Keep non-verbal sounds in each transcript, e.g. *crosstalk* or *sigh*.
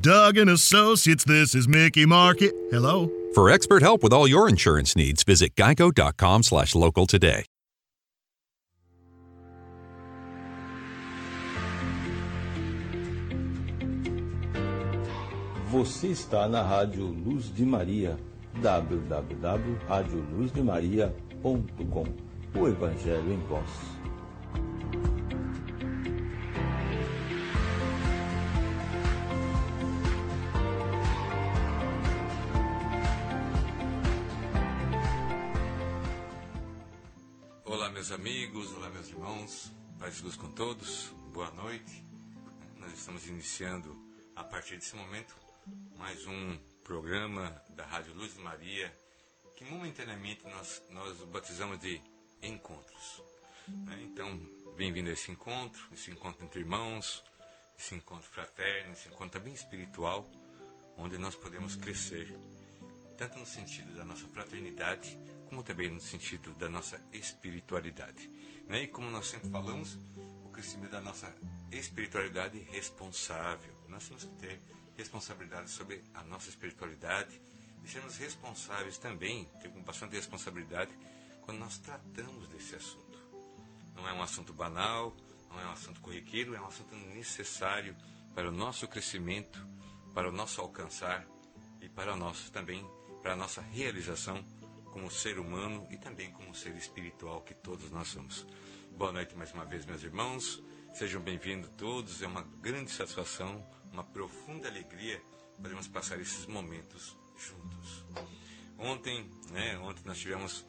Doug and Associates, this is Mickey Market. Hello? For expert help with all your insurance needs, visit geico.com slash local today. Você está na Rádio Luz de Maria, www.radioluzdemaria.com. O Evangelho em Voz. Olá, meus amigos, olá, meus irmãos, paz e luz com todos, boa noite. Nós estamos iniciando, a partir desse momento, mais um programa da Rádio Luz de Maria, que momentaneamente nós, nós batizamos de Encontros. né? Então, bem-vindo a esse encontro, esse encontro entre irmãos, esse encontro fraterno, esse encontro também espiritual, onde nós podemos crescer, tanto no sentido da nossa fraternidade, como também no sentido da nossa espiritualidade. né? E como nós sempre falamos, o crescimento da nossa espiritualidade responsável. Nós temos que ter responsabilidade sobre a nossa espiritualidade e sermos responsáveis também, ter bastante responsabilidade, quando nós tratamos desse assunto. Não é um assunto banal, não é um assunto corriqueiro, é um assunto necessário para o nosso crescimento, para o nosso alcançar e para o nosso também, para a nossa realização como ser humano e também como ser espiritual que todos nós somos. Boa noite mais uma vez, meus irmãos. Sejam bem-vindos todos. É uma grande satisfação, uma profunda alegria podermos passar esses momentos juntos. Ontem, né, ontem nós tivemos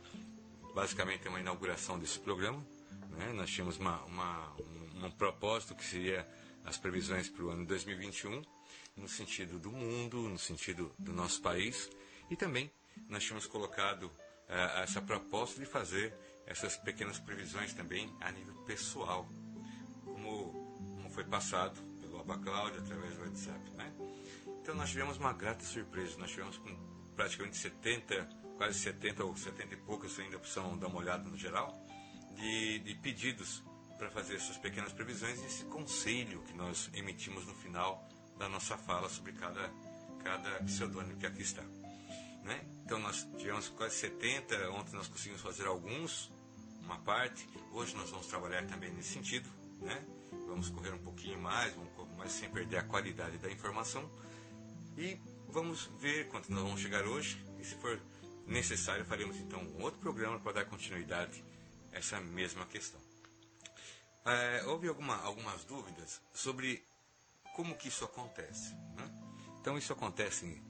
basicamente uma inauguração desse programa. Né? Nós tínhamos uma, uma, um, um propósito que seria as previsões para o ano 2021, no sentido do mundo, no sentido do nosso país, e também nós tínhamos colocado eh, essa proposta de fazer essas pequenas previsões também a nível pessoal, como, como foi passado pelo Abacláudio através do WhatsApp. Né? Então nós tivemos uma grata surpresa, nós tivemos com praticamente 70, quase 70 ou 70 e poucas ainda precisam dar uma olhada no geral, de, de pedidos para fazer essas pequenas previsões e esse conselho que nós emitimos no final da nossa fala sobre cada, cada pseudônimo que aqui está. Né? Então nós tivemos quase 70, ontem nós conseguimos fazer alguns, uma parte, hoje nós vamos trabalhar também nesse sentido, né? vamos correr um pouquinho mais, mais sem perder a qualidade da informação e vamos ver quanto nós vamos chegar hoje e se for necessário faremos então um outro programa para dar continuidade a essa mesma questão. É, houve alguma, algumas dúvidas sobre como que isso acontece. Né? Então isso acontece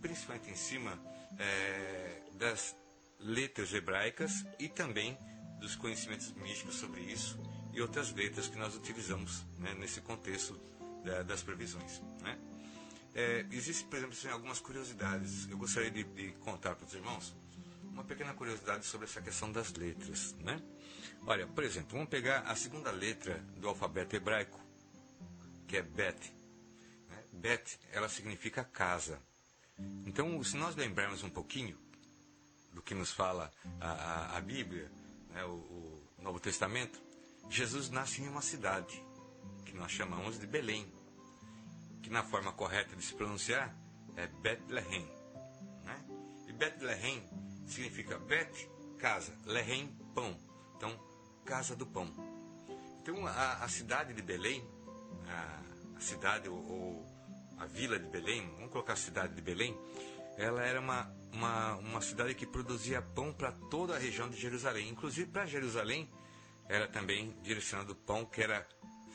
principalmente em cima é, das letras hebraicas e também dos conhecimentos místicos sobre isso e outras letras que nós utilizamos né, nesse contexto da, das previsões. Né? É, Existem, por exemplo, assim, algumas curiosidades. Eu gostaria de, de contar para os irmãos uma pequena curiosidade sobre essa questão das letras. Né? Olha, por exemplo, vamos pegar a segunda letra do alfabeto hebraico, que é Bet. Né? Bet, ela significa casa. Então, se nós lembrarmos um pouquinho do que nos fala a, a, a Bíblia, né, o, o, Novo Testamento, Jesus nasce em uma cidade que nós chamamos de Belém, que na forma correta de se pronunciar é Bethlehem. Né? E Bethlehem significa Bet, casa, Lehem, pão. Então, casa do pão. Então, a, a cidade de Belém, a, a cidade ou, ou a vila de Belém, vamos colocar a cidade de Belém, ela era uma, uma, uma cidade que produzia pão para toda a região de Jerusalém. Inclusive para Jerusalém, era também direcionado pão que era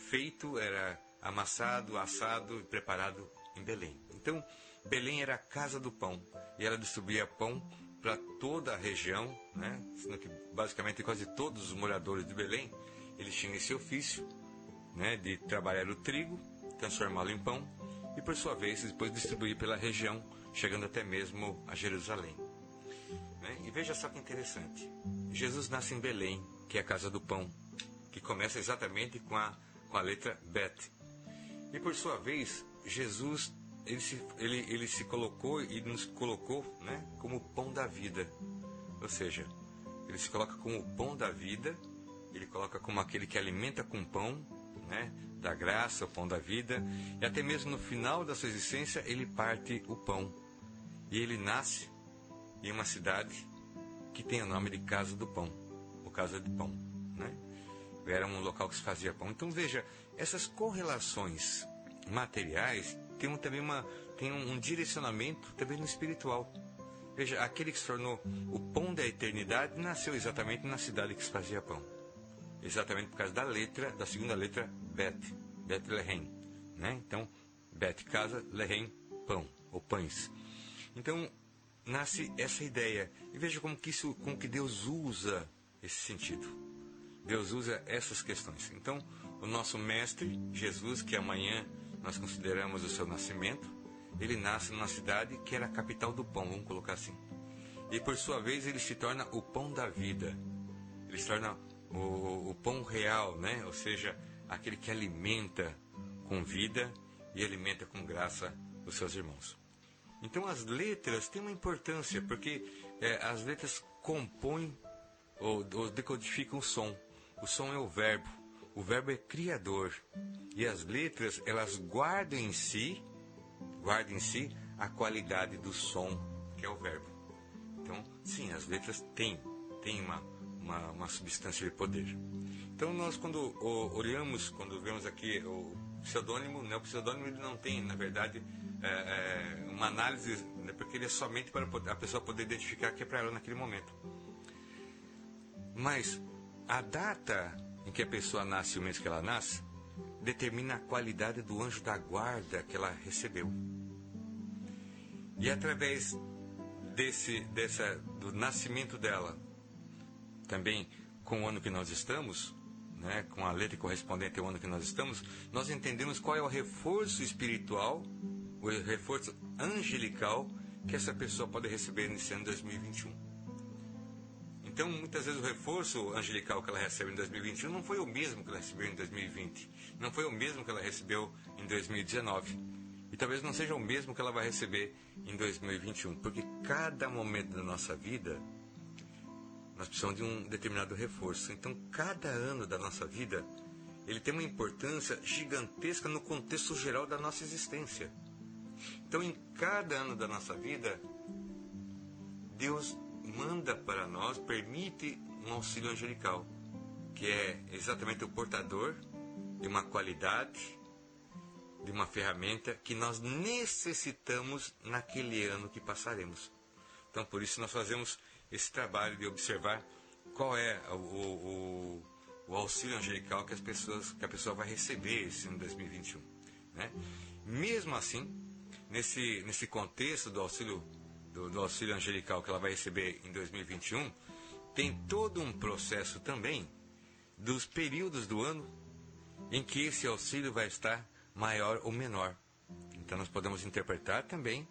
feito, era amassado, assado e preparado em Belém. Então, Belém era a casa do pão e ela distribuía pão para toda a região, né? Sendo que basicamente quase todos os moradores de Belém eles tinham esse ofício, né? De trabalhar o trigo, transformá-lo em pão e por sua vez depois distribuir pela região, chegando até mesmo a Jerusalém. Né? E veja só que interessante. Jesus nasce em Belém, que é a casa do pão, que começa exatamente com a, com a letra Bet. E por sua vez, Jesus ele se, ele, ele se colocou e nos colocou né, como pão da vida. Ou seja, ele se coloca como o pão da vida, ele coloca como aquele que alimenta com pão, né, da graça, o pão da vida, e até mesmo no final da sua existência ele parte o pão. E ele nasce em uma cidade que tem o nome de Casa do Pão, ou Casa de Pão. Né? Era um local que se fazia pão. Então veja, essas correlações materiais têm também uma, um, um direcionamento também no espiritual. Veja, aquele que se tornou o pão da eternidade nasceu exatamente na cidade que se fazia pão. Exatamente por causa da letra, da segunda letra, Bet, Bethlehem. Né? Então, Bet, casa, Lehem, pão, ou pães. Então, nasce essa ideia. E veja como que, isso, como que Deus usa esse sentido. Deus usa essas questões. Então, o nosso mestre, Jesus, que amanhã nós consideramos o seu nascimento, ele nasce numa cidade que era a capital do pão, vamos colocar assim. E por sua vez ele se torna o pão da vida. Ele se torna o, o pão real, né? ou seja, aquele que alimenta com vida e alimenta com graça os seus irmãos. Então as letras têm uma importância, porque é, as letras compõem ou, ou decodificam o som. O som é o verbo. O verbo é criador. E as letras, elas guardam em si, guardam em si a qualidade do som, que é o verbo. Então, sim, as letras têm, têm uma, uma, uma substância de poder. Então, nós quando olhamos, quando vemos aqui o pseudônimo, né, o pseudônimo ele não tem, na verdade, é, é, uma análise, né, porque ele é somente para a pessoa poder identificar que é para ela naquele momento. Mas a data em que a pessoa nasce, o mês que ela nasce, determina a qualidade do anjo da guarda que ela recebeu. E através desse, dessa, do nascimento dela, também com o ano que nós estamos, né, com a letra correspondente ao ano que nós estamos, nós entendemos qual é o reforço espiritual, o reforço angelical que essa pessoa pode receber nesse ano 2021. Então, muitas vezes o reforço angelical que ela recebe em 2021 não foi o mesmo que ela recebeu em 2020, não foi o mesmo que ela recebeu em 2019. E talvez não seja o mesmo que ela vai receber em 2021, porque cada momento da nossa vida nós precisamos de um determinado reforço. Então, cada ano da nossa vida ele tem uma importância gigantesca no contexto geral da nossa existência. Então, em cada ano da nossa vida, Deus manda para nós, permite um auxílio angelical, que é exatamente o portador de uma qualidade, de uma ferramenta que nós necessitamos naquele ano que passaremos. Então, por isso, nós fazemos esse trabalho de observar qual é o, o, o auxílio angelical que, as pessoas, que a pessoa vai receber esse ano 2021. Né? Mesmo assim, nesse, nesse contexto do auxílio do, do auxílio angelical que ela vai receber em 2021, tem todo um processo também dos períodos do ano em que esse auxílio vai estar maior ou menor. Então nós podemos interpretar também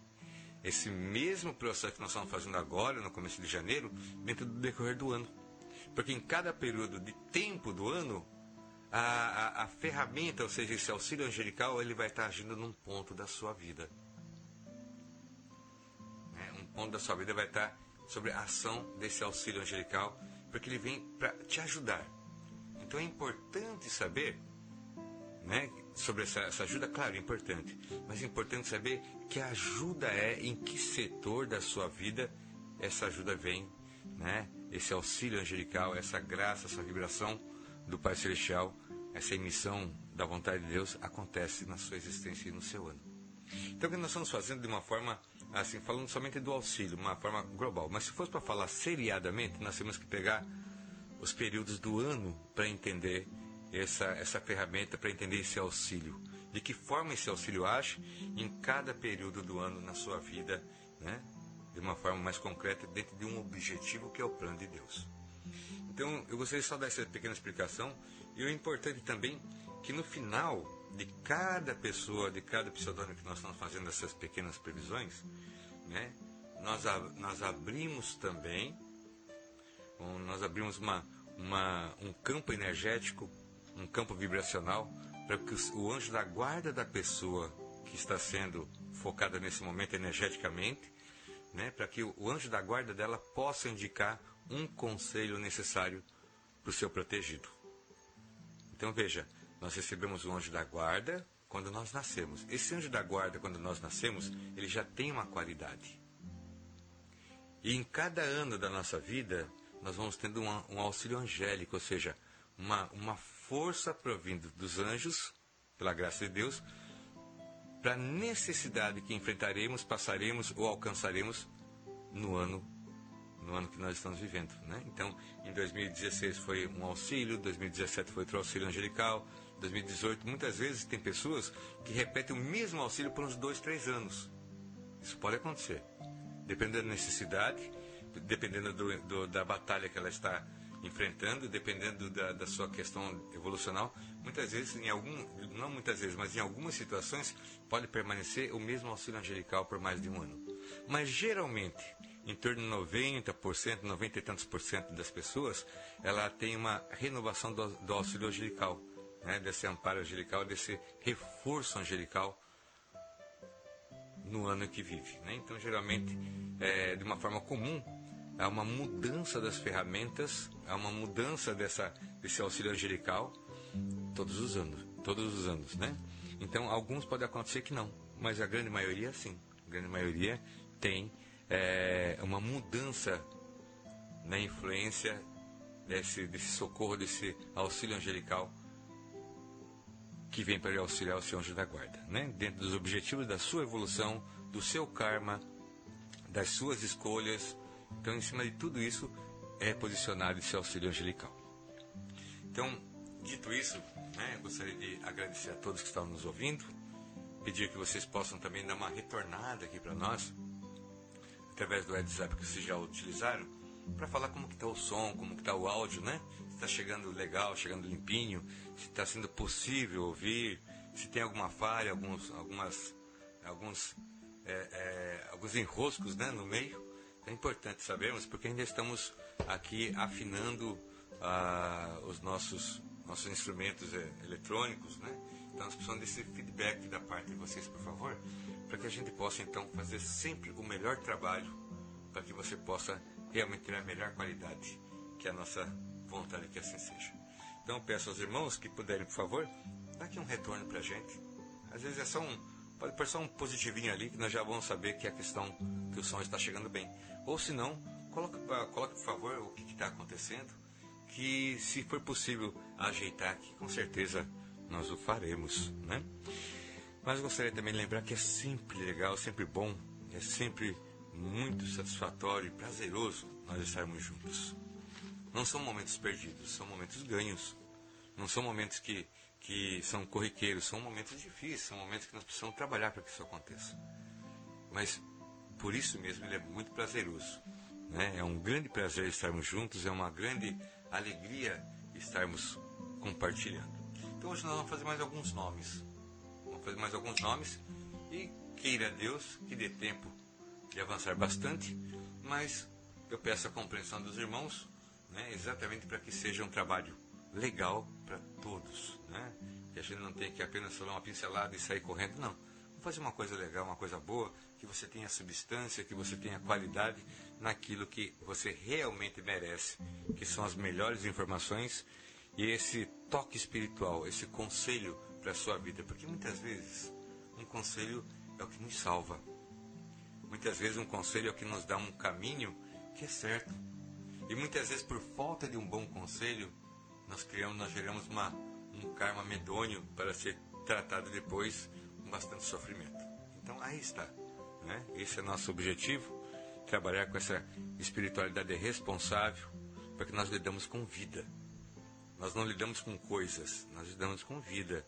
esse mesmo processo que nós estamos fazendo agora, no começo de janeiro, dentro do decorrer do ano. Porque em cada período de tempo do ano, a, a, a ferramenta, ou seja, esse auxílio angelical, ele vai estar agindo num ponto da sua vida ponto da sua vida vai estar sobre a ação desse auxílio angelical, porque ele vem para te ajudar. Então é importante saber né, sobre essa, essa, ajuda, claro, é importante, mas é importante saber que a ajuda é em que setor da sua vida essa ajuda vem, né, esse auxílio angelical, essa graça, essa vibração do Pai Celestial, essa emissão da vontade de Deus acontece na sua existência e no seu ano. Então, o que nós estamos fazendo de uma forma assim, falando somente do auxílio, uma forma global. Mas se fosse para falar seriadamente, nós temos que pegar os períodos do ano para entender essa, essa ferramenta, para entender esse auxílio. De que forma esse auxílio age em cada período do ano na sua vida, né? de uma forma mais concreta, dentro de um objetivo que é o plano de Deus. Então, eu gostaria só de dar essa pequena explicação. E o importante também que no final de cada pessoa, de cada pseudônimo que nós estamos fazendo essas pequenas previsões, né, nós, nós abrimos também nós abrimos uma, uma, um campo energético, um campo vibracional, para que o anjo da guarda da pessoa que está sendo focada nesse momento energeticamente, né, para que o anjo da guarda dela possa indicar um conselho necessário para o seu protegido. Então veja, nós recebemos o anjo da guarda quando nós nascemos. Esse anjo da guarda, quando nós nascemos, ele já tem uma qualidade. E em cada ano da nossa vida, nós vamos tendo um, um auxílio angélico, ou seja, uma, uma força provindo dos anjos, pela graça de Deus, para a necessidade que enfrentaremos, passaremos ou alcançaremos no ano no ano que nós estamos vivendo, né? Então, em 2016 foi um auxílio, 2017 foi outro auxílio angelical, 2018 muitas vezes tem pessoas que repetem o mesmo auxílio por uns dois, três anos. Isso pode acontecer, dependendo da necessidade, dependendo do, do, da batalha que ela está enfrentando, dependendo da, da, sua questão evolucional, muitas vezes, em algum, não muitas vezes, mas em algumas situações, pode permanecer o mesmo auxílio angelical por mais de um ano. Mas geralmente, em torno de 90%, 90 e tantos por cento das pessoas, ela tem uma renovação do, do auxílio angelical, né, desse amparo angelical, desse reforço angelical no ano que vive. Né? Então, geralmente, é, de uma forma comum, há uma mudança das ferramentas, há uma mudança dessa, desse auxílio angelical todos os anos, todos os anos, né? Então, alguns pode acontecer que não, mas a grande maioria sim. A grande maioria tem é, uma mudança na influência desse, desse socorro, desse auxílio angelical que vem para auxiliar o seu anjo da guarda, né? Dentro dos objetivos da sua evolução, do seu karma, das suas escolhas, então, em cima de tudo isso, é posicionado esse auxílio angelical. Então, dito isso, né, gostaria de agradecer a todos que estão nos ouvindo, pedir que vocês possam também dar uma retornada aqui para nós, através do WhatsApp que vocês já utilizaram, para falar como que está o som, como que está o áudio, né? Se está chegando legal, chegando limpinho, se está sendo possível ouvir, se tem alguma falha, alguns, algumas, alguns, é, é, alguns enroscos né, no meio. É importante sabermos porque ainda estamos aqui afinando ah, os nossos, nossos instrumentos eh, eletrônicos, né? Então nós precisamos desse feedback da parte de vocês, por favor, para que a gente possa então fazer sempre o melhor trabalho para que você possa realmente ter a melhor qualidade, que é a nossa vontade que assim seja. Então peço aos irmãos que puderem, por favor, dar aqui um retorno para a gente. Às vezes é só um, pode pôr só um positivinho ali que nós já vamos saber que a questão que o som está chegando bem. Ou se não, coloque, coloque por favor o que está acontecendo, que se for possível ajeitar aqui, com certeza nós o faremos, né? Mas gostaria também de lembrar que é sempre legal, sempre bom, é sempre muito satisfatório e prazeroso nós estarmos juntos. Não são momentos perdidos, são momentos ganhos. Não são momentos que, que são corriqueiros, são momentos difíceis, são momentos que nós precisamos trabalhar para que isso aconteça. Mas por isso mesmo ele é muito prazeroso. Né? É um grande prazer estarmos juntos, é uma grande alegria estarmos compartilhando. Então hoje nós vamos fazer mais alguns nomes. Vamos fazer mais alguns nomes e queira Deus que dê tempo de avançar bastante, mas eu peço a compreensão dos irmãos, né, exatamente para que seja um trabalho legal para todos, né? Que a gente não tenha que apenas falar uma pincelada e sair correndo, não fazer uma coisa legal, uma coisa boa, que você tenha substância, que você tenha qualidade naquilo que você realmente merece, que são as melhores informações e esse toque espiritual, esse conselho para a sua vida, porque muitas vezes um conselho é o que nos salva. Muitas vezes um conselho é o que nos dá um caminho que é certo. E muitas vezes por falta de um bom conselho, nós criamos, nós geramos uma, um karma medonho para ser tratado depois bastante sofrimento. Então aí está. Né? Esse é nosso objetivo, trabalhar com essa espiritualidade responsável para que nós lidamos com vida. Nós não lidamos com coisas, nós lidamos com vida.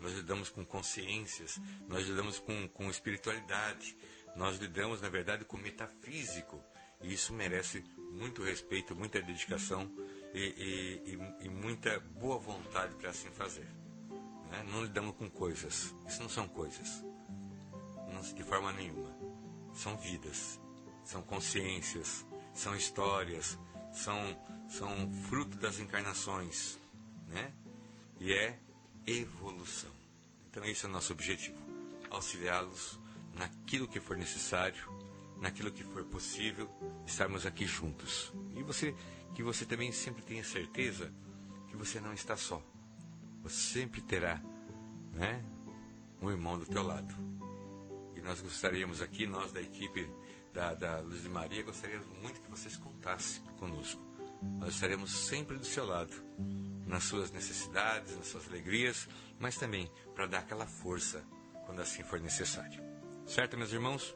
Nós lidamos com consciências, nós lidamos com, com espiritualidade, nós lidamos, na verdade, com metafísico. E isso merece muito respeito, muita dedicação e, e, e, e muita boa vontade para assim fazer. Né? Não lidamos com coisas. Isso não são coisas. Não, de forma nenhuma. São vidas, são consciências, são histórias, são, são fruto das encarnações, né? E é evolução. Então esse é o nosso objetivo, auxiliá-los naquilo que for necessário, naquilo que for possível, estarmos aqui juntos. E você que você também sempre tenha certeza que você não está só. Você sempre terá, né, um irmão do teu lado. E nós gostaríamos aqui, nós da equipe da, da Luz de Maria, gostaríamos muito que vocês contassem conosco. Nós estaremos sempre do seu lado, nas suas necessidades, nas suas alegrias, mas também para dar aquela força quando assim for necessário. Certo, meus irmãos?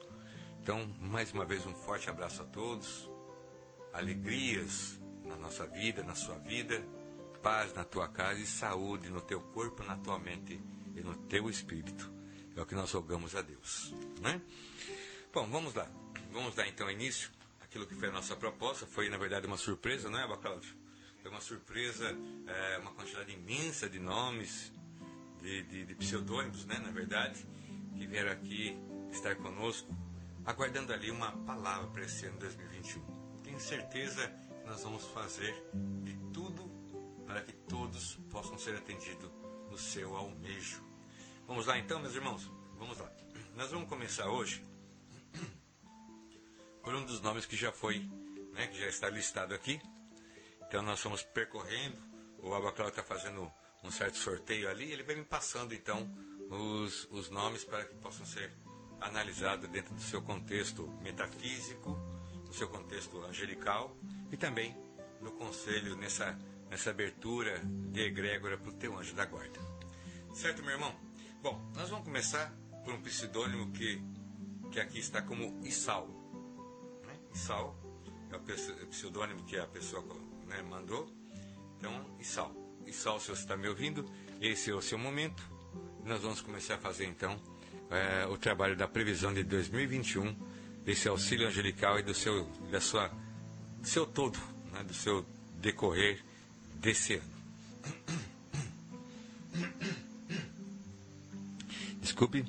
Então, mais uma vez, um forte abraço a todos, alegrias na nossa vida, na sua vida, paz na tua casa e saúde no teu corpo, na tua mente e no teu espírito. É o que nós rogamos a Deus. Né? Bom, vamos lá. Vamos dar então início àquilo que foi a nossa proposta. Foi, na verdade, uma surpresa, não é, Bacalhau? Foi uma surpresa, é, uma quantidade imensa de nomes, de, de, de pseudônimos, né, na verdade, que vieram aqui estar conosco, aguardando ali uma palavra para esse ano 2021. Tenho certeza que nós vamos fazer todos possam ser atendidos no seu almejo. Vamos lá então, meus irmãos? Vamos lá. Nós vamos começar hoje por um dos nomes que já foi, né, que já está listado aqui. Então nós fomos percorrendo, o Abaclau está fazendo um certo sorteio ali, ele vai me passando então os, os nomes para que possam ser analisados dentro do seu contexto metafísico, no seu contexto angelical e também no conselho, nessa, nessa abertura de egrégora para o teu anjo da guarda. Certo, meu irmão? Bom, nós vamos começar por um pseudônimo que, que aqui está como Isal. Né? Isal é o pseudônimo que a pessoa né, mandou. Então, Isal. Isal, se você está me ouvindo, esse é o seu momento. Nós vamos começar a fazer então é, o trabalho da previsão de 2021, desse auxílio angelical e do seu, da sua, do seu todo, né, do seu decorrer desse ano. Desculpe.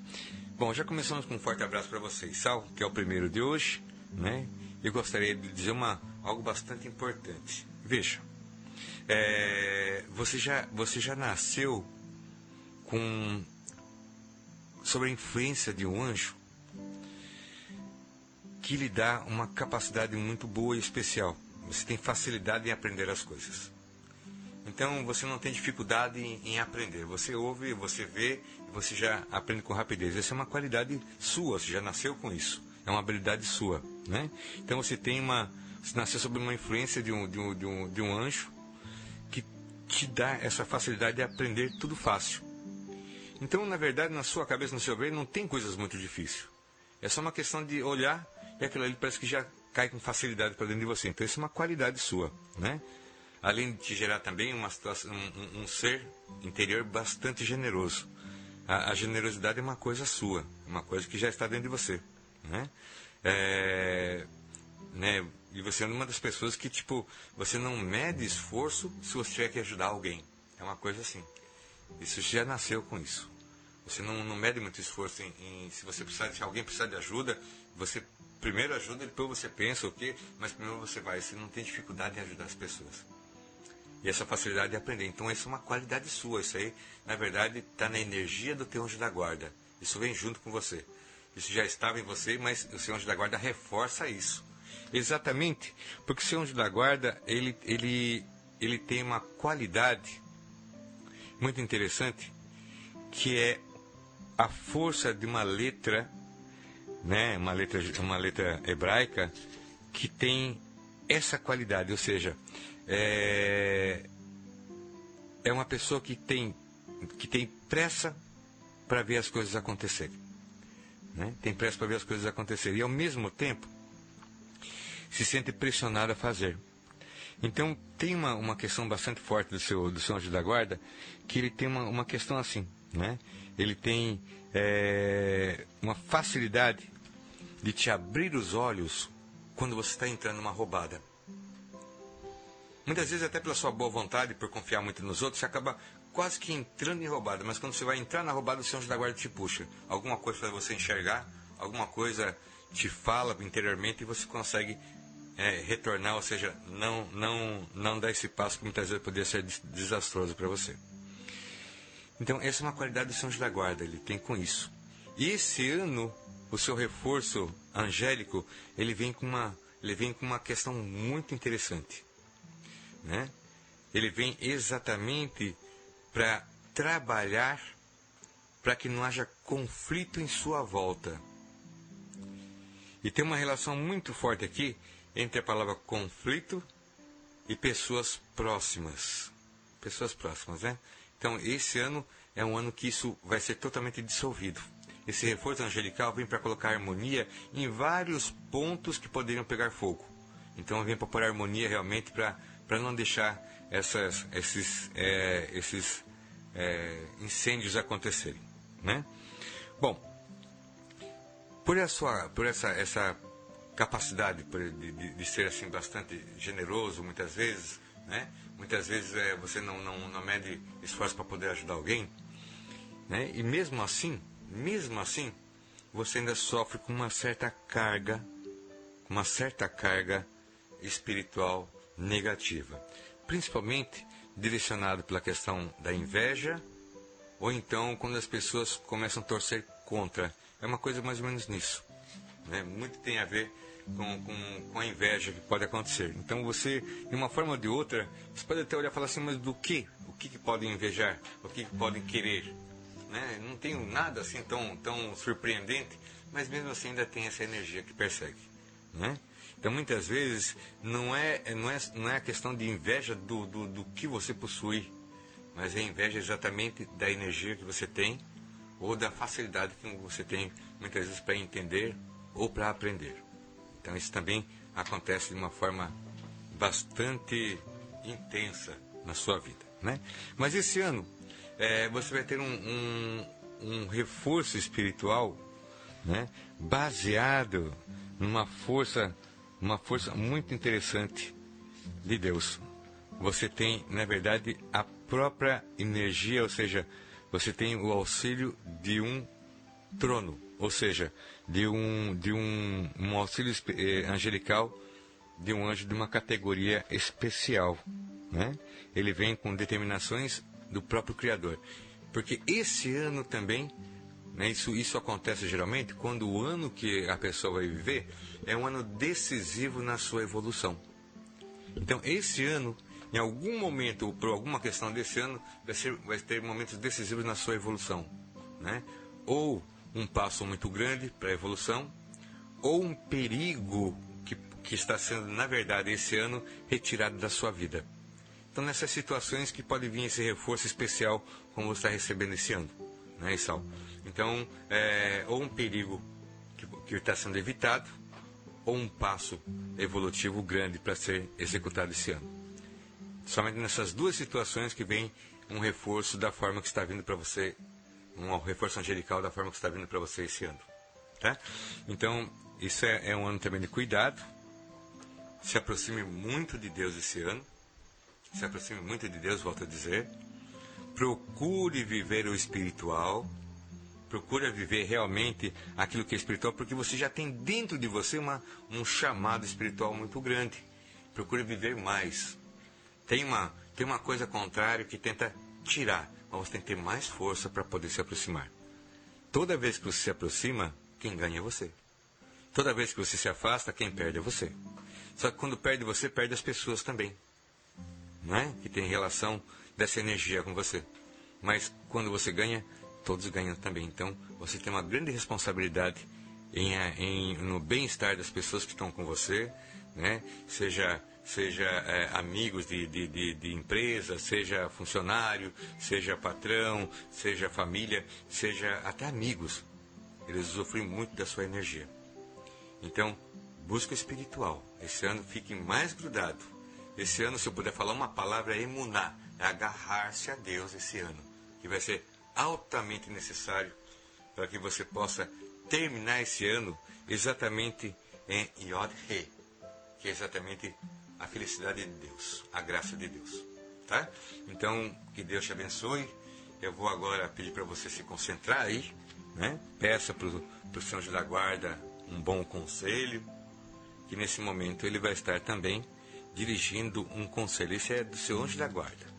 Bom, já começamos com um forte abraço para vocês. Sal, que é o primeiro de hoje, né? Eu gostaria de dizer uma, algo bastante importante. Veja, é, você, já, você já nasceu com sobre a influência de um anjo que lhe dá uma capacidade muito boa e especial. Você tem facilidade em aprender as coisas. Então você não tem dificuldade em, aprender. Você ouve, você vê você já aprende com rapidez. Essa é uma qualidade sua, você já nasceu com isso. É uma habilidade sua, né? Então você tem uma, você nasceu sob uma influência de um, de um, de um, de um anjo que te dá essa facilidade de aprender tudo fácil. Então, na verdade, na sua cabeça, no seu ver, não tem coisas muito difíceis. É só uma questão de olhar e aquilo ali parece que já cai com facilidade para dentro de você. Então, isso é uma qualidade sua, né? Além de te gerar também uma situação, um, um, ser interior bastante generoso. A, a, generosidade é uma coisa sua, uma coisa que já está dentro de você, né? É, né? E você é uma das pessoas que, tipo, você não mede esforço se você tiver que ajudar alguém. É uma coisa assim. Isso já nasceu com isso. Você não, não mede muito esforço em, em, se você precisar, se alguém precisar de ajuda, você primeiro ajuda, depois você pensa o quê, mas primeiro você vai. Você não tem dificuldade em ajudar as pessoas. E essa facilidade de aprender. Então, isso é uma qualidade sua. Isso aí, na verdade, está na energia do teu anjo da guarda. Isso vem junto com você. Isso já estava em você, mas o seu anjo da guarda reforça isso. Exatamente, porque o seu anjo da guarda, ele, ele, ele tem uma qualidade muito interessante, que é a força de uma letra, né, uma letra, uma letra hebraica, que tem essa qualidade, ou seja, é, é uma pessoa que tem, que tem pressa para ver as coisas acontecerem. Né? Tem pressa para ver as coisas acontecerem. E ao mesmo tempo se sente pressionado a fazer. Então tem uma, uma questão bastante forte do seu, do seu anjo da guarda, que ele tem uma, uma questão assim, né? Ele tem é, uma facilidade de te abrir os olhos quando você está entrando numa roubada. Muitas vezes, até pela sua boa vontade, por confiar muito nos outros, você acaba quase que entrando em roubada. Mas quando você vai entrar na roubada, o seu anjo da guarda te puxa. Alguma coisa para você enxergar, alguma coisa te fala interiormente e você consegue é, retornar, ou seja, não, não, não dar esse passo que muitas vezes poderia ser desastroso para você. Então, essa é uma qualidade do São José da Guarda, ele tem com isso. E esse ano, o seu reforço angélico, ele vem com uma, ele vem com uma questão muito interessante. Né? Ele vem exatamente para trabalhar para que não haja conflito em sua volta. E tem uma relação muito forte aqui entre a palavra conflito e pessoas próximas. Pessoas próximas, né? Então, esse ano é um ano que isso vai ser totalmente dissolvido. Esse reforço angelical vem para colocar harmonia em vários pontos que poderiam pegar fogo. Então, vem para pôr harmonia realmente para não deixar essas, esses, é, esses é, incêndios acontecerem. Né? Bom, por essa, por essa, essa capacidade de, de, de, ser assim bastante generoso muitas vezes, né? Muitas vezes é, você não, não, não mede esforço para poder ajudar alguém, né? E mesmo assim, mesmo assim, você ainda sofre com uma certa carga, uma certa carga espiritual negativa, principalmente direcionado pela questão da inveja, ou então quando as pessoas começam a torcer contra. É uma coisa mais ou menos nisso. Né? Muito tem a ver com, com, com, a inveja que pode acontecer. Então você, de uma forma ou de outra, você pode até olhar e falar assim, mas do que? O que, que podem invejar? O que, que podem querer? Né? Não tenho nada assim tão, tão surpreendente, mas mesmo assim ainda tem essa energia que persegue. Né? Então muitas vezes não é, não é, não é a questão de inveja do, do, do que você possui, mas é inveja exatamente da energia que você tem ou da facilidade que você tem muitas vezes para entender ou para aprender. Então isso também acontece de uma forma bastante intensa na sua vida. Né? Mas esse ano é, você vai ter um, um, um reforço espiritual né? baseado numa força, uma força muito interessante de Deus. Você tem, na verdade, a própria energia, ou seja, você tem o auxílio de um trono, ou seja, de um, de um, um auxílio eh, angelical de um anjo de uma categoria especial. Né? Ele vem com determinações do próprio Criador. Porque esse ano também, né, isso, isso acontece geralmente quando o ano que a pessoa vai viver é um ano decisivo na sua evolução. Então, esse ano, em algum momento, por alguma questão desse ano, vai, ser, vai ter momentos decisivos na sua evolução. Né? Ou um passo muito grande para a evolução, ou um perigo que, que está sendo, na verdade, esse ano, retirado da sua vida. Então, nessas situações que pode vir esse reforço especial, como você está recebendo esse ano, né, Isal? Então, é, ou um perigo que está sendo evitado, ou um passo evolutivo grande para ser executado esse ano. Somente nessas duas situações que vem um reforço da forma que está vindo para você um reforço angelical da forma que está vindo para você esse ano. Tá? Então, isso é, é um ano também de cuidado. Se aproxime muito de Deus esse ano. Se aproxime muito de Deus, volto a dizer. Procure viver o espiritual. Procure viver realmente aquilo que é espiritual, porque você já tem dentro de você uma, um chamado espiritual muito grande. Procure viver mais. Tem uma, tem uma coisa contrária que tenta tirar mas você tem que ter mais força para poder se aproximar. Toda vez que você se aproxima, quem ganha é você. Toda vez que você se afasta, quem perde é você. Só que quando perde você, perde as pessoas também. Não é? Que tem relação dessa energia com você. Mas quando você ganha, todos ganham também. Então, você tem uma grande responsabilidade em, em no bem-estar das pessoas que estão com você, né? Seja seja é, amigos de, de, de, de, empresa, seja funcionário, seja patrão, seja família, seja até amigos. Eles usufruem muito da sua energia. Então, busca espiritual. Esse ano fique mais grudado. Esse ano, se eu puder falar uma palavra, é emunar, é agarrar-se a Deus esse ano, que vai ser altamente necessário para que você possa terminar esse ano exatamente em Yod He, que é exatamente a felicidade de Deus, a graça de Deus. Tá? Então, que Deus te abençoe. Eu vou agora pedir para você se concentrar aí. Né? Peça para o Senhor da Guarda um bom conselho. Que nesse momento ele vai estar também dirigindo um conselho. Esse é do seu anjo da guarda.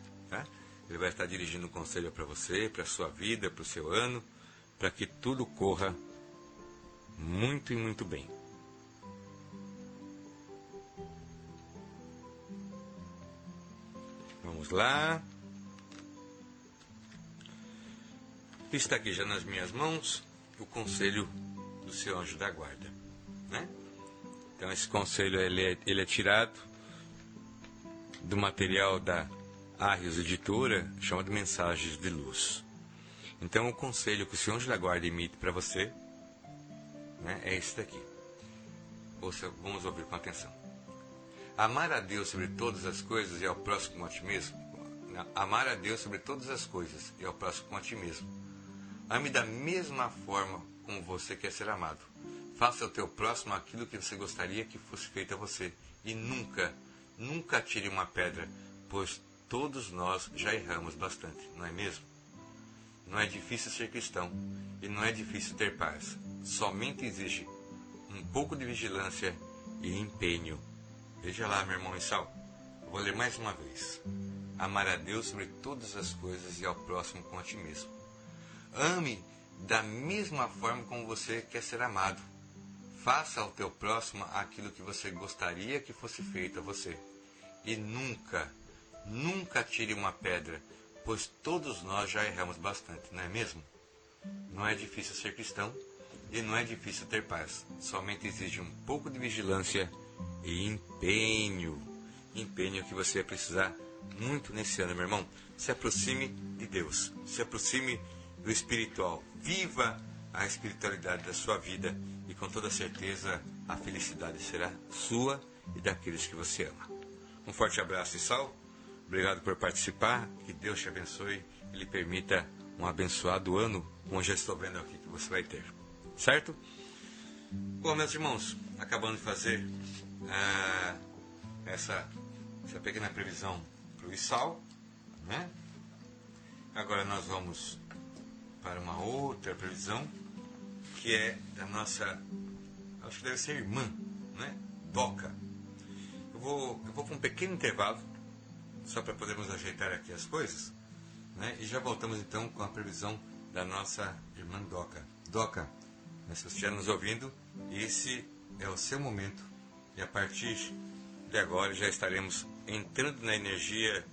Ele vai estar dirigindo um conselho para você, para a sua vida, para o seu ano, para que tudo corra muito e muito bem. Vamos lá. Está aqui já nas minhas mãos o conselho do seu anjo da guarda. Né? Então esse conselho ele é, ele é tirado do material da Arrios Editora, chamado Mensagens de Luz. Então o conselho que o anjo da guarda emite para você né, é esse daqui. Ouça, vamos ouvir com atenção. Amar a Deus sobre todas as coisas e ao próximo a ti mesmo. Amar a Deus sobre todas as coisas e ao próximo a ti mesmo. Ame da mesma forma como você quer ser amado. Faça ao teu próximo aquilo que você gostaria que fosse feito a você. E nunca, nunca tire uma pedra, pois todos nós já erramos bastante, não é mesmo? Não é difícil ser cristão e não é difícil ter paz. Somente exige um pouco de vigilância e empenho Veja lá, meu irmão Sal. Vou ler mais uma vez. Amar a Deus sobre todas as coisas e ao próximo com a ti mesmo. Ame da mesma forma como você quer ser amado. Faça ao teu próximo aquilo que você gostaria que fosse feito a você. E nunca, nunca tire uma pedra, pois todos nós já erramos bastante, não é mesmo? Não é difícil ser cristão e não é difícil ter paz. Somente exige um pouco de vigilância e empenho. Empenho que você vai precisar muito nesse ano, meu irmão. Se aproxime de Deus, se aproxime do espiritual. Viva a espiritualidade da sua vida e com toda certeza a felicidade será sua e daqueles que você ama. Um forte abraço e sal. Obrigado por participar. Que Deus te abençoe e lhe permita um abençoado ano, como já estou vendo aqui que você vai ter. Certo? Bom, meus irmãos, acabando de fazer ah, essa, essa pequena previsão para o ISAL. Né? Agora nós vamos para uma outra previsão, que é da nossa, acho que deve ser irmã, né? Doca. Eu vou, eu vou para um pequeno intervalo, só para podermos ajeitar aqui as coisas, né? e já voltamos então com a previsão da nossa irmã Doca. Doca, né, se você estiver nos ouvindo, esse é o seu momento e a partir de agora já estaremos entrando na energia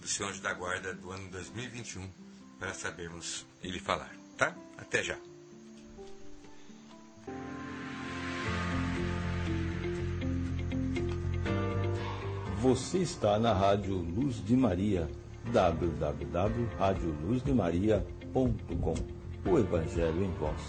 do Senhor da Guarda do ano 2021 para sabermos ele falar, tá? Até já. Você está na Rádio Luz de Maria, www.radioluzdemaria.com. O Evangelho em Voz.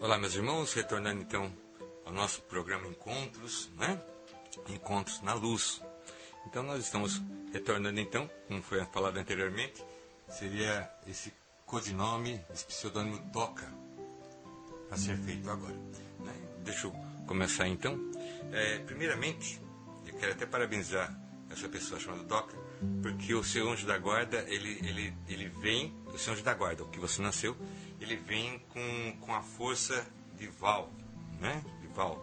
Olá, meus irmãos, retornando então ao nosso programa Encontros, né? Encontros na Luz. Então, nós estamos retornando então, como foi falado anteriormente, seria esse codinome, esse pseudônimo Toca, a ser feito agora. Né? Deixa eu começar então. É, primeiramente, eu quero até parabenizar essa pessoa chamada Doca, porque o seu anjo da guarda, ele, ele, ele vem, o seu anjo da guarda, o que você nasceu, ele vem com, com a força de Val, né? De Val.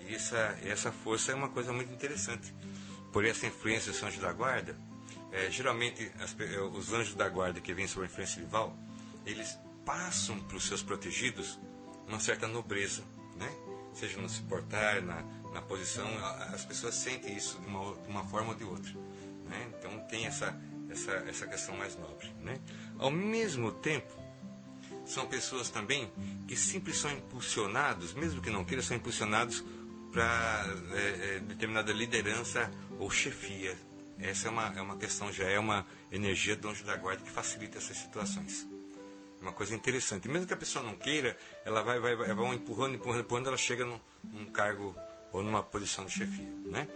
E essa, essa força é uma coisa muito interessante. Por essa influência do anjo da guarda, é, geralmente as, é, os anjos da guarda que vêm sob a influência de Val, eles passam para os seus protegidos uma certa nobreza, né? Seja no se portar, na, na posição, as pessoas sentem isso de uma, de uma forma ou de outra. Né? Então tem essa, essa, essa questão mais nobre. Né? Ao mesmo tempo, são pessoas também que sempre são impulsionados, mesmo que não queiram, são impulsionados para é, é, determinada liderança ou chefia. Essa é uma, é uma questão, já é uma energia do anjo da guarda que facilita essas situações. É uma coisa interessante. Mesmo que a pessoa não queira, ela vai, vai, vai, vai empurrando, empurrando, empurrando, ela chega num, num cargo ou numa posição de chefia. Né?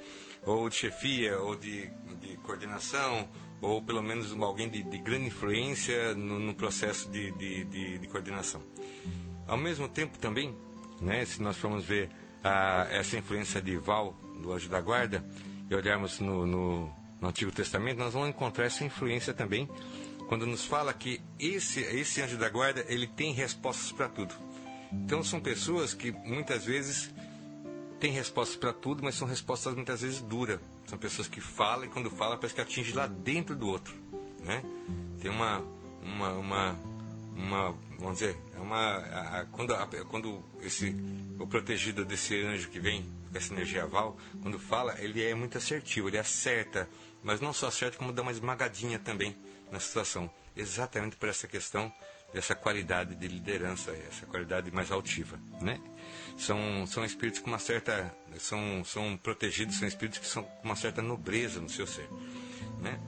Ou de chefia, ou de, de coordenação, ou pelo menos alguém de, de grande influência no, no processo de, de, de, coordenação. Ao mesmo tempo também, né, se nós formos ver a, essa influência de Val, do anjo da guarda, e olharmos no, no, no Antigo Testamento, nós vamos encontrar essa influência também quando nos fala que esse, esse anjo da guarda ele tem respostas para tudo. Então são pessoas que muitas vezes têm respostas para tudo, mas são respostas muitas vezes duras. São pessoas que falam e quando falam parece que atinge lá dentro do outro, né? Tem uma uma, uma, uma vamos dizer, é uma a, a, quando a, quando esse o protegido desse anjo que vem essa energia aval, quando fala, ele é muito assertivo, ele acerta, mas não só acerta como dá uma esmagadinha também na situação, exatamente por essa questão dessa qualidade de liderança, essa qualidade mais altiva, né? São, são espíritos com uma certa, são, são protegidos, são espíritos que são com uma certa nobreza no seu ser, né?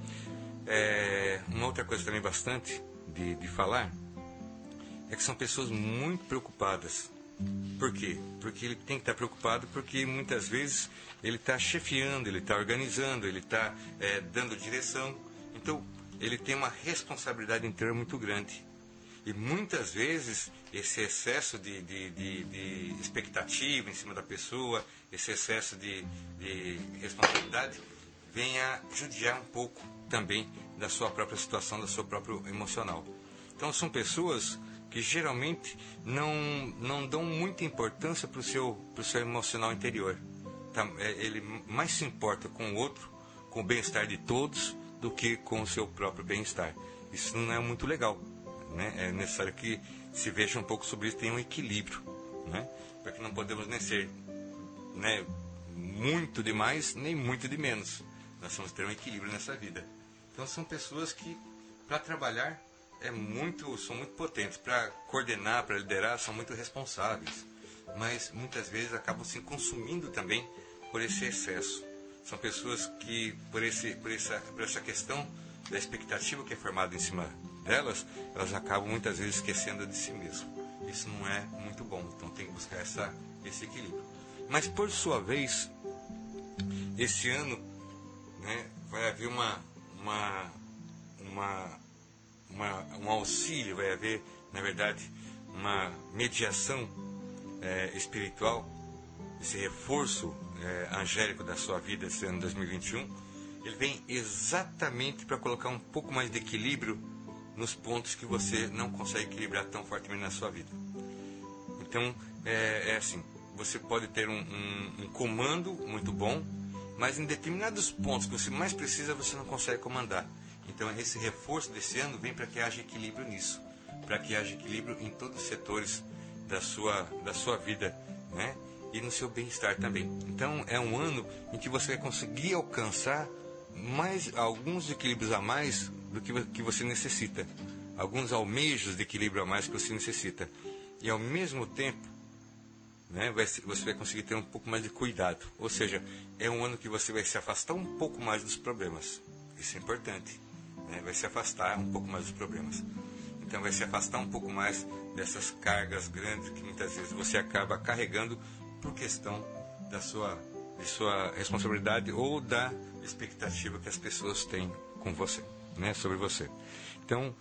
É, uma outra coisa também bastante de, de falar é que são pessoas muito preocupadas. Por quê? Porque ele tem que estar preocupado porque muitas vezes ele está chefiando, ele está organizando, ele está é, dando direção. Então, ele tem uma responsabilidade interior muito grande. E muitas vezes esse excesso de, de, de, de expectativa em cima da pessoa, esse excesso de, de responsabilidade, vem a judiar um pouco também da sua própria situação, da sua própria emocional. Então são pessoas que geralmente não, não dão muita importância para o seu, seu emocional interior. Tá? É, ele mais se importa com o outro, com o bem-estar de todos, do que com o seu próprio bem-estar. Isso não é muito legal. Né? É necessário que se veja um pouco sobre isso, tem um equilíbrio. Né? Porque não podemos nem ser né, muito demais, nem muito de menos. Nós vamos ter um equilíbrio nessa vida. Então são pessoas que, para trabalhar, é muito, são muito potentes. Para coordenar, para liderar, são muito responsáveis. Mas muitas vezes acabam se consumindo também por esse excesso. São pessoas que, por, esse, por, essa, por essa questão da expectativa que é formada em cima delas, elas acabam muitas vezes esquecendo de si mesmo. Isso não é muito bom, então tem que buscar essa, esse equilíbrio. Mas, por sua vez, esse ano né, vai haver uma, uma, uma, uma, um auxílio, vai haver, na verdade, uma mediação é, espiritual, esse reforço é, angélico da sua vida esse ano 2021, ele vem exatamente para colocar um pouco mais de equilíbrio nos pontos que você não consegue equilibrar tão fortemente na sua vida. Então, é, é assim, você pode ter um, um, um, comando muito bom, mas em determinados pontos que você mais precisa, você não consegue comandar. Então, esse reforço desse ano vem para que haja equilíbrio nisso, para que haja equilíbrio em todos os setores da sua, da sua vida, né? e no seu bem-estar também. Então é um ano em que você vai conseguir alcançar mais alguns equilíbrios a mais do que, que você necessita, alguns almejos de equilíbrio a mais que você necessita. E ao mesmo tempo, né, vai, você vai conseguir ter um pouco mais de cuidado. Ou seja, é um ano que você vai se afastar um pouco mais dos problemas. Isso é importante. Né? Vai se afastar um pouco mais dos problemas. Então vai se afastar um pouco mais dessas cargas grandes que muitas vezes você acaba carregando por questão da sua, de sua responsabilidade ou da expectativa que as pessoas têm com você, né, sobre você. Então,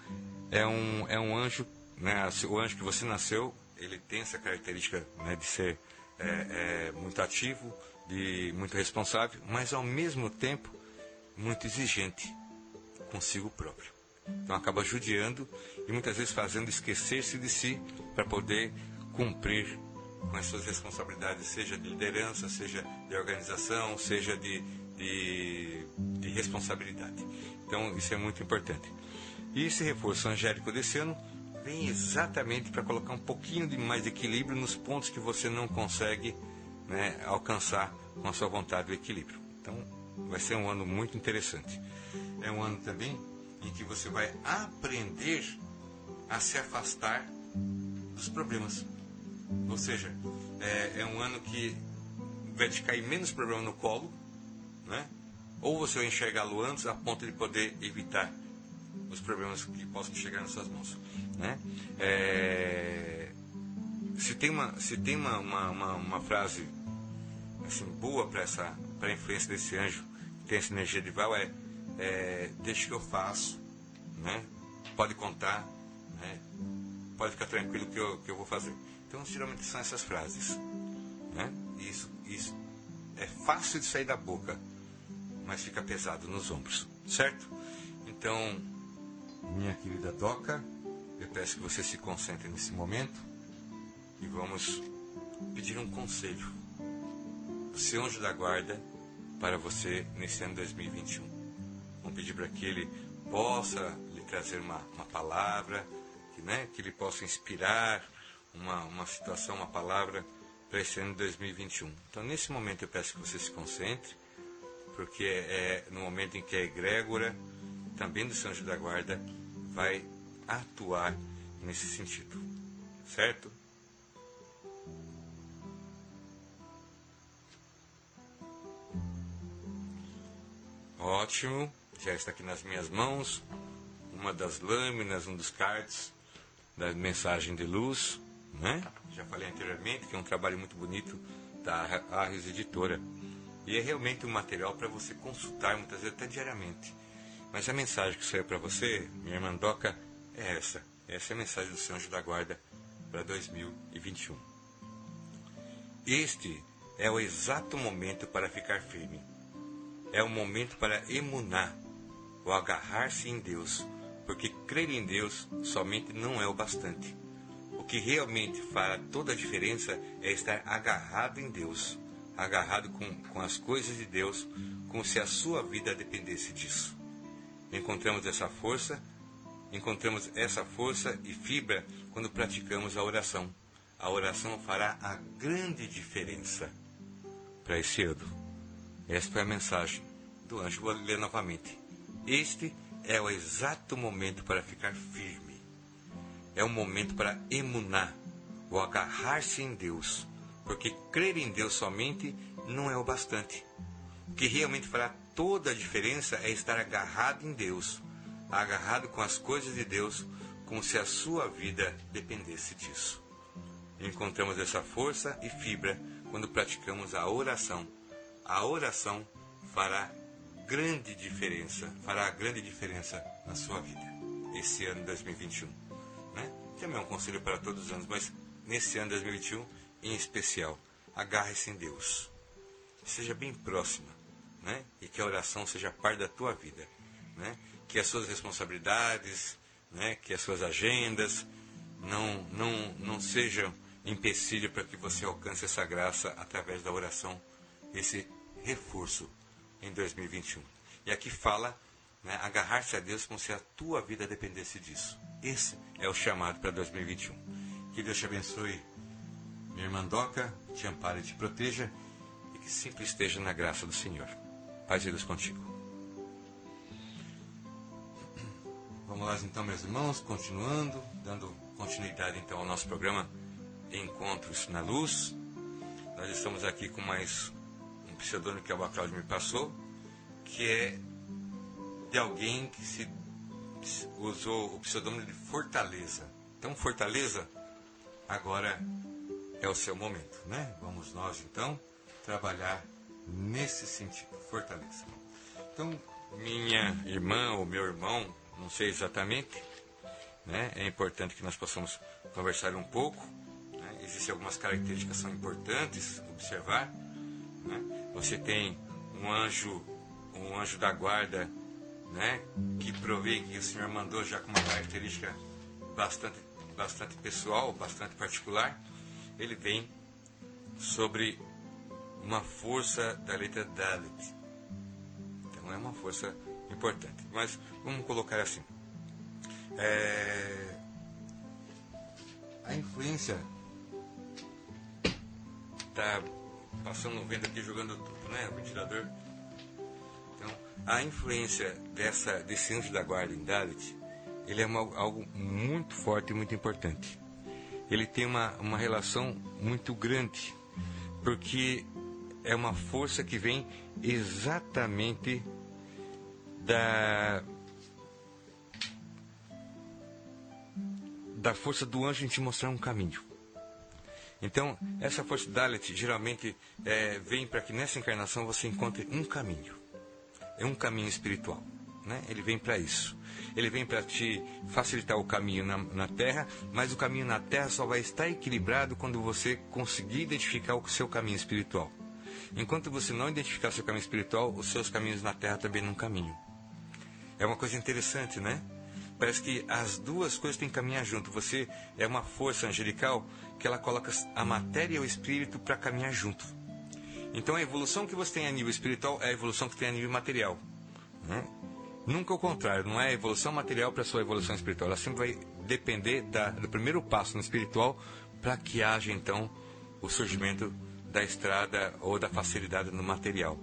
é um, é um anjo, né, o anjo que você nasceu, ele tem essa característica né, de ser é, é, muito ativo, de muito responsável, mas ao mesmo tempo muito exigente consigo próprio. Então acaba judiando e muitas vezes fazendo esquecer-se de si para poder cumprir com as suas responsabilidades, seja de liderança, seja de organização, seja de, de, de responsabilidade. Então, isso é muito importante. E esse reforço angélico desse ano vem exatamente para colocar um pouquinho de mais de equilíbrio nos pontos que você não consegue né, alcançar com a sua vontade o equilíbrio. Então, vai ser um ano muito interessante. É um ano também em que você vai aprender a se afastar dos problemas. Ou seja, é, é um ano que vai te cair menos problema no colo, né? ou você vai enxergá-lo antes a ponto de poder evitar os problemas que possam chegar nas suas mãos. Né? É, se tem uma, se tem uma, uma, uma, frase assim, boa para essa influência desse anjo que tem essa energia de Val é, é deixa que eu faço, né? pode contar, né? pode ficar tranquilo que eu, que eu vou fazer. Então, geralmente são essas frases. Né? isso, isso é fácil de sair da boca, mas fica pesado nos ombros, certo? Então, minha querida Doca, eu peço que você se concentre nesse momento e vamos pedir um conselho. O seu anjo da guarda para você nesse ano 2021. Vamos pedir para que ele possa lhe trazer uma, uma palavra, que, né, que ele possa inspirar uma, uma situação, uma palavra para esse ano 2021. Então, nesse momento, eu peço que você se concentre, porque é, é no momento em que a egrégora, também do São Anjo da Guarda, vai atuar nesse sentido. Certo? Ótimo, já está aqui nas minhas mãos uma das lâminas, um dos cards da mensagem de luz, né? Já falei anteriormente que é um trabalho muito bonito da Arres Editora. E é realmente um material para você consultar muitas vezes até diariamente. Mas a mensagem que saiu para você, minha irmã Doca, é essa. Essa é a mensagem do Senhor Anjo da Guarda para 2021. Este é o exato momento para ficar firme. É o momento para emunar, ou agarrar-se em Deus, porque crer em Deus somente não é o bastante. O que realmente fará toda a diferença é estar agarrado em Deus, agarrado com, com as coisas de Deus, como se a sua vida dependesse disso. Encontramos essa força, encontramos essa força e fibra quando praticamos a oração. A oração fará a grande diferença para esse ano. Esta foi a mensagem do anjo. Vou ler novamente. Este é o exato momento para ficar firme. É o momento para emunar, ou agarrar-se em Deus, porque crer em Deus somente não é o bastante. O que realmente fará toda a diferença é estar agarrado em Deus, agarrado com as coisas de Deus, como se a sua vida dependesse disso. Encontramos essa força e fibra quando praticamos a oração. A oração fará grande diferença, fará grande diferença na sua vida, esse ano 2021. Né? Também é um conselho para todos os anos, mas nesse ano 2021 em especial, agarre-se em Deus. Seja bem próxima, né? E que a oração seja parte da tua vida, né? Que as suas responsabilidades, né? Que as suas agendas não não não sejam empecilho para que você alcance essa graça através da oração, esse reforço em 2021. E aqui fala né, agarrar-se a Deus como se a tua vida dependesse disso. Esse é o chamado para 2021. Que Deus te abençoe, minha irmã Doca, te ampare e te proteja e que sempre esteja na graça do Senhor. Paz e Deus contigo. Vamos lá então, meus irmãos, continuando, dando continuidade então ao nosso programa Encontros na Luz. Nós estamos aqui com mais pseudônimo que a Cláudio me passou, que é de alguém que se usou o pseudônimo de Fortaleza. Então, Fortaleza, agora é o seu momento, né? Vamos nós, então, trabalhar nesse sentido, Fortaleza. Então, minha irmã ou meu irmão, não sei exatamente, né? É importante que nós possamos conversar um pouco. Né? Existem algumas características que são importantes observar. Né? Você tem um anjo, um anjo da guarda, né, que provê que o Senhor mandou já com uma característica bastante, bastante pessoal, bastante particular. Ele vem sobre uma força da letra Dalit. Então é uma força importante. Mas vamos colocar assim. É... A influência da passando o vento aqui jogando tudo, né? O ventilador. Então, a influência dessa, desse anjo da guarda em Dalit, ele é uma, algo muito forte e muito importante. Ele tem uma, uma relação muito grande, porque é uma força que vem exatamente da da força do anjo em te mostrar um caminho. Então, essa força Dalit geralmente é, vem para que nessa encarnação você encontre um caminho. É um caminho espiritual. Né? Ele vem para isso. Ele vem para te facilitar o caminho na, na, terra, mas o caminho na terra só vai estar equilibrado quando você conseguir identificar o seu caminho espiritual. Enquanto você não identificar o seu caminho espiritual, os seus caminhos na terra também não caminham. É uma coisa interessante, né? Parece que as duas coisas têm que caminhar junto. Você é uma força angelical que ela coloca a matéria e o espírito para caminhar junto. Então a evolução que você tem a nível espiritual é a evolução que tem a nível material. Né? Nunca o contrário, não é a evolução material para a sua evolução espiritual. Ela sempre vai depender da, do primeiro passo no espiritual para que haja então o surgimento da estrada ou da facilidade no material.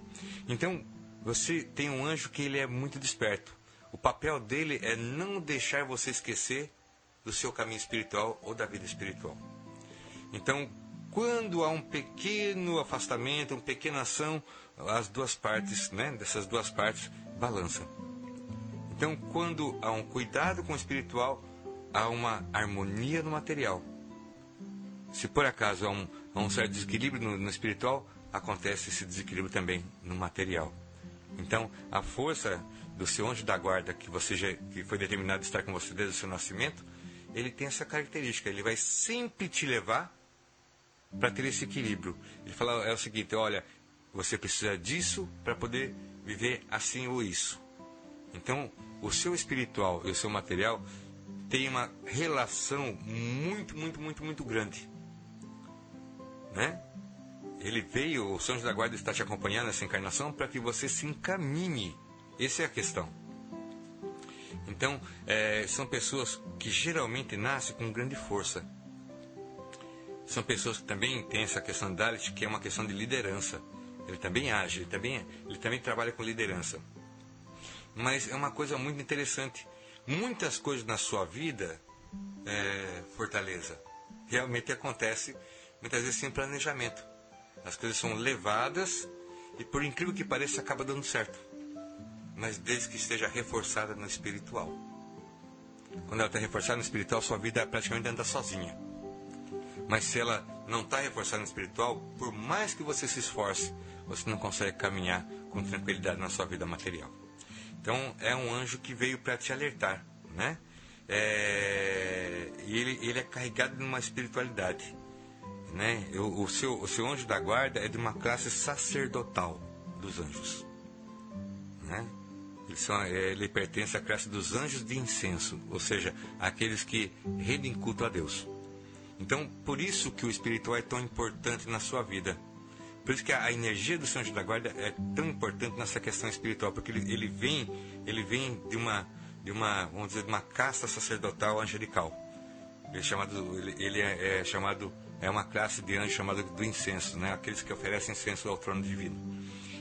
Então, você tem um anjo que ele é muito desperto. O papel dele é não deixar você esquecer do seu caminho espiritual ou da vida espiritual. Então, quando há um pequeno afastamento, uma pequena ação, as duas partes, né, dessas duas partes, balançam. Então, quando há um cuidado com o espiritual, há uma harmonia no material. Se por acaso há um, há um certo desequilíbrio no, no espiritual, acontece esse desequilíbrio também no material. Então, a força do seu anjo da guarda, que você já, que foi determinado estar com você desde o seu nascimento, ele tem essa característica, ele vai sempre te levar para ter esse equilíbrio. Ele fala é o seguinte, olha, você precisa disso para poder viver assim ou isso. Então, o seu espiritual e o seu material têm uma relação muito, muito, muito, muito grande. Né? Ele veio, o São José da Guarda está te acompanhando nessa encarnação para que você se encaminhe essa é a questão. Então, é, são pessoas que geralmente nascem com grande força. São pessoas que também têm essa questão da Dalit, que é uma questão de liderança. Ele também age, ele também, ele também trabalha com liderança. Mas é uma coisa muito interessante. Muitas coisas na sua vida, é, Fortaleza, realmente acontece muitas vezes sem planejamento. As coisas são levadas e, por incrível que pareça, acaba dando certo mas desde que esteja reforçada no espiritual. Quando ela está reforçada no espiritual, sua vida praticamente anda sozinha. Mas se ela não está reforçada no espiritual, por mais que você se esforce, você não consegue caminhar com tranquilidade na sua vida material. Então é um anjo que veio para te alertar, né? É, ele, ele é carregado de uma espiritualidade, né? O, o, seu, o seu anjo da guarda é de uma classe sacerdotal dos anjos, né? Ele, são, é, ele pertence à classe dos anjos de incenso, ou seja, aqueles que rendem culto a Deus. Então, por isso que o espiritual é tão importante na sua vida. Por isso que a, energia do São Anjo da Guarda é tão importante nessa questão espiritual, porque ele, ele vem, ele vem de uma, de uma, vamos dizer, de uma casta sacerdotal angelical. Ele é chamado, ele, ele é, é, chamado, é uma classe de anjos chamada do incenso, né? Aqueles que oferecem incenso ao trono divino.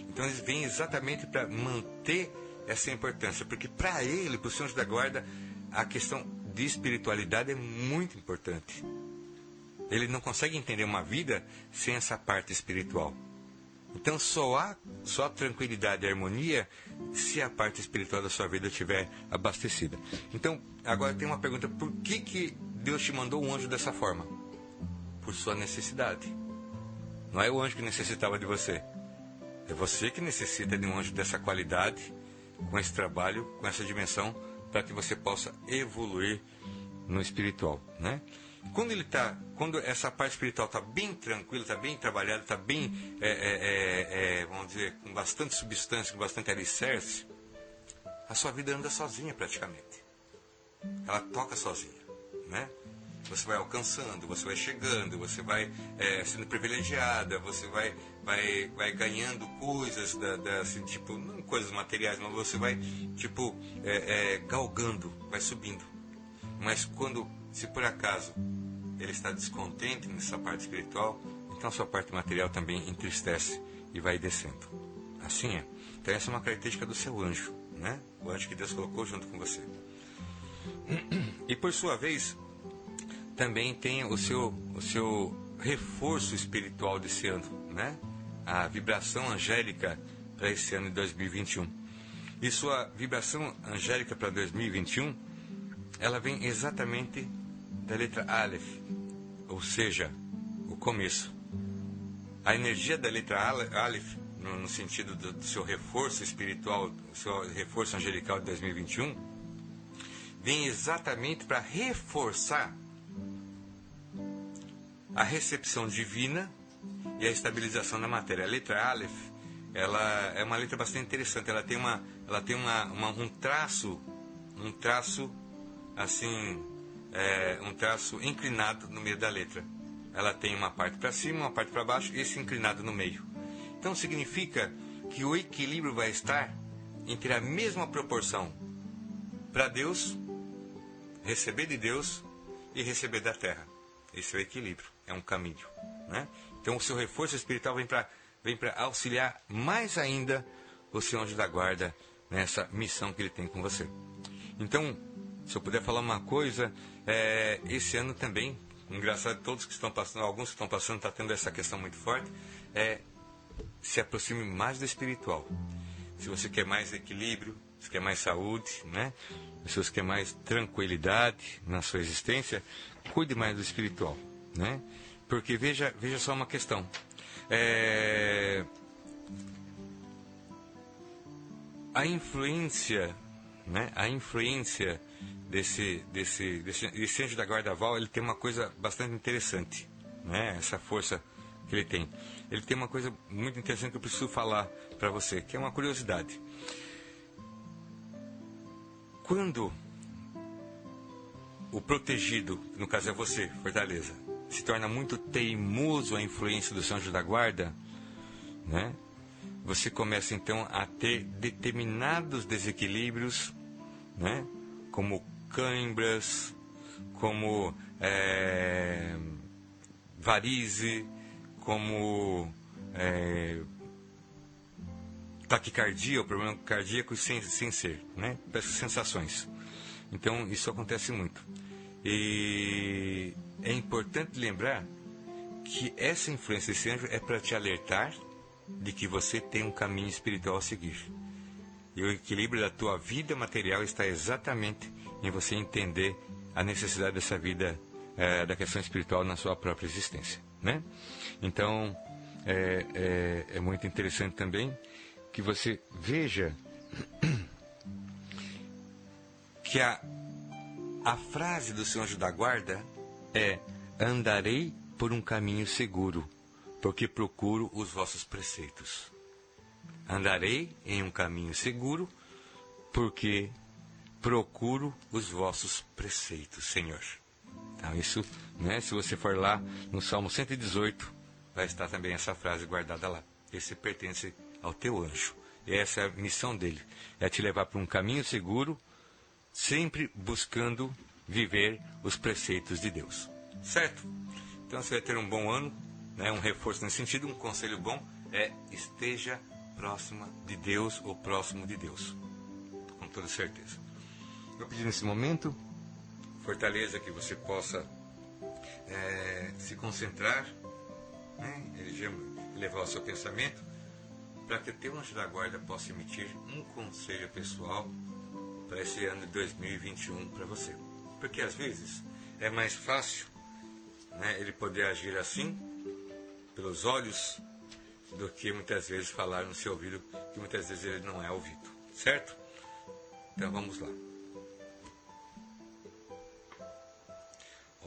Então eles vêm exatamente para manter essa importância, porque para ele, para o Senhor da Guarda, a questão de espiritualidade é muito importante. Ele não consegue entender uma vida sem essa parte espiritual. Então só há só tranquilidade e harmonia se a parte espiritual da sua vida estiver abastecida. Então, agora tem uma pergunta: por que, que Deus te mandou um anjo dessa forma? Por sua necessidade. Não é o anjo que necessitava de você. É você que necessita de um anjo dessa qualidade com esse trabalho, com essa dimensão, para que você possa evoluir no espiritual, né? Quando ele tá, quando essa parte espiritual está bem tranquila, está bem trabalhada, está bem, é, é, é, é, vamos dizer, com bastante substância, com bastante alicerce, a sua vida anda sozinha praticamente. Ela toca sozinha, né? Você vai alcançando, você vai chegando, você vai é, sendo privilegiada, você vai, vai, vai ganhando coisas, da, da, assim, tipo, não coisas materiais, mas você vai, tipo, é, galgando, vai subindo. Mas quando, se por acaso ele está descontente nessa parte espiritual, então sua parte material também entristece e vai descendo. Assim é. Então essa é uma característica do seu anjo, né? O anjo que Deus colocou junto com você. E por sua vez, também tem o seu, o seu reforço espiritual desse ano, né? A vibração angélica para esse ano de 2021. E sua vibração angélica para 2021, ela vem exatamente da letra Aleph, ou seja, o começo. A energia da letra Aleph no, sentido do, do, seu reforço espiritual, seu reforço angelical de 2021, vem exatamente para reforçar a recepção divina e a estabilização da matéria. A letra Aleph, ela é uma letra bastante interessante. Ela tem uma, ela tem uma, uma um traço, um traço assim, é, um traço inclinado no meio da letra. Ela tem uma parte para cima, uma parte para baixo e esse inclinado no meio. Então significa que o equilíbrio vai estar entre a mesma proporção para Deus, receber de Deus e receber da terra. Esse é o equilíbrio, é um caminho. Né? Então o seu reforço espiritual vem para vem auxiliar mais ainda o seu anjo da guarda nessa missão que ele tem com você. Então, se eu puder falar uma coisa, é, esse ano também, engraçado, todos que estão passando, alguns que estão passando, está tendo essa questão muito forte, é se aproxime mais do espiritual. Se você quer mais equilíbrio, se quer mais saúde, né? Se você quer mais tranquilidade na sua existência, cuide mais do espiritual, né? Porque veja, veja só uma questão. É... A influência, né? A influência desse, desse, desse, desse anjo da guarda-val, ele tem uma coisa bastante interessante, né? Essa força que ele tem. Ele tem uma coisa muito interessante que eu preciso falar para você, que é uma curiosidade. Quando o protegido, no caso é você, Fortaleza, se torna muito teimoso a influência do Anjo da Guarda, né? Você começa então a ter determinados desequilíbrios, né? Como cãibras, como é, varize, como é, taquicardia, ou problema cardíaco sem, sem ser, né? Peças sensações. Então, isso acontece muito. E é importante lembrar que essa influência desse anjo é para te alertar de que você tem um caminho espiritual a seguir. E o equilíbrio da tua vida material está exatamente em você entender a necessidade dessa vida, é, da questão espiritual na sua própria existência. Né? Então, é, é, é muito interessante também que você veja *clears throat* que a, a frase do seu anjo da guarda é: Andarei por um caminho seguro, porque procuro os vossos preceitos. Andarei em um caminho seguro, porque procuro os vossos preceitos, Senhor. Então, isso, né, se você for lá no Salmo 118, vai estar também essa frase guardada lá. Esse pertence ao teu anjo. E essa é a missão dele: é te levar para um caminho seguro, sempre buscando viver os preceitos de Deus. Certo? Então você vai ter um bom ano, né, um reforço nesse sentido, um conselho bom é esteja próxima de Deus ou próximo de Deus. Com toda certeza. Eu pedi nesse momento fortaleza que você possa é, se concentrar, né, elevar o seu pensamento, para que o teu anjo da guarda possa emitir um conselho pessoal para esse ano de 2021 para você. Porque às vezes é mais fácil né, ele poder agir assim, pelos olhos, do que muitas vezes falar no seu ouvido, que muitas vezes ele não é ouvido. Certo? Então vamos lá.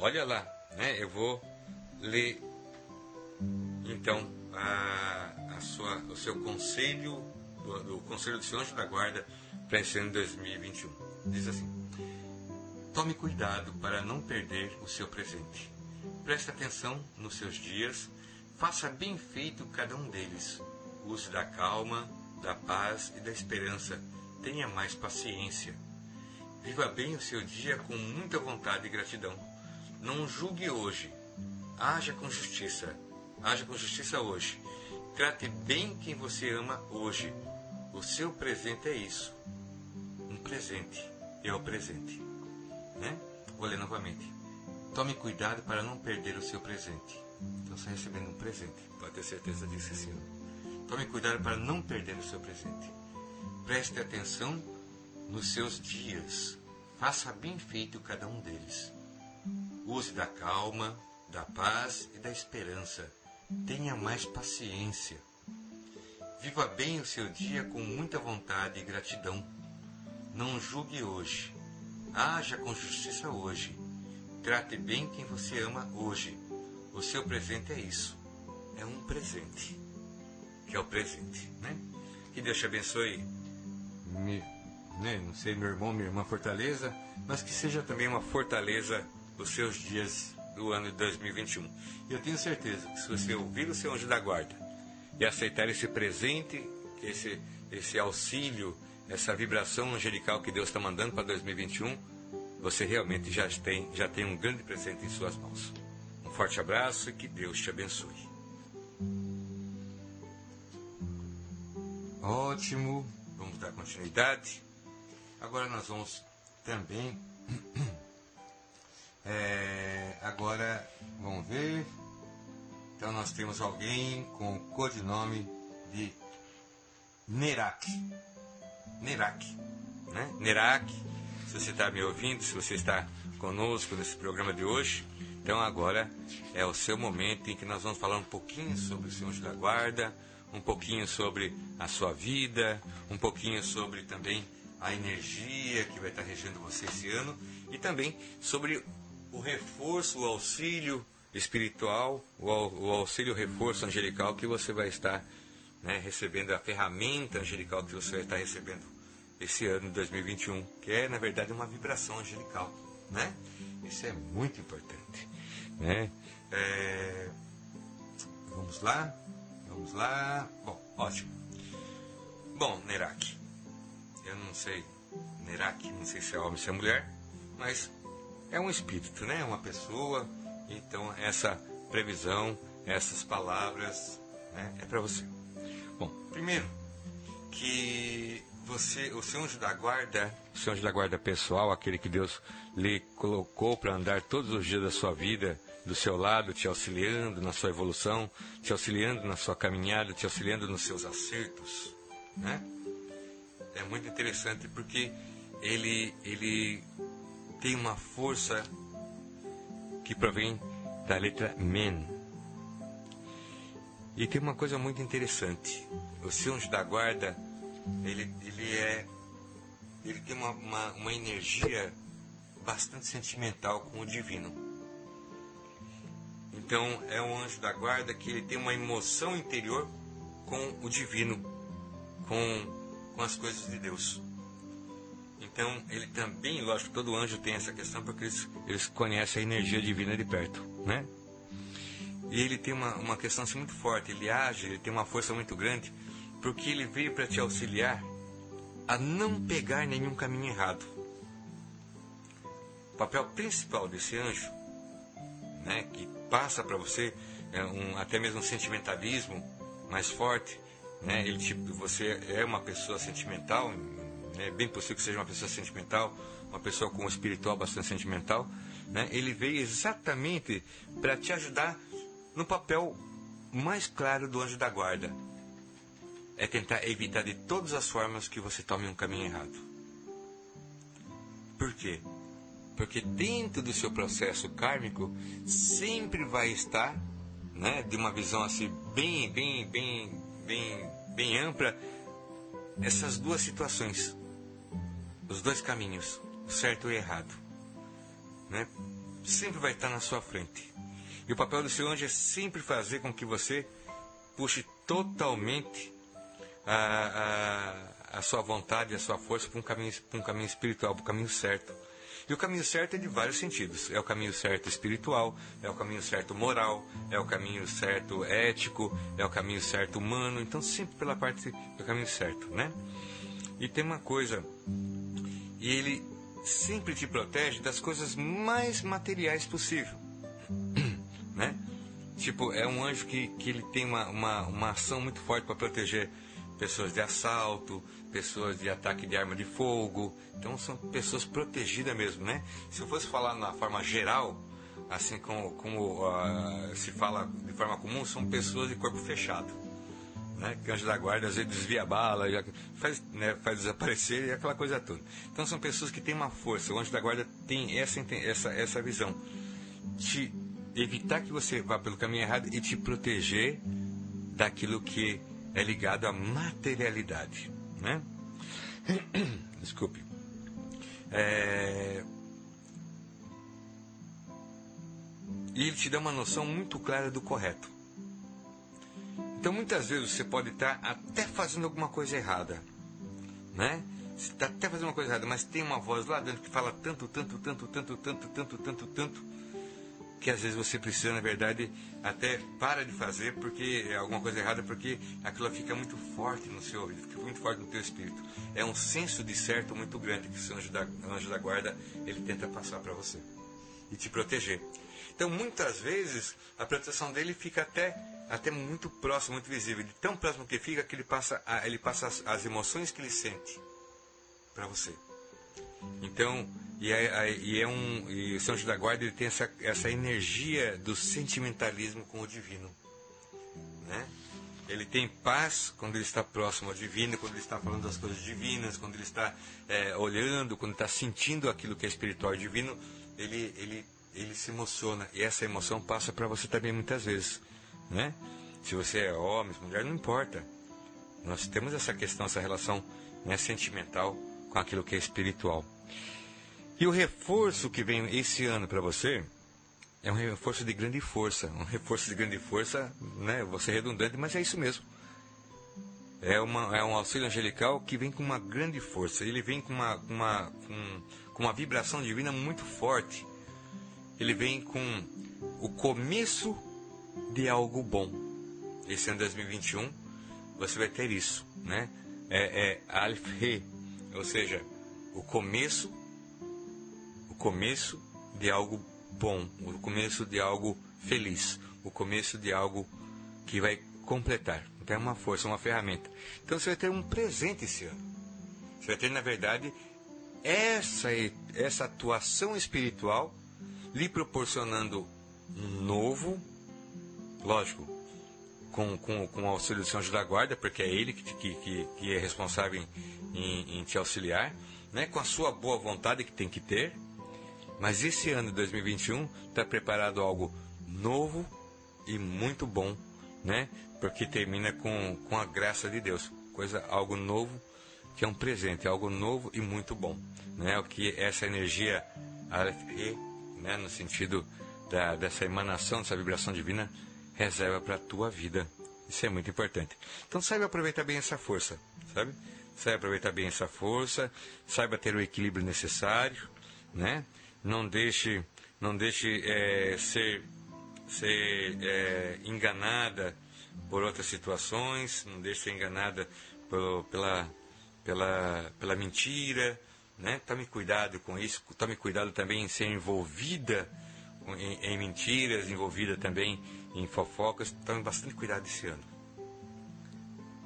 Olha lá, né? Eu vou ler então a, a sua, o seu conselho, do, do Conselho do Senhor Anjo da Guarda para esse ano 2021. Diz assim: Tome cuidado para não perder o seu presente. Preste atenção nos seus dias, faça bem feito cada um deles. Use da calma, da paz e da esperança. Tenha mais paciência. Viva bem o seu dia com muita vontade e gratidão não julgue hoje. Haja com justiça. Haja com justiça hoje. Trate bem quem você ama hoje. O seu presente é isso. Um presente. É o presente. Né? Vou ler novamente. Tome cuidado para não perder o seu presente. Então está recebendo um presente. Pode ter certeza disso, Senhor. Tome cuidado para não perder o seu presente. Preste atenção nos seus dias. Faça bem feito cada um deles. Use da calma, da paz e da esperança. Tenha mais paciência. Viva bem o seu dia com muita vontade e gratidão. Não julgue hoje. Haja com justiça hoje. Trate bem quem você ama hoje. O seu presente é isso. É um presente. Que é o presente, né? Que Deus te abençoe. Me, né, não sei, meu irmão, minha irmã Fortaleza, mas que seja também uma fortaleza os seus dias do ano de 2021. E eu tenho certeza que se você ouvir o seu anjo da guarda e aceitar esse presente, esse, esse auxílio, essa vibração angelical que Deus está mandando para 2021, você realmente já tem, já tem um grande presente em suas mãos. Um forte abraço e que Deus te abençoe. Ótimo, vamos dar continuidade. Agora nós vamos também. É, agora, vamos ver. Então nós temos alguém com o codinome de Nerak. Nerak, né? Nerak, se você está me ouvindo, se você está conosco nesse programa de hoje, então agora é o seu momento em que nós vamos falar um pouquinho sobre o Senhor da Guarda, um pouquinho sobre a sua vida, um pouquinho sobre também a energia que vai estar regendo você esse ano e também sobre o reforço, o auxílio espiritual, o, auxílio, reforço angelical que você vai estar né, recebendo, a ferramenta angelical que você vai estar recebendo esse ano de 2021, que é na verdade uma vibração angelical, né? Isso é muito importante, né? É... Vamos lá, vamos lá. Bom, ótimo. Bom, Nerak, eu não sei, Nerak, não sei se é homem ou se é mulher, mas é um espírito, né? Uma pessoa. Então essa previsão, essas palavras, né? É para você. Bom, primeiro que você, o seu anjo da guarda, o seu anjo da guarda pessoal, aquele que Deus lhe colocou para andar todos os dias da sua vida do seu lado, te auxiliando na sua evolução, te auxiliando na sua caminhada, te auxiliando nos seus acertos, né? É muito interessante porque ele ele tem uma força que provém da letra men. E tem uma coisa muito interessante. O seu anjo da guarda, ele, ele é. Ele tem uma, uma, uma energia bastante sentimental com o divino. Então é um anjo da guarda que ele tem uma emoção interior com o divino, com, com as coisas de Deus. Então, ele também, lógico, todo anjo tem essa questão porque eles, eles conhecem a energia divina de perto, né? E ele tem uma, uma questão assim, muito forte, ele age, ele tem uma força muito grande, porque ele veio para te auxiliar a não pegar nenhum caminho errado. O papel principal desse anjo, né, que passa para você é um, até mesmo um sentimentalismo mais forte, né, ele tipo, você é uma pessoa sentimental, é bem possível que seja uma pessoa sentimental, uma pessoa com um espiritual bastante sentimental, né? ele veio exatamente para te ajudar no papel mais claro do anjo da guarda. É tentar evitar de todas as formas que você tome um caminho errado. Por quê? Porque dentro do seu processo kármico sempre vai estar, né, de uma visão assim bem, bem, bem, bem, bem ampla, essas duas situações os dois caminhos, o certo e o errado, né? sempre vai estar na sua frente. E o papel do seu anjo é sempre fazer com que você puxe totalmente a, a, a sua vontade, a sua força para um caminho, para um caminho espiritual, para o caminho certo. E o caminho certo é de vários sentidos. É o caminho certo espiritual, é o caminho certo moral, é o caminho certo ético, é o caminho certo humano. Então, sempre pela parte do caminho certo, né? E tem uma coisa e ele sempre te protege das coisas mais materiais possível. *clears throat* né? Tipo, é um anjo que, que ele tem uma, uma, uma ação muito forte para proteger pessoas de assalto, pessoas de ataque de arma de fogo. Então são pessoas protegidas mesmo, né? Se eu fosse falar na forma geral, assim como, como uh, se fala de forma comum, são pessoas de corpo fechado né? Anjo da guarda às vezes desvia a bala, faz, né, faz desaparecer e aquela coisa toda. Então são pessoas que têm uma força. O anjo da guarda tem essa, essa, essa visão. de evitar que você vá pelo caminho errado e te proteger daquilo que é ligado à materialidade, né? *coughs* Desculpe. É... E ele te dá uma noção muito clara do correto. Então muitas vezes você pode estar até fazendo alguma coisa errada, né? Você está até fazendo uma coisa errada, mas tem uma voz lá dentro que fala tanto, tanto, tanto, tanto, tanto, tanto, tanto, tanto, que às vezes você precisa, na verdade, até para de fazer porque é alguma coisa errada, porque aquilo fica muito forte no seu ouvido, fica muito forte no teu espírito. É um senso de certo muito grande que o seu anjo da, anjo da guarda ele tenta passar para você e te proteger. Então, muitas vezes, a proteção dele fica até, até muito próximo, muito visível. De tão próximo que fica que ele passa, a, ele passa as, as emoções que ele sente para você. Então, e é, e é um. E o São da Guarda ele tem essa, essa energia do sentimentalismo com o divino. Né? Ele tem paz quando ele está próximo ao divino, quando ele está falando das coisas divinas, quando ele está é, olhando, quando está sentindo aquilo que é espiritual e divino, ele, ele ele se emociona e essa emoção passa para você também muitas vezes, né? Se você é homem, mulher, não importa. Nós temos essa questão, essa relação né, sentimental com aquilo que é espiritual. E o reforço que vem esse ano para você é um reforço de grande força, um reforço de grande força, né? Você redundante, mas é isso mesmo. É, uma, é um auxílio angelical que vem com uma grande força. Ele vem com uma, uma, com, com uma vibração divina muito forte ele vem com o começo de algo bom. Esse ano 2021 você vai ter isso, né? É, é Alf Re, ou seja, o começo, o começo de algo bom, o começo de algo feliz, o começo de algo que vai completar. Então é uma força, uma ferramenta. Então você vai ter um presente esse ano. Você vai ter, na verdade, essa, essa atuação espiritual lhe proporcionando um novo, lógico, com, com, com o auxílio do Senhor da Guarda, porque é ele que, que, que é responsável em, em, te auxiliar, né? com a sua boa vontade que tem que ter. Mas esse ano de 2021 está preparado algo novo e muito bom, né? Porque termina com, com a graça de Deus, coisa algo novo que é um presente, algo novo e muito bom, né? O que essa energia né, no sentido da, dessa emanação, dessa vibração divina, reserva para a tua vida. Isso é muito importante. Então saiba aproveitar bem essa força, sabe? Saiba aproveitar bem essa força, saiba ter o equilíbrio necessário, né? Não deixe, não deixe é, ser, ser é, enganada por outras situações, não deixe ser enganada por, pela, pela, pela mentira, né? Tome cuidado com isso, tome cuidado também em ser envolvida em, em mentiras, envolvida também em fofocas. Tome bastante cuidado esse ano.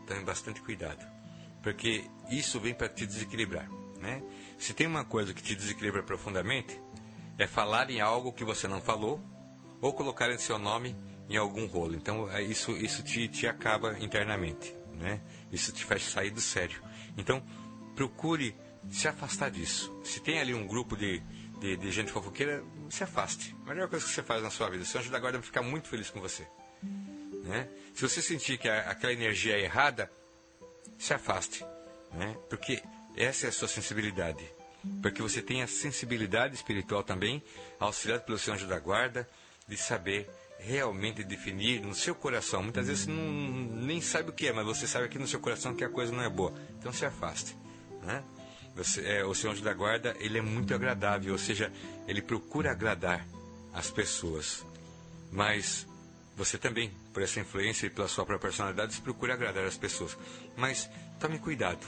Tome bastante cuidado, porque isso vem para te desequilibrar, né? Se tem uma coisa que te desequilibra profundamente, é falar em algo que você não falou ou colocar em seu nome em algum rolo. Então é isso isso te, te acaba internamente, né? Isso te faz sair do sério. Então procure se afastar disso. Se tem ali um grupo de, de, de, gente fofoqueira, se afaste. A melhor coisa que você faz na sua vida. Seu anjo da guarda vai ficar muito feliz com você. Né? Se você sentir que a, aquela energia é errada, se afaste. Né? Porque essa é a sua sensibilidade. Porque você tem a sensibilidade espiritual também, auxiliado pelo seu anjo da guarda, de saber realmente definir no seu coração. Muitas vezes você não, nem sabe o que é, mas você sabe aqui no seu coração que a coisa não é boa. Então se afaste. Né? Você, é, o seu anjo da guarda ele é muito agradável, ou seja, ele procura agradar as pessoas. Mas você também, por essa influência e pela sua própria personalidade, procura agradar as pessoas. Mas tome cuidado,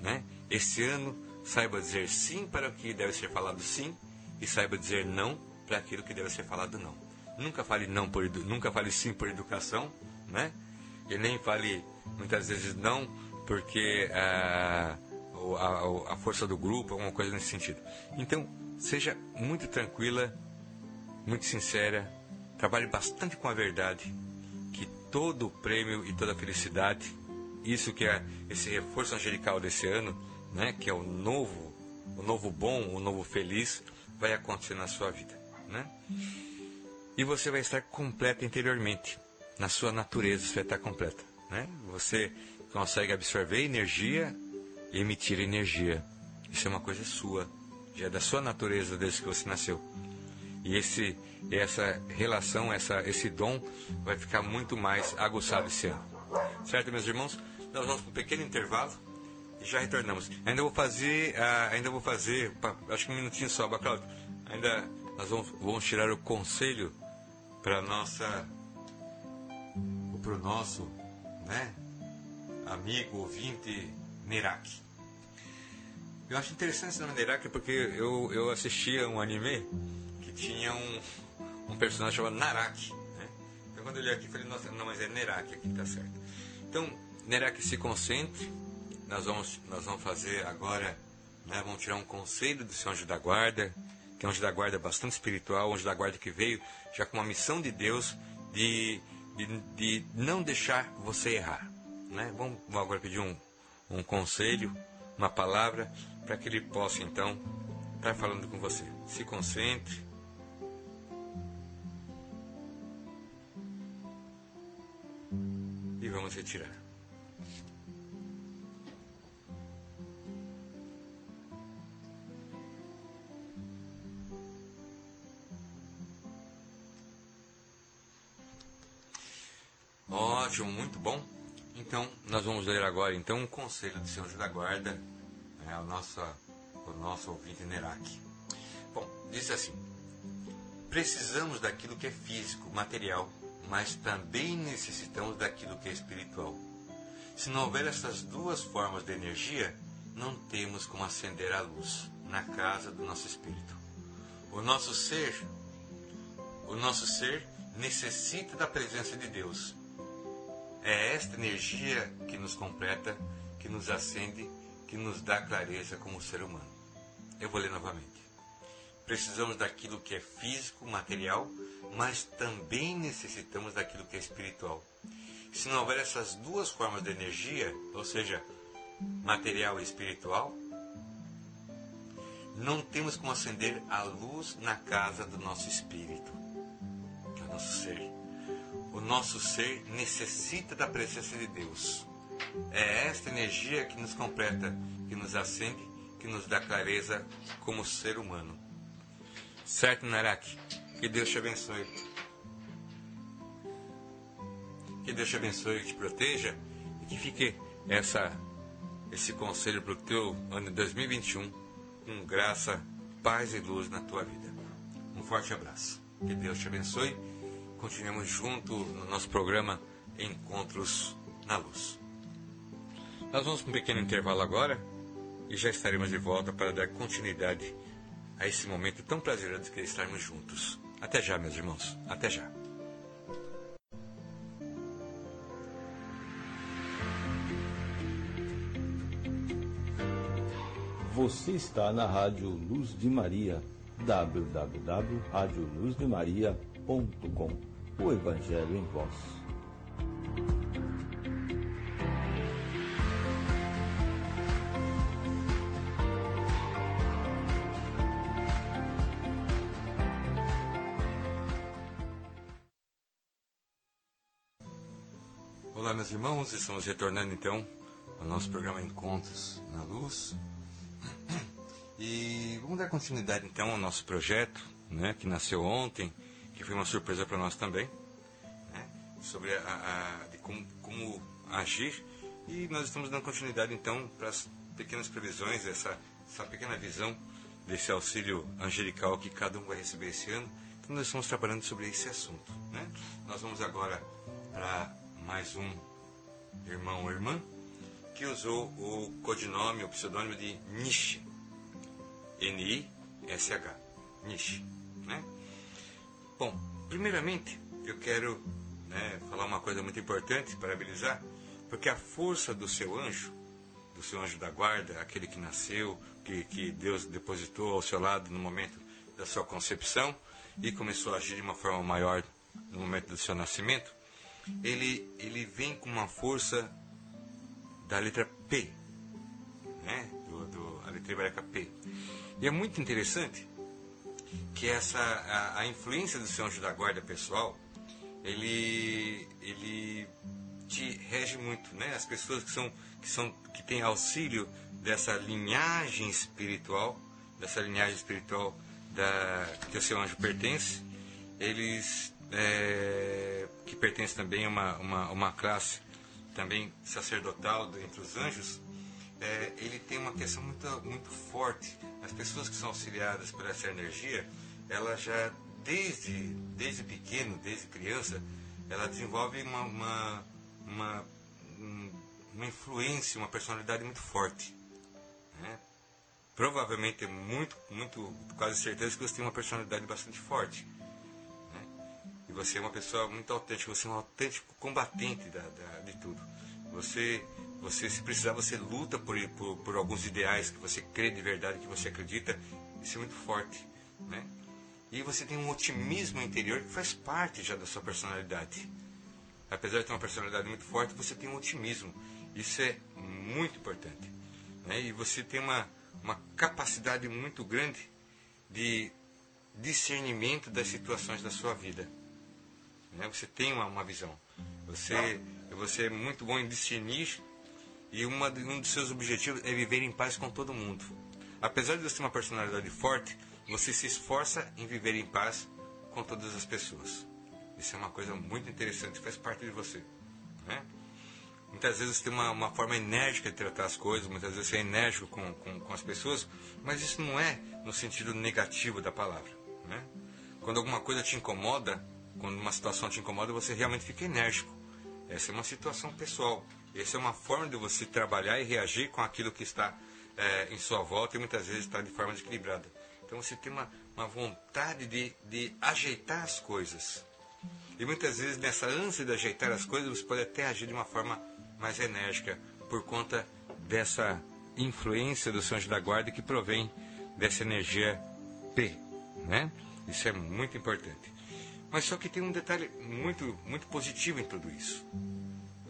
né? Esse ano saiba dizer sim para o que deve ser falado sim e saiba dizer não para aquilo que deve ser falado não. Nunca fale não por nunca fale sim por educação, né? E nem fale muitas vezes não porque ah, a, a força do grupo, alguma coisa nesse sentido. Então, seja muito tranquila, muito sincera, trabalhe bastante com a verdade, que todo o prêmio e toda a felicidade, isso que é esse reforço angelical desse ano, né, que é o novo, o novo bom, o novo feliz, vai acontecer na sua vida, né? E você vai estar completa interiormente, na sua natureza você vai estar completa, né? Você consegue absorver energia emitir energia. Isso é uma coisa sua, já é da sua natureza desde que você nasceu. E esse, essa relação, essa, esse dom vai ficar muito mais aguçado esse ano. Certo, meus irmãos? Nós vamos para um pequeno intervalo e já retornamos. Ainda vou fazer, uh, ainda vou fazer, acho que um minutinho só, Bacalhau. Ainda nós vamos, vamos tirar o conselho para nossa, para o nosso, né, amigo ouvinte Nerak. Eu acho interessante esse nome Nerak porque eu, eu assistia um anime que tinha um, um personagem chamado Narak. Né? Então quando eu li aqui, falei, nossa, não, mas é Nerak aqui, tá certo. Então, Nerak se concentre. Nós vamos, nós vamos fazer agora, né, vamos tirar um conselho do seu anjo da guarda, que é um anjo da guarda bastante espiritual, um anjo da guarda que veio já com uma missão de Deus de, de, de não deixar você errar. Né? Vamos, vamos agora pedir um, um conselho, uma palavra, para que ele possa então estar falando com você. Se concentre, vamos retirar. Ótimo, muito bom. Então, nós vamos ler agora então um conselho do Senhor da Guarda, né, o, nosso, o nosso ouvinte Nerak. Bom, diz assim: Precisamos daquilo que é físico, material, mas também necessitamos daquilo que é espiritual. Se não houver essas duas formas de energia, não temos como acender a luz na casa do nosso espírito. O nosso ser, o nosso ser necessita da presença de Deus. É esta energia que nos completa, que nos acende, que nos dá clareza como ser humano. Eu vou ler novamente. Precisamos daquilo que é físico, material, mas também necessitamos daquilo que é espiritual. Se não houver essas duas formas de energia, ou seja, material e espiritual, não temos como acender a luz na casa do nosso espírito, que é o nosso ser. O nosso ser necessita da presença de Deus. É esta energia que nos completa, que nos acende, que nos dá clareza como ser humano. Certo, Narak? Que Deus te abençoe. Que Deus te abençoe e te proteja e que fique essa, esse conselho para o teu ano de 2021 com graça, paz e luz na tua vida. Um forte abraço. Que Deus te abençoe. Continuemos junto no nosso programa Encontros na Luz. Nós vamos para um pequeno intervalo agora e já estaremos de volta para dar continuidade a esse momento tão prazeroso que é estarmos juntos. Até já, meus irmãos. Até já. Você está na Rádio Luz de Maria, www.radioluzdemaria.com. O Evangelho em Voz. Olá, meus irmãos, estamos retornando então ao nosso programa Encontros na Luz. E vamos dar continuidade então ao nosso projeto, né, que nasceu ontem, que foi uma surpresa para nós também, né, sobre a, a como, como, agir. E nós estamos dando continuidade então para as pequenas previsões, essa, essa pequena visão desse auxílio angelical que cada um vai receber esse ano. Então nós estamos trabalhando sobre esse assunto. Né? Nós vamos agora para mais um irmão ou irmã que usou o codinome, o pseudônimo de Nishi. N-I-S-H. Nishi. Bom, primeiramente eu quero né, falar uma coisa muito importante, parabenizar, porque a força do seu anjo, do seu anjo da guarda, aquele que nasceu, que, que Deus depositou ao seu lado no momento da sua concepção e começou a agir de uma forma maior no momento do seu nascimento, ele, ele vem com uma força da letra P, né? do, do, a letra hebraica P. E é muito interessante que essa a, a influência do seu anjo da guarda pessoal, ele, ele te rege muito, né? As pessoas que são que são que têm auxílio dessa linhagem espiritual, dessa linhagem espiritual da que o seu anjo pertence, eles é, que pertence também a uma, uma, uma classe também sacerdotal entre os anjos, é, ele tem uma questão muito, muito forte. As pessoas que são auxiliadas por essa energia, ela já desde, desde pequeno, desde criança, ela desenvolve uma, uma, uma, uma influência, uma personalidade muito forte. Né? Provavelmente, muito, muito, quase certeza que você tem uma personalidade bastante forte. Né? E você é uma pessoa muito autêntica, você é um autêntico combatente da, da, de tudo. Você, você, se precisar, você luta por, por, por alguns ideais que você crê de verdade, que você acredita, isso é muito forte. Né? E você tem um otimismo interior que faz parte já da sua personalidade. Apesar de ter uma personalidade muito forte, você tem um otimismo. Isso é muito importante. Né? E você tem uma, uma capacidade muito grande de discernimento das situações da sua vida. Né? Você tem uma, uma visão. Você, você é muito bom em discernir e uma, um dos seus objetivos é viver em paz com todo mundo. Apesar de você ter uma personalidade forte, você se esforça em viver em paz com todas as pessoas. Isso é uma coisa muito interessante, faz parte de você. Né? Muitas vezes você tem uma, uma forma enérgica de tratar as coisas, muitas vezes você é enérgico com, com, com as pessoas, mas isso não é no sentido negativo da palavra. Né? Quando alguma coisa te incomoda, quando uma situação te incomoda, você realmente fica enérgico. Essa é uma situação pessoal. Essa é uma forma de você trabalhar e reagir com aquilo que está é, em sua volta e muitas vezes está de forma desequilibrada. Então você tem uma, uma vontade de, de ajeitar as coisas. E muitas vezes nessa ânsia de ajeitar as coisas você pode até agir de uma forma mais enérgica por conta dessa influência do seu anjo da guarda que provém dessa energia P, né? Isso é muito importante. Mas só que tem um detalhe muito muito positivo em tudo isso.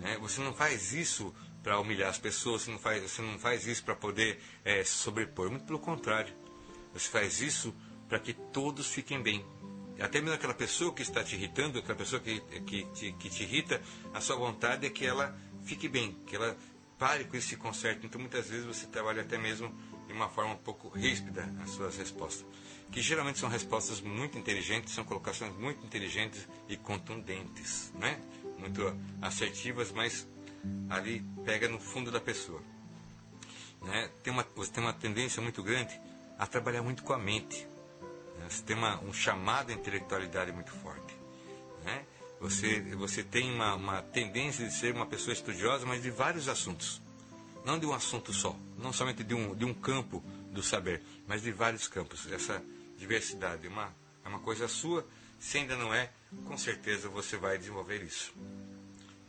Né? Você não faz isso para humilhar as pessoas, você não faz, você não faz isso para poder é, se sobrepor. Muito pelo contrário. Você faz isso para que todos fiquem bem. Até mesmo aquela pessoa que está te irritando, aquela pessoa que, que, te, que te irrita, a sua vontade é que ela fique bem, que ela pare com esse conserto. Então muitas vezes você trabalha até mesmo de uma forma um pouco ríspida as suas respostas. Que geralmente são respostas muito inteligentes, são colocações muito inteligentes e contundentes, né? Muito assertivas, mas ali pega no fundo da pessoa. Né? Tem uma, você tem uma tendência muito grande a trabalhar muito com a mente. Né? Você tem uma, um chamado à intelectualidade muito forte. Né? Você, você tem uma, uma tendência de ser uma pessoa estudiosa, mas de vários assuntos. Não de um assunto só, não somente de um, de um campo do saber, mas de vários campos. Essa diversidade é uma, é uma coisa sua. Se ainda não é, com certeza você vai desenvolver isso.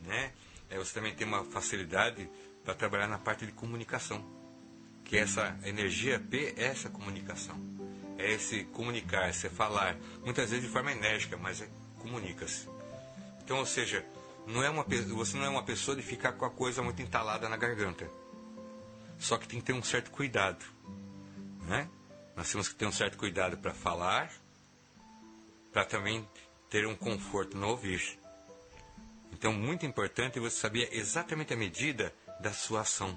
Né? É, você também tem uma facilidade para trabalhar na parte de comunicação que essa energia P é essa comunicação. É esse comunicar, esse falar. Muitas vezes de forma enérgica, mas é, comunica-se. Então, ou seja, não é uma, você não é uma pessoa de ficar com a coisa muito entalada na garganta. Só que tem que ter um certo cuidado. Né? Nós temos que ter um certo cuidado para falar, para também ter um conforto no ouvir. Então, muito importante você saber exatamente a medida da sua ação.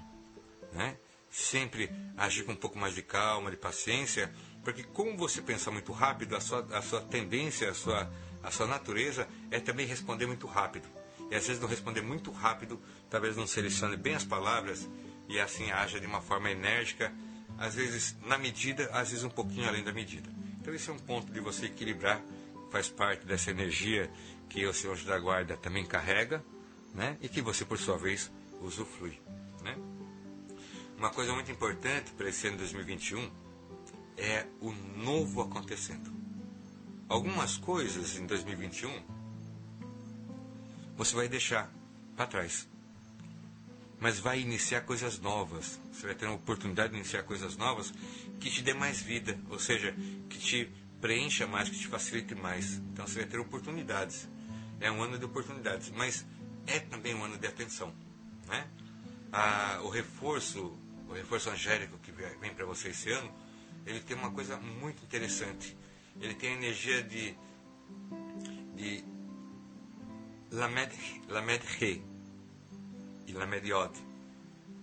Né? sempre agir com um pouco mais de calma, de paciência, porque como você pensa muito rápido, a sua, a sua tendência, a sua, a sua natureza é também responder muito rápido. E às vezes não responder muito rápido, talvez não selecione bem as palavras e assim haja de uma forma enérgica, às vezes na medida, às vezes um pouquinho além da medida. Então esse é um ponto de você equilibrar, faz parte dessa energia que o Senhor da Guarda também carrega, né? E que você por sua vez usufrui, né? Uma coisa muito importante para esse ano 2021 é o novo acontecendo. Algumas coisas em 2021 você vai deixar para trás. Mas vai iniciar coisas novas. Você vai ter uma oportunidade de iniciar coisas novas que te dê mais vida, ou seja, que te preencha mais, que te facilite mais. Então você vai ter oportunidades. É um ano de oportunidades, mas é também um ano de atenção. Né? Ah, o reforço o reforço angélico que vem para você esse ano, ele tem uma coisa muito interessante. Ele tem a energia de, de Lamed, Lamed Re. e la mediode.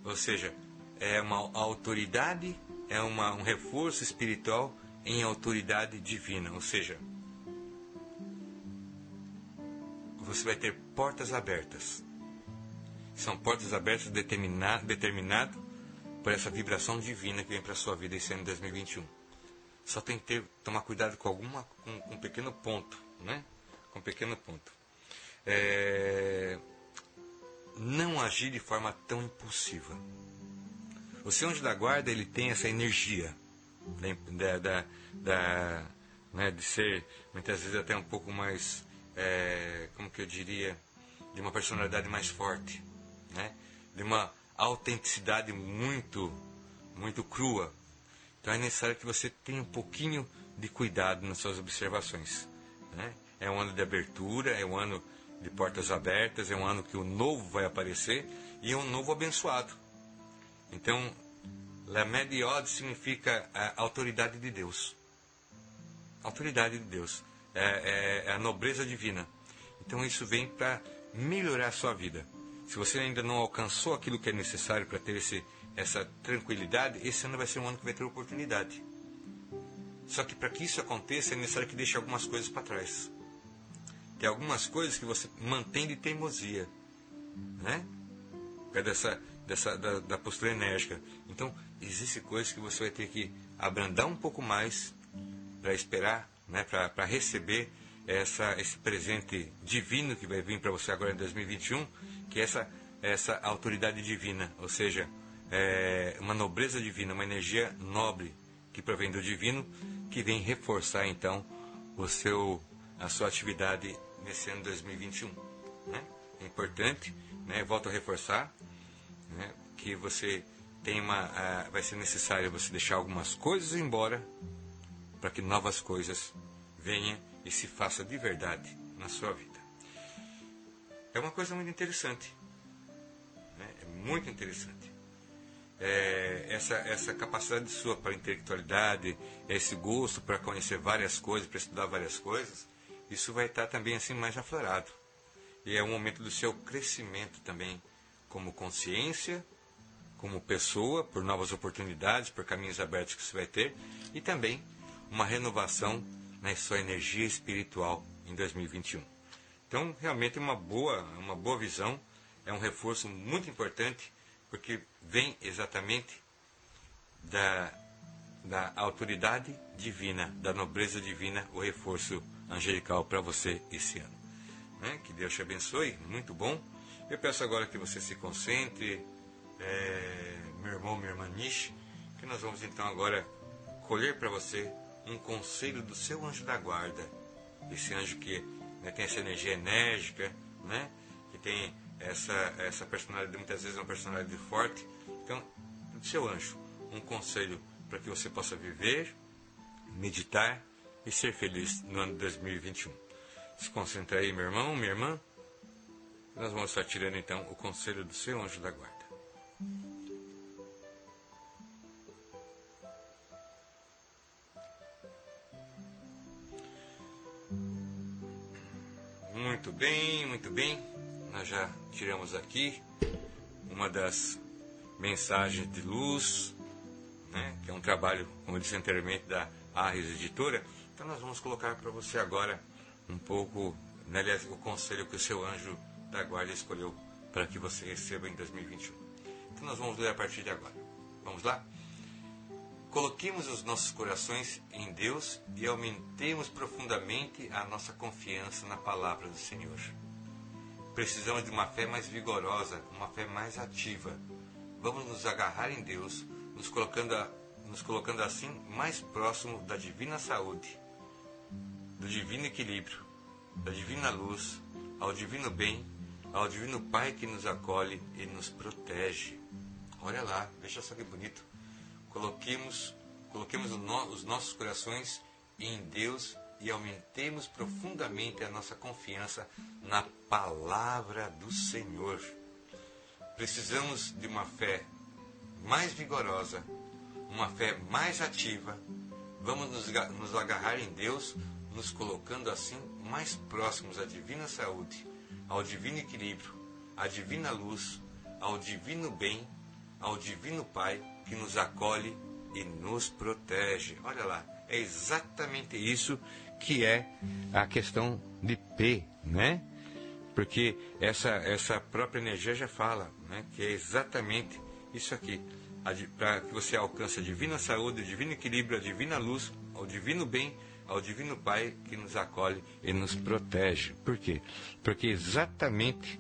Ou seja, é uma autoridade, é uma, um reforço espiritual em autoridade divina. Ou seja, você vai ter portas abertas. São portas abertas determinadas determinado por essa vibração divina que vem para a sua vida esse ano de 2021. Só tem que ter, tomar cuidado com alguma com, com um pequeno ponto, né? Com um pequeno ponto. É, não agir de forma tão impulsiva. O seu anjo da guarda ele tem essa energia da, da, da né, de ser muitas vezes até um pouco mais é, como que eu diria, de uma personalidade mais forte, né? de uma autenticidade muito, muito crua. Então é necessário que você tenha um pouquinho de cuidado nas suas observações. Né? É um ano de abertura, é um ano de portas abertas, é um ano que o novo vai aparecer e é um novo abençoado. Então, La Mediode significa a autoridade de Deus. Autoridade de Deus é, é, é a nobreza divina. Então isso vem para melhorar a sua vida. Se você ainda não alcançou aquilo que é necessário para ter esse, essa tranquilidade, esse ano vai ser um ano que vai ter oportunidade. Só que para que isso aconteça é necessário que deixe algumas coisas para trás. Tem algumas coisas que você mantém de teimosia, né? É dessa, dessa da, da postura enérgica. Então, existem coisas que você vai ter que abrandar um pouco mais para esperar né, para receber essa, esse presente divino que vai vir para você agora em 2021, que é essa, essa autoridade divina, ou seja, é uma nobreza divina, uma energia nobre que provém do divino, que vem reforçar então o seu, a sua atividade nesse ano 2021. Né? É importante, né, volto a reforçar, né, que você tem uma, uh, vai ser necessário você deixar algumas coisas embora para que novas coisas venham e se faça de verdade na sua vida. É uma coisa muito interessante. Né? É muito interessante. É, essa, essa capacidade sua para intelectualidade, esse gosto para conhecer várias coisas, para estudar várias coisas, isso vai estar também assim mais aflorado. E é um momento do seu crescimento também, como consciência, como pessoa, por novas oportunidades, por caminhos abertos que você vai ter, e também uma renovação na sua energia espiritual em 2021. Então, realmente é uma boa, uma boa visão, é um reforço muito importante, porque vem exatamente da, da autoridade divina, da nobreza divina, o reforço angelical para você esse ano. Né? Que Deus te abençoe, muito bom. Eu peço agora que você se concentre, é, meu irmão, minha irmã Nish, que nós vamos então agora colher para você um conselho do seu anjo da guarda. Esse anjo que né, tem essa energia enérgica, né, que tem essa, essa personalidade, muitas vezes uma personalidade forte. Então, do seu anjo, um conselho para que você possa viver, meditar e ser feliz no ano de 2021. Se concentre aí, meu irmão, minha irmã. Nós vamos estar tirando então o conselho do seu anjo da guarda. Muito bem, muito bem. Nós já tiramos aqui uma das mensagens de luz, né, que é um trabalho, como eu disse anteriormente, da Arres Editora. Então nós vamos colocar para você agora um pouco, né, aliás, o conselho que o seu anjo da guarda escolheu para que você receba em 2021. Então nós vamos ler a partir de agora. Vamos lá? Coloquemos os nossos corações em Deus e aumentemos profundamente a nossa confiança na palavra do Senhor. Precisamos de uma fé mais vigorosa, uma fé mais ativa. Vamos nos agarrar em Deus, nos colocando, nos colocando assim mais próximo da divina saúde, do divino equilíbrio, da divina luz, ao divino bem, ao divino Pai que nos acolhe e nos protege. Olha lá, veja só que bonito Coloquemos, coloquemos os nossos corações em Deus e aumentemos profundamente a nossa confiança na palavra do Senhor. Precisamos de uma fé mais vigorosa, uma fé mais ativa. Vamos nos, nos agarrar em Deus, nos colocando assim mais próximos à divina saúde, ao divino equilíbrio, à divina luz, ao divino bem, ao divino Pai que nos acolhe e nos protege. Olha lá, é exatamente isso que é a questão de P, né? Porque essa, essa própria energia já fala, né? Que é exatamente isso aqui. Para que você alcance a divina saúde, o divino equilíbrio, a divina luz, o divino bem, ao Divino Pai que nos acolhe e nos protege. Por quê? Porque exatamente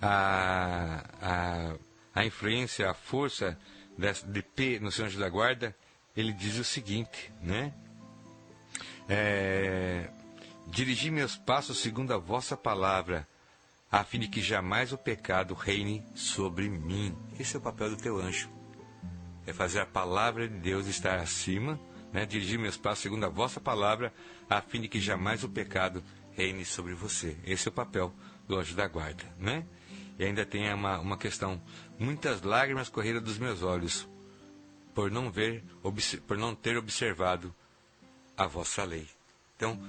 a, a, a influência, a força de P no Senhor Anjo da Guarda, ele diz o seguinte, né? É, Dirigi meus passos segundo a vossa palavra, a fim de que jamais o pecado reine sobre mim. Esse é o papel do teu anjo. É fazer a palavra de Deus estar acima né, dirigir meus passos segundo a vossa palavra, a fim de que jamais o pecado reine sobre você. Esse é o papel do anjo da guarda, né? E ainda tem uma, uma questão: muitas lágrimas correram dos meus olhos por não ver, por não ter observado a vossa lei. Então,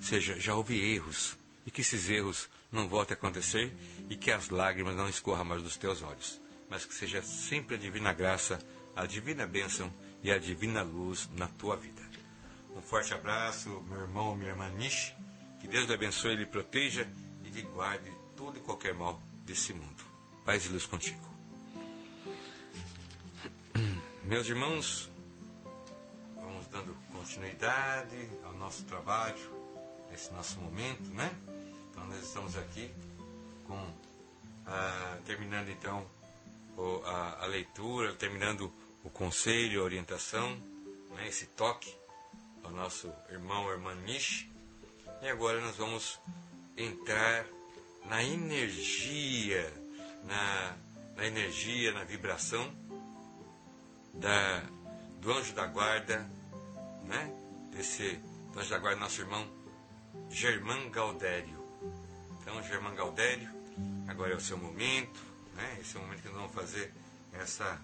seja, já houve erros e que esses erros não voltem a acontecer e que as lágrimas não escorram mais dos teus olhos, mas que seja sempre a divina graça, a divina bênção e a divina luz na tua vida. Um forte abraço, meu irmão, minha irmã Nish. Que Deus lhe abençoe, lhe proteja e lhe guarde todo e qualquer mal desse mundo. Paz e luz contigo. Meus irmãos, vamos dando continuidade ao nosso trabalho, nesse nosso momento, né? Então nós estamos aqui com ah, terminando então a, a leitura, terminando o conselho, a orientação, né, esse toque ao nosso irmão, irmã Nish. E agora nós vamos entrar na energia, na, na energia, na vibração da, do anjo da guarda, né? Desse do anjo da guarda, nosso irmão Germán Gaudério. Então, Germán Gaudério, agora é o seu momento, né? Esse é o momento que nós vamos fazer essa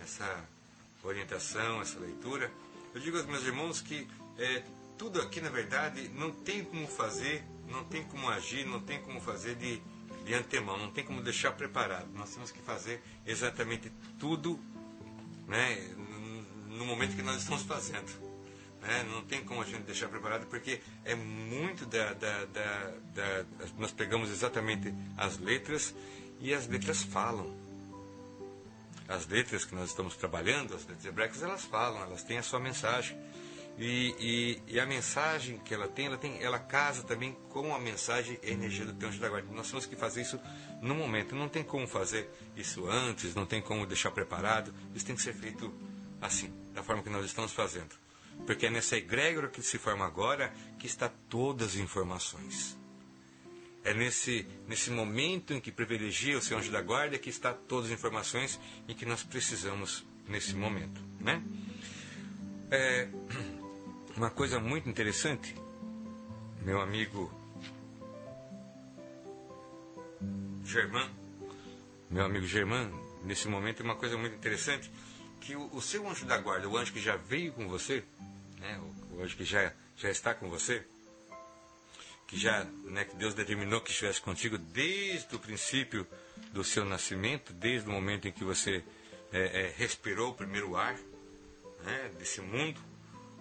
essa orientação, essa leitura. Eu digo aos meus irmãos que é, tudo aqui, na verdade, não tem como fazer, não tem como agir, não tem como fazer de, de antemão, não tem como deixar preparado. Nós temos que fazer exatamente tudo né, no momento que nós estamos fazendo. Né? Não tem como a gente deixar preparado, porque é muito da, da, da, da. Nós pegamos exatamente as letras e as letras falam as letras que nós estamos trabalhando, as letras hebraicas, elas falam, elas têm a sua mensagem. E, e, e, a mensagem que ela tem, ela tem, ela casa também com a mensagem e energia do teu anjo da guarda. Nós temos que fazer isso no momento. Não tem como fazer isso antes, não tem como deixar preparado. Isso tem que ser feito assim, da forma que nós estamos fazendo. Porque é nessa egrégora que se forma agora que está todas as informações. É nesse, nesse momento em que privilegia o seu anjo da guarda que está todas as informações em que nós precisamos nesse momento. Né? É, uma coisa muito interessante, meu amigo Germán, meu amigo Germán, nesse momento é uma coisa muito interessante, que o, o, seu anjo da guarda, o anjo que já veio com você, né, o, o anjo que já, já está com você, que já né, que Deus determinou que estivesse contigo desde o princípio do seu nascimento, desde o momento em que você é, é, respirou o primeiro ar né, desse mundo.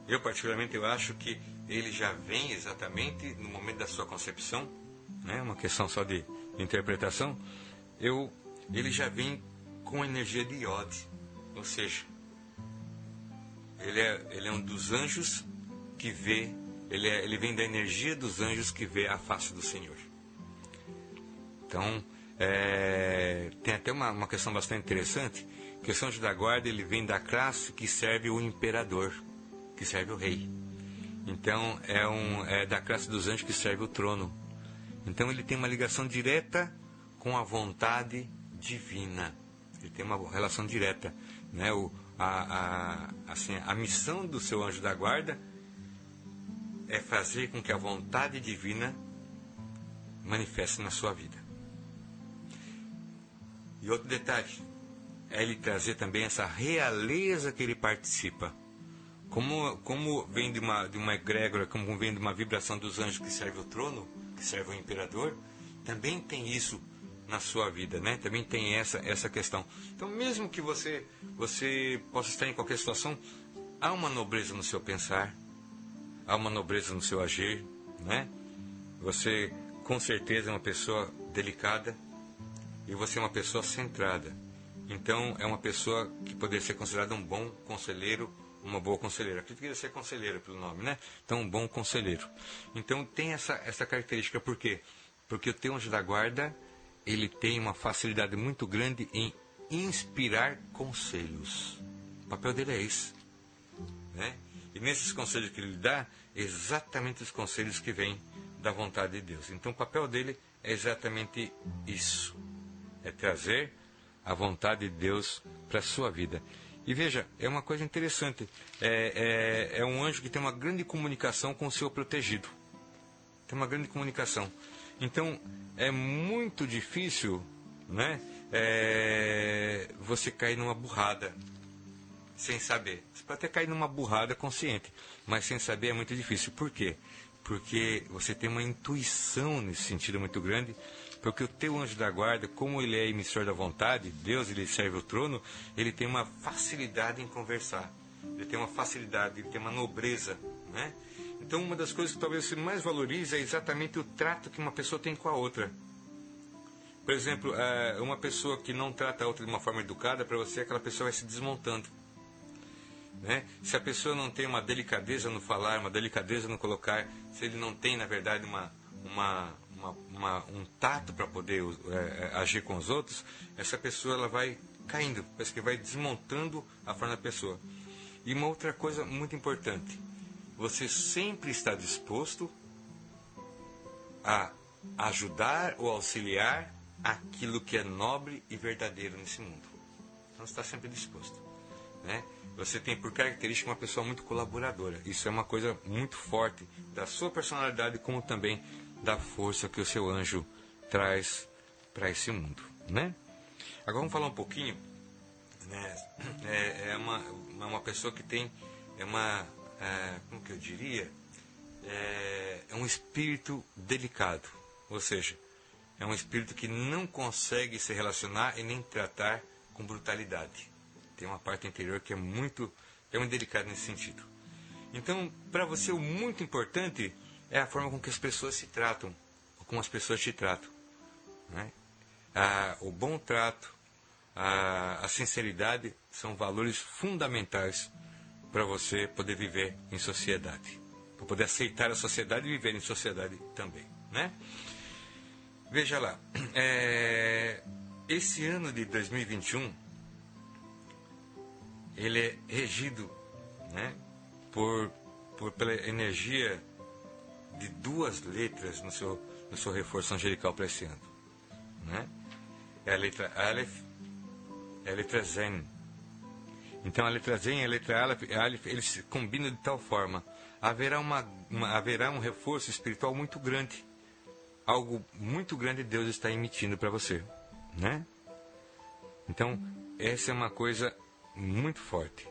Eu particularmente eu acho que ele já vem exatamente no momento da sua concepção, né, uma questão só de interpretação. Eu, ele já vem com energia de Iode, ou seja, ele é, ele é um dos anjos que vê ele, é, ele vem da energia dos anjos que vê a face do Senhor. Então, é, tem até uma, uma questão bastante interessante, que o Anjo da Guarda ele vem da classe que serve o imperador, que serve o rei. Então, é, um, é da classe dos anjos que serve o trono. Então, ele tem uma ligação direta com a vontade divina. Ele tem uma relação direta. Né? O, a, a, assim, a missão do seu anjo da guarda é fazer com que a vontade divina manifeste na sua vida. E outro detalhe, é ele trazer também essa realeza que ele participa. Como, como vem de uma, de uma egrégora, como vem de uma vibração dos anjos que serve o trono, que serve o imperador, também tem isso na sua vida, né? Também tem essa essa questão. Então, mesmo que você você possa estar em qualquer situação, há uma nobreza no seu pensar, há uma nobreza no seu agir, né? Você com certeza é uma pessoa delicada e você é uma pessoa centrada. Então, é uma pessoa que poderia ser considerada um bom conselheiro, uma boa conselheira. Acredito que deve ser conselheiro pelo nome, né? Então, um bom conselheiro. Então, tem essa, essa característica. Por quê? Porque o teu anjo da guarda, ele tem uma facilidade muito grande em inspirar conselhos. O papel dele é esse. Né? E nesses conselhos que ele dá, exatamente os conselhos que vêm da vontade de Deus. Então o papel dele é exatamente isso: é trazer a vontade de Deus para a sua vida. E veja, é uma coisa interessante: é, é, é um anjo que tem uma grande comunicação com o seu protegido. Tem uma grande comunicação. Então é muito difícil né, é, você cair numa burrada sem saber. Você pode até cair numa burrada consciente, mas sem saber é muito difícil. Por quê? Porque você tem uma intuição nesse sentido muito grande, porque o teu anjo da guarda, como ele é emissor da vontade, Deus, ele serve o trono, ele tem uma facilidade em conversar. Ele tem uma facilidade, ele tem uma nobreza, né? Então, uma das coisas que talvez você mais valorize é exatamente o trato que uma pessoa tem com a outra. Por exemplo, é, uma pessoa que não trata a outra de uma forma educada, para você, aquela pessoa vai se desmontando. Né? Se a pessoa não tem uma delicadeza no falar, uma delicadeza no colocar, se ele não tem, na verdade, uma, uma, uma, uma um tato para poder é, é, agir com os outros, essa pessoa ela vai caindo, parece que vai desmontando a forma da pessoa. E uma outra coisa muito importante, você sempre está disposto a ajudar ou auxiliar aquilo que é nobre e verdadeiro nesse mundo. Então está sempre disposto. Né? Você tem por característica uma pessoa muito colaboradora. Isso é uma coisa muito forte da sua personalidade, como também da força que o seu anjo traz para esse mundo. Né? Agora vamos falar um pouquinho. Né? É, é uma, uma pessoa que tem é uma é, como que eu diria é, é um espírito delicado, ou seja, é um espírito que não consegue se relacionar e nem tratar com brutalidade tem uma parte interior que é muito, é muito delicada nesse sentido. Então, para você, o muito importante é a forma com que as pessoas se tratam, como as pessoas te tratam. Né? Ah, o bom trato, a, a sinceridade são valores fundamentais para você poder viver em sociedade, para poder aceitar a sociedade e viver em sociedade também, né? Veja lá, é, esse ano de 2021 ele é regido né, por, por, pela energia de duas letras no seu, no seu reforço angelical para esse ano. Né? É a letra Aleph é a letra Zen. Então a letra Zen e a letra Aleph, Aleph eles combinam de tal forma. Haverá, uma, uma, haverá um reforço espiritual muito grande. Algo muito grande Deus está emitindo para você. Né? Então, essa é uma coisa muito forte.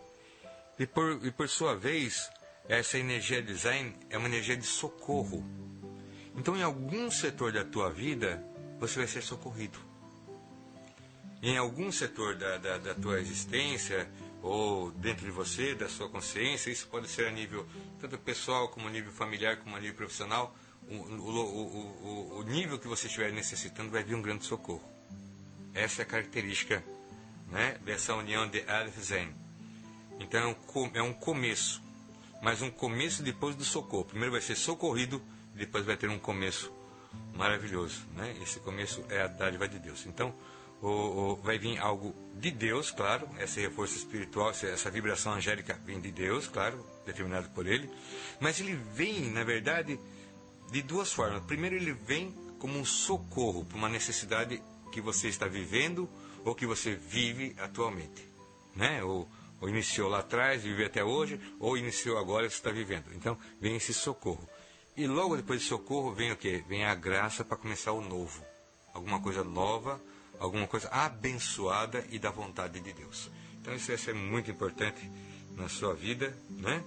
E por, e por sua vez, essa energia design é uma energia de socorro. Então, em algum setor da tua vida, você vai ser socorrido. Em algum setor da, da, da tua existência, ou dentro de você, da sua consciência, isso pode ser a nível tanto pessoal, como a nível familiar, como a nível profissional, o, o, o, o, nível que você estiver necessitando vai vir um grande socorro. Essa é a característica né, dessa união de Aleph Zen. Então é um começo, mas um começo depois do socorro. Primeiro vai ser socorrido, depois vai ter um começo maravilhoso. Né? Esse começo é a dádiva de Deus. Então o, o, vai vir algo de Deus, claro, esse reforço espiritual, essa vibração angélica vem de Deus, claro, determinado por Ele, mas ele vem, na verdade, de duas formas. Primeiro, ele vem como um socorro para uma necessidade que você está vivendo ou que você vive atualmente, né? Ou, ou iniciou lá atrás, vive até hoje, ou iniciou agora e está vivendo. Então, vem esse socorro. E logo depois do socorro vem o quê? Vem a graça para começar o novo. Alguma coisa nova, alguma coisa abençoada e da vontade de Deus. Então isso, é muito importante na sua vida, né?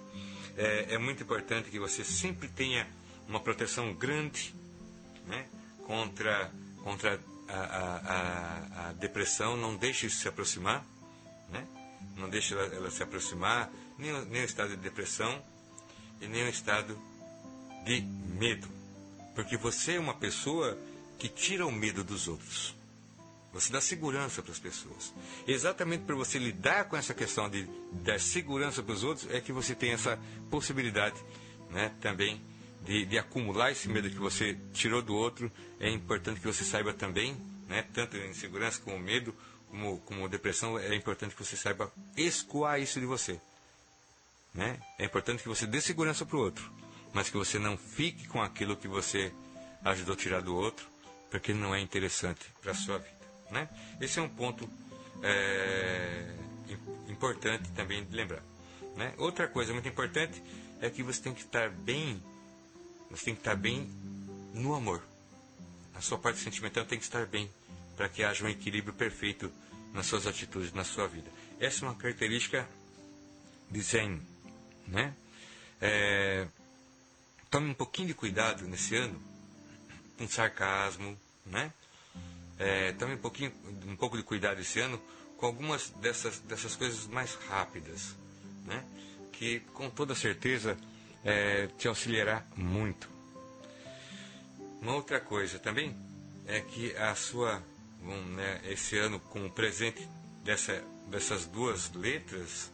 É, é, muito importante que você sempre tenha uma proteção grande, né? Contra, contra a, a, a, depressão não deixe isso se aproximar? Não deixe ela, ela, se aproximar, nem, nem o estado de depressão e nem o estado de medo. Porque você é uma pessoa que tira o medo dos outros. Você dá segurança para as pessoas. Exatamente para você lidar com essa questão de dar segurança para os outros é que você tem essa possibilidade né, também de, de, acumular esse medo que você tirou do outro. É importante que você saiba também, né, tanto em segurança como medo, como, como depressão, é importante que você saiba escoar isso de você. Né? É importante que você dê segurança para o outro, mas que você não fique com aquilo que você ajudou a tirar do outro, porque não é interessante para a sua vida. Né? Esse é um ponto é, importante também de lembrar. Né? Outra coisa muito importante é que você tem que estar bem, você tem que estar bem no amor. A sua parte sentimental tem que estar bem para que haja um equilíbrio perfeito nas suas atitudes, na sua vida. Essa é uma característica de Zen. Né? É, tome um pouquinho de cuidado nesse ano com sarcasmo, né? é, também um pouquinho, um pouco de cuidado esse ano com algumas dessas, dessas coisas mais rápidas, né? que com toda certeza é, te auxiliará muito. Uma outra coisa também é que a sua, bom, né, esse ano com o presente dessa, dessas duas letras,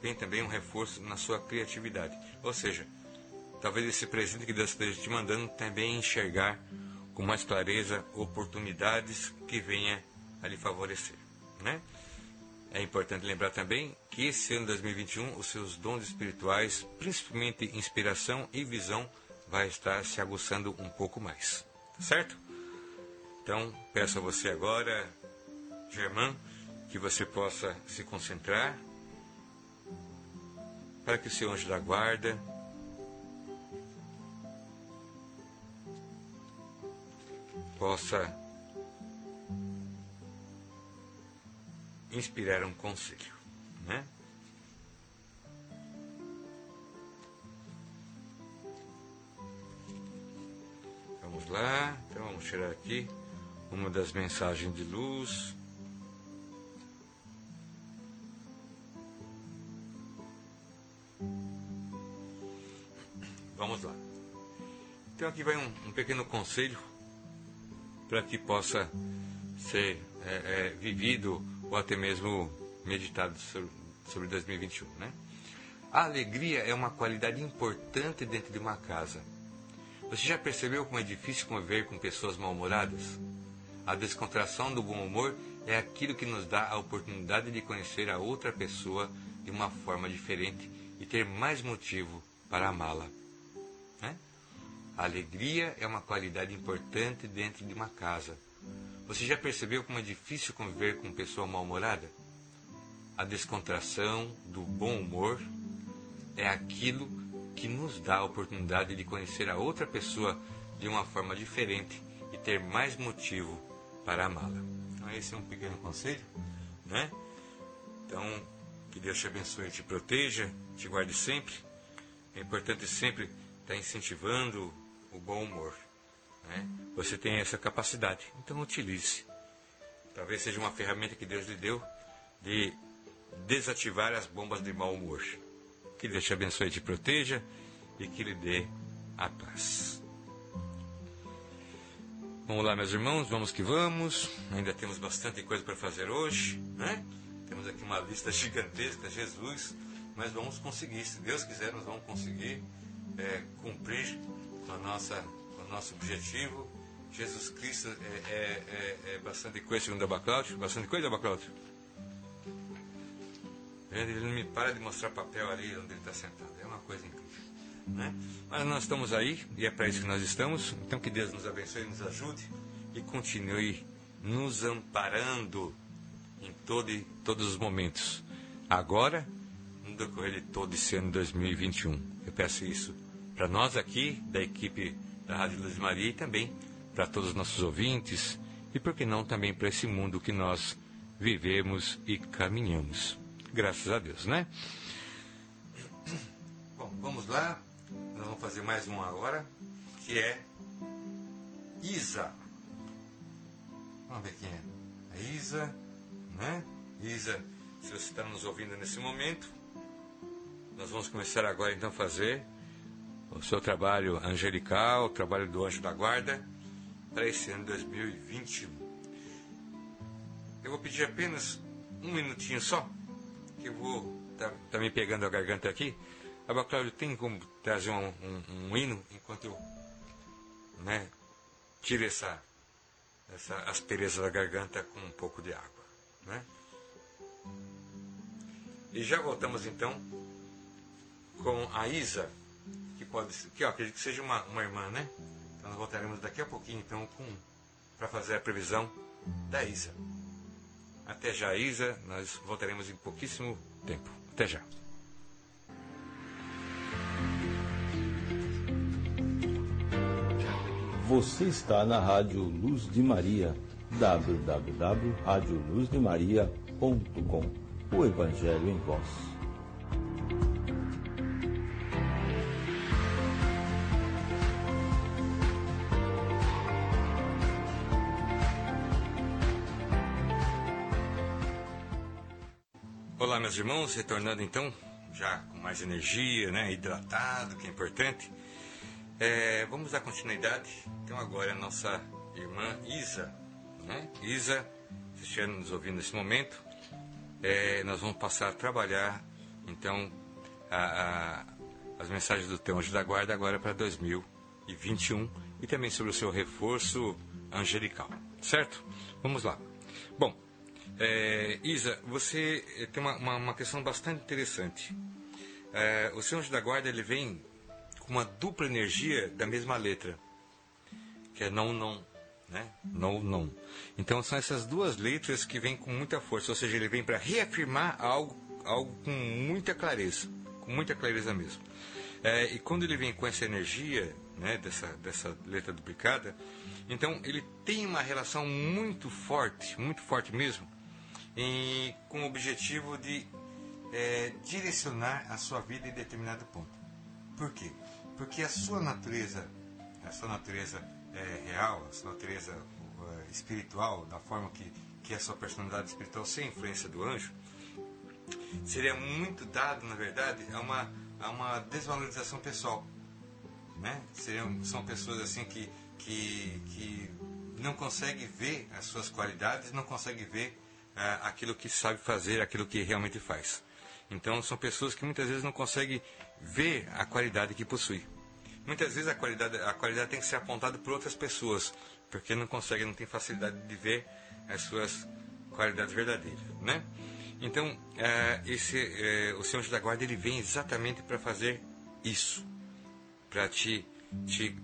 tem também um reforço na sua criatividade. Ou seja, talvez esse presente que Deus esteja te mandando também enxergar com mais clareza oportunidades que venha a lhe favorecer. Né? É importante lembrar também que esse ano 2021 os seus dons espirituais, principalmente inspiração e visão, vai estar se aguçando um pouco mais. Tá certo? Então, peço a você agora, Germán, que você possa se concentrar para que o seu anjo da guarda possa inspirar um conselho, né? Vamos lá, então vamos tirar aqui uma das mensagens de luz. Vamos lá. Então aqui vai um, um pequeno conselho para que possa ser é, é, vivido ou até mesmo meditado sobre, sobre 2021. Né? A alegria é uma qualidade importante dentro de uma casa. Você já percebeu como é difícil conviver com pessoas mal-humoradas? A descontração do bom humor é aquilo que nos dá a oportunidade de conhecer a outra pessoa de uma forma diferente e ter mais motivo para amá-la. Né? A alegria é uma qualidade importante dentro de uma casa. Você já percebeu como é difícil conviver com pessoa mal-humorada? A descontração do bom humor é aquilo que nos dá a oportunidade de conhecer a outra pessoa de uma forma diferente e ter mais motivo para amá-la. Então, esse é um pequeno conselho, né? Então, que Deus te abençoe te proteja, te guarde sempre. É importante sempre estar incentivando o bom humor. Né? Você tem essa capacidade, então utilize. Talvez seja uma ferramenta que Deus lhe deu de desativar as bombas de mau humor. Que Deus te abençoe te proteja e que lhe dê a paz. Vamos lá, meus irmãos, vamos que vamos. Ainda temos bastante coisa para fazer hoje, né? Temos aqui uma lista *laughs* gigantesca, Jesus, mas vamos conseguir. Se Deus quiser, nós vamos conseguir é, cumprir com, a nossa, com o nosso objetivo. Jesus Cristo é, é, é, é bastante coisa, segundo Abacláudio. Bastante coisa, Abacláudio. Ele não me para de mostrar papel ali onde ele está sentado. É uma coisa incrível. Né? Mas nós estamos aí e é para isso que nós estamos. Então que Deus nos abençoe, nos ajude e continue nos amparando em todo, todos os momentos. Agora, no decorrer de todo esse ano 2021. Eu peço isso para nós aqui, da equipe da Rádio Luz Maria, e também para todos os nossos ouvintes, e por que não também para esse mundo que nós vivemos e caminhamos. Graças a Deus, né? Bom, vamos lá. Vamos fazer mais uma agora, que é Isa. Vamos ver quem é. A Isa, né? Isa, se você está nos ouvindo nesse momento, nós vamos começar agora então a fazer o seu trabalho angelical, o trabalho do anjo da guarda para esse ano 2021. Eu vou pedir apenas um minutinho só, que eu vou tá, tá me pegando a garganta aqui. Agora, Cláudio, tem como trazer um, um, um hino enquanto eu né, tiro essa, essa aspereza da garganta com um pouco de água, né? E já voltamos então com a Isa, que pode que eu acredito que seja uma, uma irmã, né? Então nós voltaremos daqui a pouquinho então para fazer a previsão da Isa. Até já, Isa, nós voltaremos em pouquíssimo tempo. Até já. Você está na Rádio Luz de Maria, www.radioluzdemaria.com. O Evangelho em Voz. Olá, meus irmãos, retornando então, já com mais energia, né, hidratado, que é importante. É, vamos dar continuidade. Então agora a nossa irmã Isa, né? Isa, se estiver nos ouvindo nesse momento, é, nós vamos passar a trabalhar então a, a, as mensagens do Teu Anjo da Guarda agora para 2021 e também sobre o seu reforço angelical, certo? Vamos lá. Bom, é, Isa, você tem uma, uma, uma questão bastante interessante. É, o seu anjo da guarda ele vem com uma dupla energia da mesma letra, que é não, não, né? Não, não. Então são essas duas letras que vêm com muita força, ou seja, ele vem para reafirmar algo, algo com muita clareza, com muita clareza mesmo. É, e quando ele vem com essa energia, né, dessa, dessa letra duplicada, então ele tem uma relação muito forte, muito forte mesmo, com o objetivo de é, direcionar a sua vida em determinado ponto. Por quê? Porque a sua natureza, a sua natureza é, real, a sua natureza uh, espiritual, da forma que, que é a sua personalidade espiritual sem influência do anjo, seria muito dado, na verdade, a uma, a uma desvalorização pessoal. Né? Seriam, são pessoas assim que, que, que não conseguem ver as suas qualidades, não conseguem ver uh, aquilo que sabe fazer, aquilo que realmente faz. Então são pessoas que muitas vezes não conseguem ver a qualidade que possui. Muitas vezes a qualidade, a qualidade tem que ser apontada por outras pessoas, porque não conseguem, não tem facilidade de ver as suas qualidades verdadeiras, né? Então, é, esse, é, o Senhor da Guarda ele vem exatamente para fazer isso, para te, te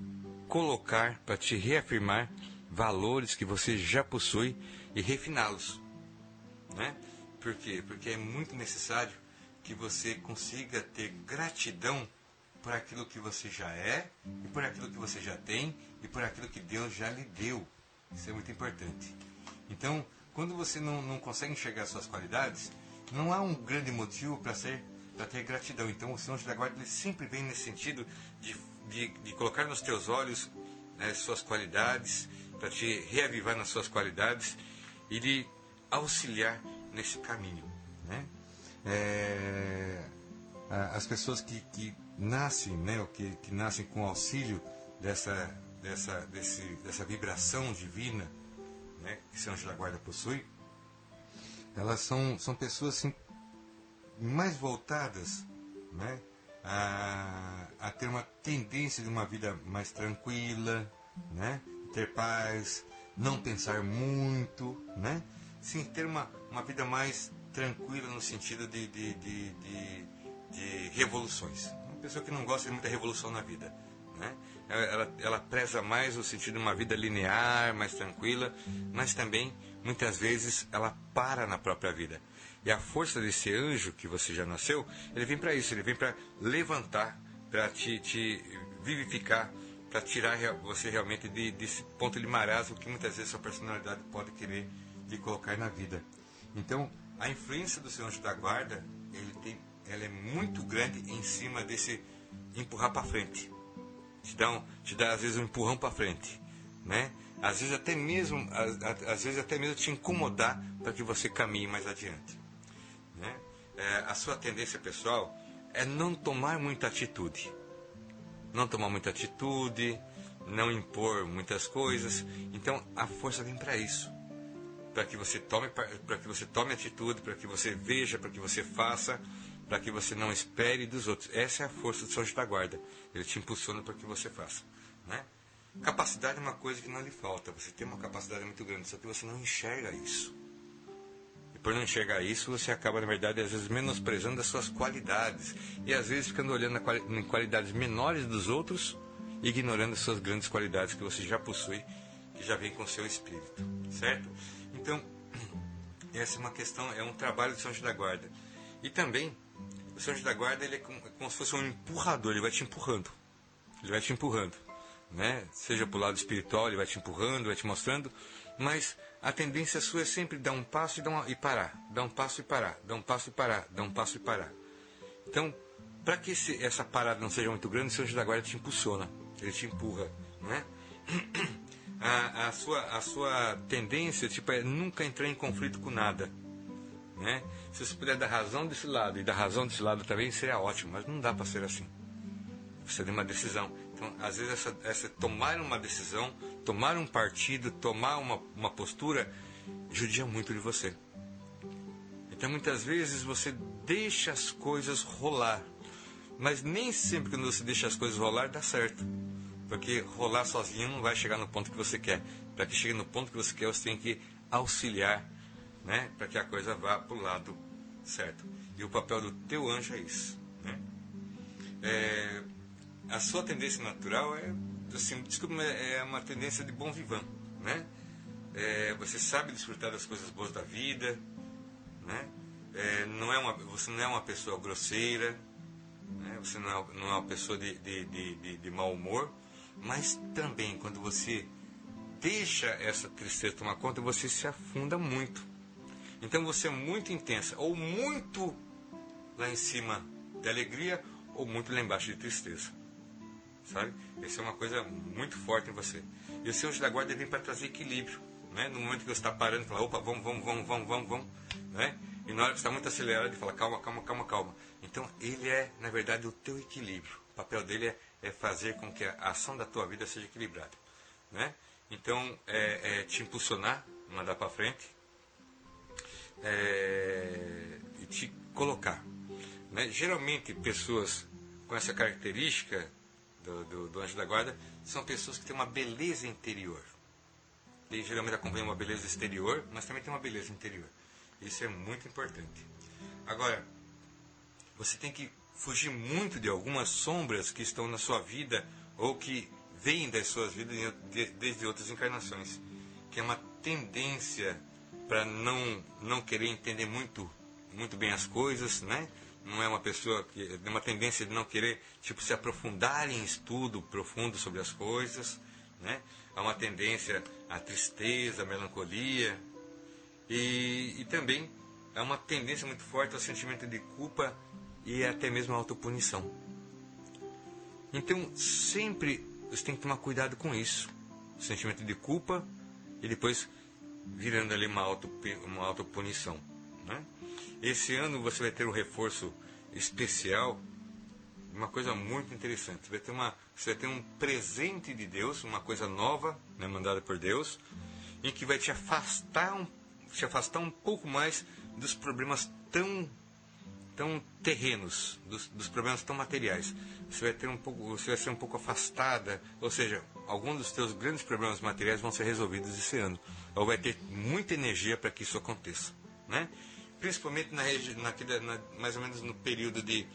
colocar, para te reafirmar valores que você já possui e refiná-los, né? Por quê? Porque é muito necessário que você consiga ter gratidão por aquilo que você já é, e por aquilo que você já tem, e por aquilo que Deus já lhe deu. Isso é muito importante. Então, quando você não, não consegue enxergar suas qualidades, não há um grande motivo para ser para ter gratidão. Então, o Senhor da Guarda ele sempre vem nesse sentido de, de, de colocar nos teus olhos né, suas qualidades, para te reavivar nas suas qualidades e de auxiliar nesse caminho. É, as pessoas que, que nascem, né, ou que, que nascem com auxílio dessa, dessa, desse, dessa vibração divina né, que São Anjo da Guarda possui, elas são, são pessoas assim, mais voltadas né, a, a ter uma tendência de uma vida mais tranquila, né, ter paz, não pensar muito, né, sim, ter uma, uma vida mais tranquila no sentido de, de, de, de, de revoluções. Uma pessoa que não gosta de muita revolução na vida. Né? Ela, ela preza mais o sentido de uma vida linear, mais tranquila, mas também, muitas vezes, ela para na própria vida. E a força desse anjo que você já nasceu, ele vem para isso, ele vem para levantar, para te, te vivificar, para tirar você realmente de, desse ponto de marasmo que muitas vezes sua personalidade pode querer te colocar na vida. Então, a influência do anjo da guarda, ele tem, ela é muito grande em cima desse empurrar para frente. Te dá, um, te dá às vezes um empurrão para frente, né? às vezes até mesmo, às vezes até mesmo te incomodar para que você caminhe mais adiante. Né? É, a sua tendência pessoal é não tomar muita atitude. Não tomar muita atitude, não impor muitas coisas. Então a força vem para isso. Para que você tome para que você tome atitude, para que você veja, para que você faça, para que você não espere dos outros. Essa é a força do anjo da guarda. Ele te impulsiona para que você faça, né? Capacidade é uma coisa que não lhe falta. Você tem uma capacidade muito grande, só que você não enxerga isso. E por não enxergar isso, você acaba, na verdade, às vezes menosprezando as suas qualidades. E às vezes ficando olhando em qualidades menores dos outros, ignorando as suas grandes qualidades que você já possui, que já vem com o seu espírito. Certo? Então, *clears throat* essa é uma questão, é um trabalho de São João da Guarda. E também, o São João da Guarda ele é como, como se fosse um empurrador, ele vai te empurrando. Ele vai te empurrando né? Seja para o lado espiritual, ele vai te empurrando, vai te mostrando, mas a tendência sua é sempre dar um passo e, dar uma, e parar, dar um passo e parar, dar um passo e parar, dar um passo e parar. Então, para que esse, essa parada não seja muito grande, o seu anjo da guarda te impulsiona, ele te empurra, né? *clears throat* A, a, sua, a sua tendência tipo, é nunca entrar em conflito com nada. Né? Se você puder dar razão desse lado e dar razão desse lado também, seria ótimo, mas não dá para ser assim. Você tem uma decisão. Então, às vezes, essa, essa tomar uma decisão, tomar um partido, tomar uma, uma postura, judia muito de você. Então, muitas vezes, você deixa as coisas rolar. Mas nem sempre quando você deixa as coisas rolar, dá certo. Porque rolar sozinho não vai chegar no ponto que você quer. Para que chegue no ponto que você quer, você tem que auxiliar, né? Para que a coisa vá para o lado certo. E o papel do teu anjo é isso. Né? É, a sua tendência natural é, assim, desculpa, é uma tendência de bom vivan, né? É, você sabe desfrutar das coisas boas da vida, né? É, não é uma, você não é uma pessoa grosseira, né? você não é, não é uma pessoa de, de, de, de, de mau humor, mas também quando você deixa essa tristeza tomar conta, você se afunda muito. Então você é muito intensa, ou muito lá em cima de alegria, ou muito lá embaixo de tristeza sabe? Isso é uma coisa muito forte em você. E o seu anjo da guarda vem para trazer equilíbrio, né? No momento que você está parando, fala, opa, vamos, vamos, vamos, vamos, vamos, vamos, né? E na hora que está muito acelerado, ele fala, calma, calma, calma, calma. Então, ele é, na verdade, o teu equilíbrio. O papel dele é, é fazer com que a ação da tua vida seja equilibrada, né? Então, é, é te impulsionar, mandar para frente, é, e te colocar. Né? Geralmente, pessoas com essa característica do, do, do anjo da guarda são pessoas que têm uma beleza interior. E geralmente acompanham uma beleza exterior, mas também tem uma beleza interior. Isso é muito importante. Agora, você tem que fugir muito de algumas sombras que estão na sua vida ou que vêm das suas vidas desde outras encarnações, que é uma tendência para não não querer entender muito muito bem as coisas, né? não é uma pessoa que tem uma tendência de não querer tipo se aprofundar em estudo profundo sobre as coisas, né? Há uma tendência à tristeza, à melancolia e, e também há uma tendência muito forte ao sentimento de culpa e até mesmo à autopunição. Então, sempre você tem que tomar cuidado com isso. O sentimento de culpa e depois virando ali uma, auto, uma autopunição. Né? Esse ano você vai ter um reforço especial, uma coisa muito interessante. Você vai ter, uma, você vai ter um presente de Deus, uma coisa nova, né, mandada por Deus, em que vai te afastar um, te afastar um pouco mais dos problemas tão tão terrenos, dos, dos, problemas tão materiais. Você vai ter um pouco, você vai ser um pouco afastada, ou seja, alguns dos seus grandes problemas materiais vão ser resolvidos esse ano. Ou vai ter muita energia para que isso aconteça, né? principalmente na, naquele, na, mais ou menos no período de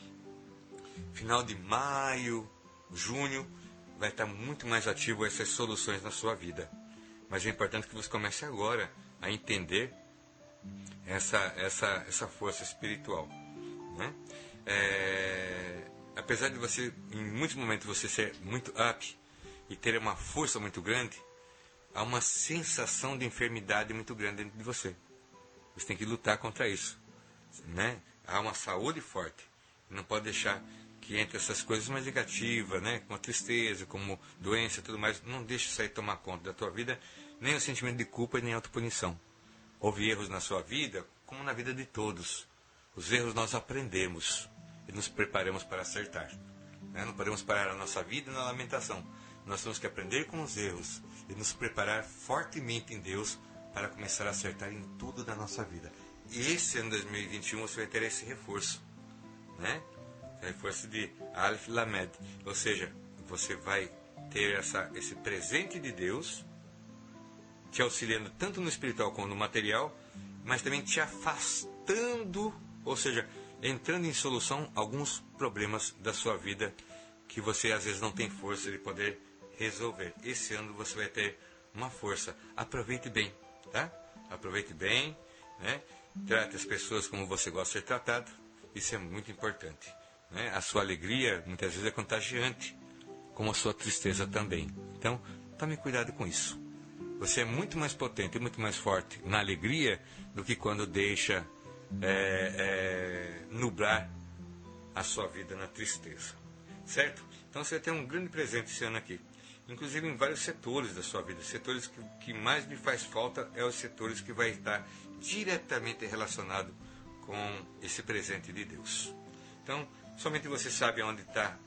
final de maio, junho, vai estar muito mais ativo essas soluções na sua vida. Mas é importante que você comece agora a entender essa, essa, essa força espiritual. Né? É, apesar de você, em muitos momentos, você ser muito up e ter uma força muito grande, há uma sensação de enfermidade muito grande dentro de você. Você tem que lutar contra isso. Né? Há uma saúde forte. Não pode deixar que entre essas coisas mais negativas, né, como a tristeza, como doença, tudo mais, não deixe isso aí tomar conta da tua vida, nem o sentimento de culpa nem a autopunição. Houve erros na sua vida, como na vida de todos. Os erros nós aprendemos e nos preparamos para acertar. Né? Não podemos parar a nossa vida na lamentação. Nós temos que aprender com os erros e nos preparar fortemente em Deus para começar a acertar em tudo da nossa vida. E esse ano 2021 você vai ter esse reforço, né? Reforço de Aleph Lamed, ou seja, você vai ter essa, esse presente de Deus te auxiliando tanto no espiritual como no material, mas também te afastando, ou seja, entrando em solução alguns problemas da sua vida que você às vezes não tem força de poder resolver. Esse ano você vai ter uma força. Aproveite bem, tá? Aproveite bem, né? Trate as pessoas como você gosta de ser tratado. Isso é muito importante. Né? A sua alegria muitas vezes é contagiante, como a sua tristeza também. Então, tome cuidado com isso. Você é muito mais potente muito mais forte na alegria do que quando deixa é, é, nublar a sua vida na tristeza. Certo? Então você ter um grande presente esse ano aqui. Inclusive em vários setores da sua vida. Setores que, que mais me faz falta é os setores que vai estar diretamente relacionado com esse presente de Deus. Então, somente você sabe onde está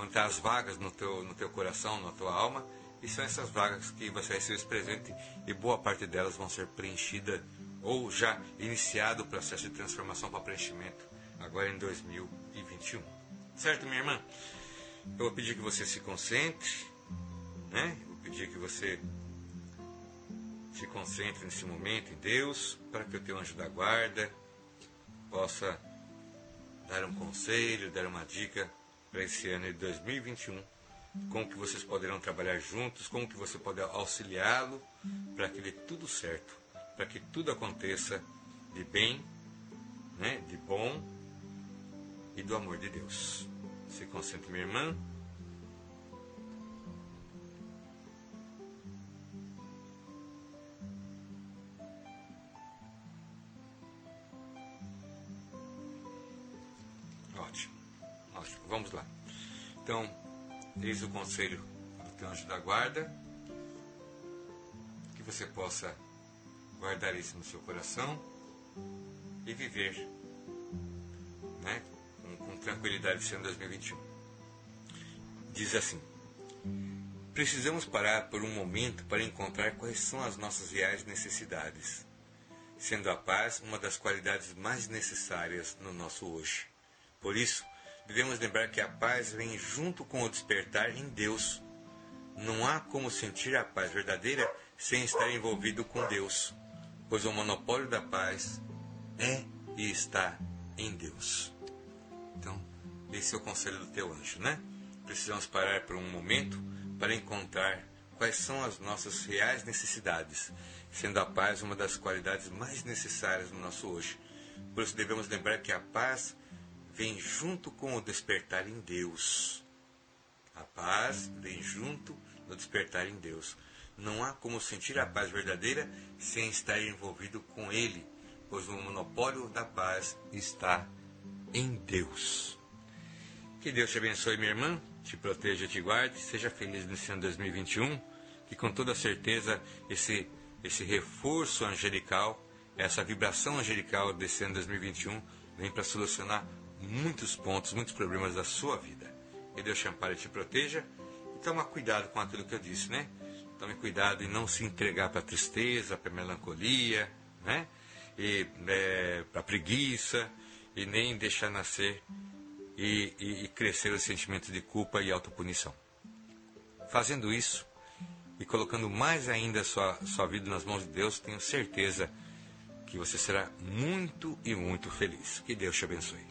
onde tá as vagas no teu, no teu coração, na tua alma, e são essas vagas que você vai receber esse presente e boa parte delas vão ser preenchidas ou já iniciado o processo de transformação para preenchimento agora em 2021. Certo, minha irmã? Eu vou pedir que você se concentre, né? Eu vou pedir que você se concentre nesse momento em Deus, para que o teu anjo da guarda possa dar um conselho, dar uma dica para esse ano de 2021, como que vocês poderão trabalhar juntos, como que você pode auxiliá-lo para que dê tudo certo, para que tudo aconteça de bem, né, de bom e do amor de Deus. Se concentre, minha irmã. Ótimo, ótimo. Vamos lá. Então, eis o conselho do teu anjo da guarda, que você possa guardar isso no seu coração e viver né, com, com tranquilidade esse ano 2021. Diz assim: Precisamos parar por um momento para encontrar quais são as nossas reais necessidades, sendo a paz uma das qualidades mais necessárias no nosso hoje. Por isso, devemos lembrar que a paz vem junto com o despertar em Deus. Não há como sentir a paz verdadeira sem estar envolvido com Deus, pois o monopólio da paz é e está em Deus. Então, esse é o conselho do teu anjo, né? Precisamos parar por um momento para encontrar quais são as nossas reais necessidades, sendo a paz uma das qualidades mais necessárias no nosso hoje. Por isso devemos lembrar que a paz vem junto com o despertar em Deus. A paz vem junto no despertar em Deus. Não há como sentir a paz verdadeira sem estar envolvido com Ele, pois o monopólio da paz está em Deus. Que Deus te abençoe, minha irmã, te proteja, te guarde, seja feliz nesse ano 2021, que com toda certeza esse, esse reforço angelical, essa vibração angelical desse ano 2021 vem para solucionar muitos pontos, muitos problemas da sua vida. Que Deus te ampare e te proteja. E toma cuidado com aquilo que eu disse, né? Tome cuidado em não se entregar para a tristeza, para a melancolia, né? E é, para a preguiça, e nem deixar nascer e, e, e crescer o sentimento de culpa e autopunição. Fazendo isso e colocando mais ainda a sua, sua vida nas mãos de Deus, tenho certeza que você será muito e muito feliz. Que Deus te abençoe.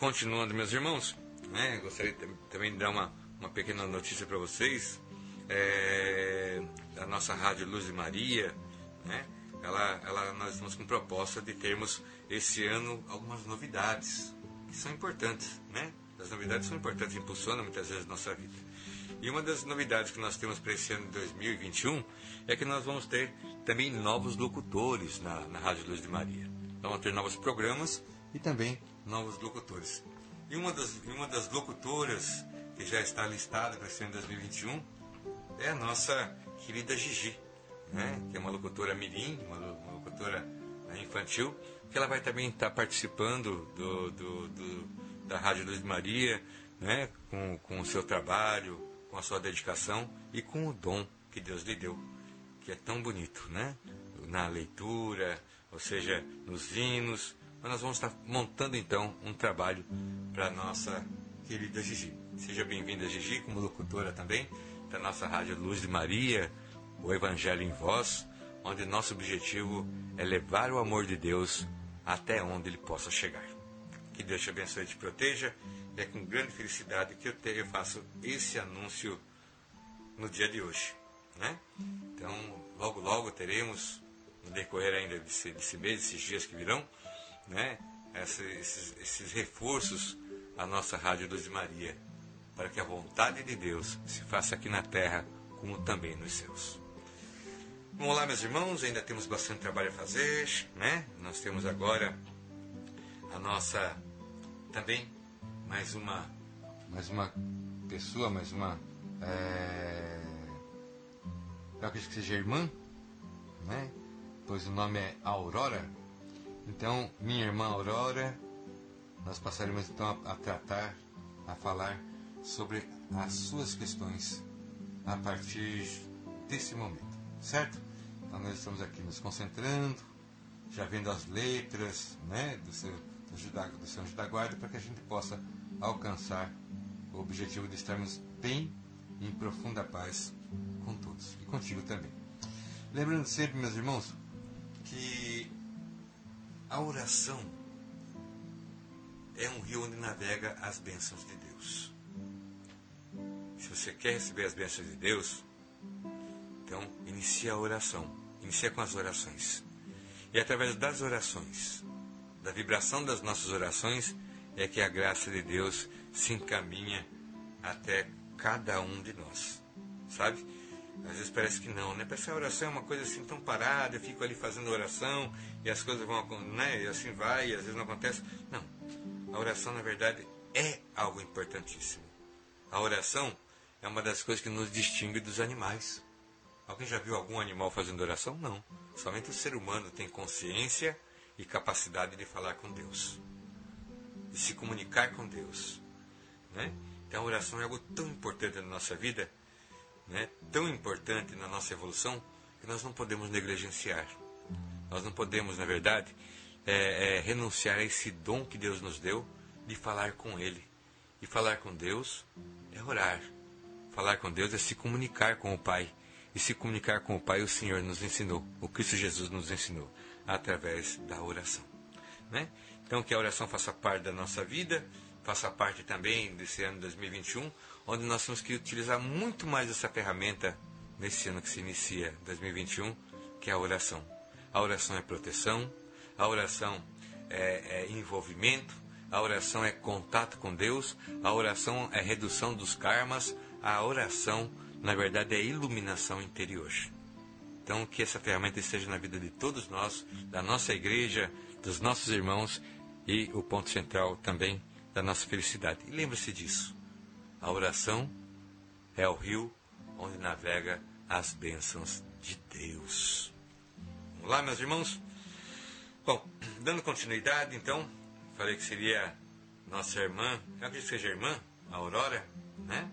Continuando, meus irmãos, né, gostaria também de dar uma, uma pequena notícia para vocês. É, a nossa rádio Luz e Maria, né, ela, ela, nós estamos com proposta de termos esse ano algumas novidades que são importantes, né? As novidades são importantes, impulsionam muitas vezes nossa vida. E uma das novidades que nós temos para esse ano de 2021 é que nós vamos ter também novos locutores na, na Rádio Luz de Maria. Vamos ter novos programas e também novos locutores. E uma das, uma das locutoras que já está listada para esse ano de 2021 é a nossa querida Gigi, né? que é uma locutora mirim, uma, uma locutora né, infantil, que ela vai também estar participando do, do, do, da Rádio Luz Maria, né? com, com o seu trabalho, com a sua dedicação e com o dom que Deus lhe deu, que é tão bonito, né? Na leitura, ou seja, nos hinos. Mas nós vamos estar montando então um trabalho para nossa querida Gigi. Seja bem-vinda, Gigi, como locutora também da nossa Rádio Luz de Maria, o Evangelho em Voz, onde nosso objetivo é levar o amor de Deus até onde ele possa chegar. Que Deus te abençoe e te proteja é com grande felicidade que eu, te, eu faço esse anúncio no dia de hoje. Né? Então, logo, logo teremos, no decorrer ainda desse, desse mês, desses dias que virão, né? esses, esses reforços à nossa Rádio Luz de Maria, para que a vontade de Deus se faça aqui na terra, como também nos céus. Vamos lá, meus irmãos, ainda temos bastante trabalho a fazer, né? Nós temos agora a nossa também mais uma mais uma pessoa, mais uma é, eu acredito que seja irmã, né? Pois o nome é Aurora. Então, minha irmã Aurora, nós passaremos então a, a tratar, a falar sobre as suas questões a partir desse momento, certo? Então nós estamos aqui nos concentrando, já vendo as letras, né, do seu do, do seu anjo da guarda, para que a gente possa alcançar o objetivo de estarmos bem em profunda paz com todos e contigo também. Lembrando sempre, meus irmãos, que a oração é um rio onde navega as bênçãos de Deus. Se você quer receber as bênçãos de Deus, então inicie a oração. Inicie com as orações. E através das orações, da vibração das nossas orações, é que a graça de Deus se encaminha até cada um de nós. Sabe? Às vezes parece que não, né? Parece que a oração é uma coisa assim tão parada, eu fico ali fazendo oração e as coisas vão, né? E assim vai, e às vezes não acontece. Não. A oração, na verdade, é algo importantíssimo. A oração é uma das coisas que nos distingue dos animais. Alguém já viu algum animal fazendo oração? Não. Somente o ser humano tem consciência e capacidade de falar com Deus de se comunicar com Deus. Né? Então a oração é algo tão importante na nossa vida, né? tão importante na nossa evolução, que nós não podemos negligenciar. Nós não podemos, na verdade, é, é, renunciar a esse dom que Deus nos deu de falar com Ele. E falar com Deus é orar. Falar com Deus é se comunicar com o Pai. E se comunicar com o Pai, o Senhor nos ensinou, o Cristo Jesus nos ensinou, através da oração. Né? Então, que a oração faça parte da nossa vida, faça parte também desse ano 2021, onde nós temos que utilizar muito mais essa ferramenta nesse ano que se inicia, 2021, que é a oração. A oração é proteção, a oração é, é envolvimento, a oração é contato com Deus, a oração é redução dos karmas, a oração, na verdade, é iluminação interior. Então, que essa ferramenta esteja na vida de todos nós, da nossa igreja, dos nossos irmãos e o ponto central também da nossa felicidade. E lembre-se disso: a oração é o rio onde navega as bênçãos de Deus. Vamos lá, meus irmãos? Bom, dando continuidade, então, falei que seria nossa irmã, eu acredito que seja irmã, a Aurora, né?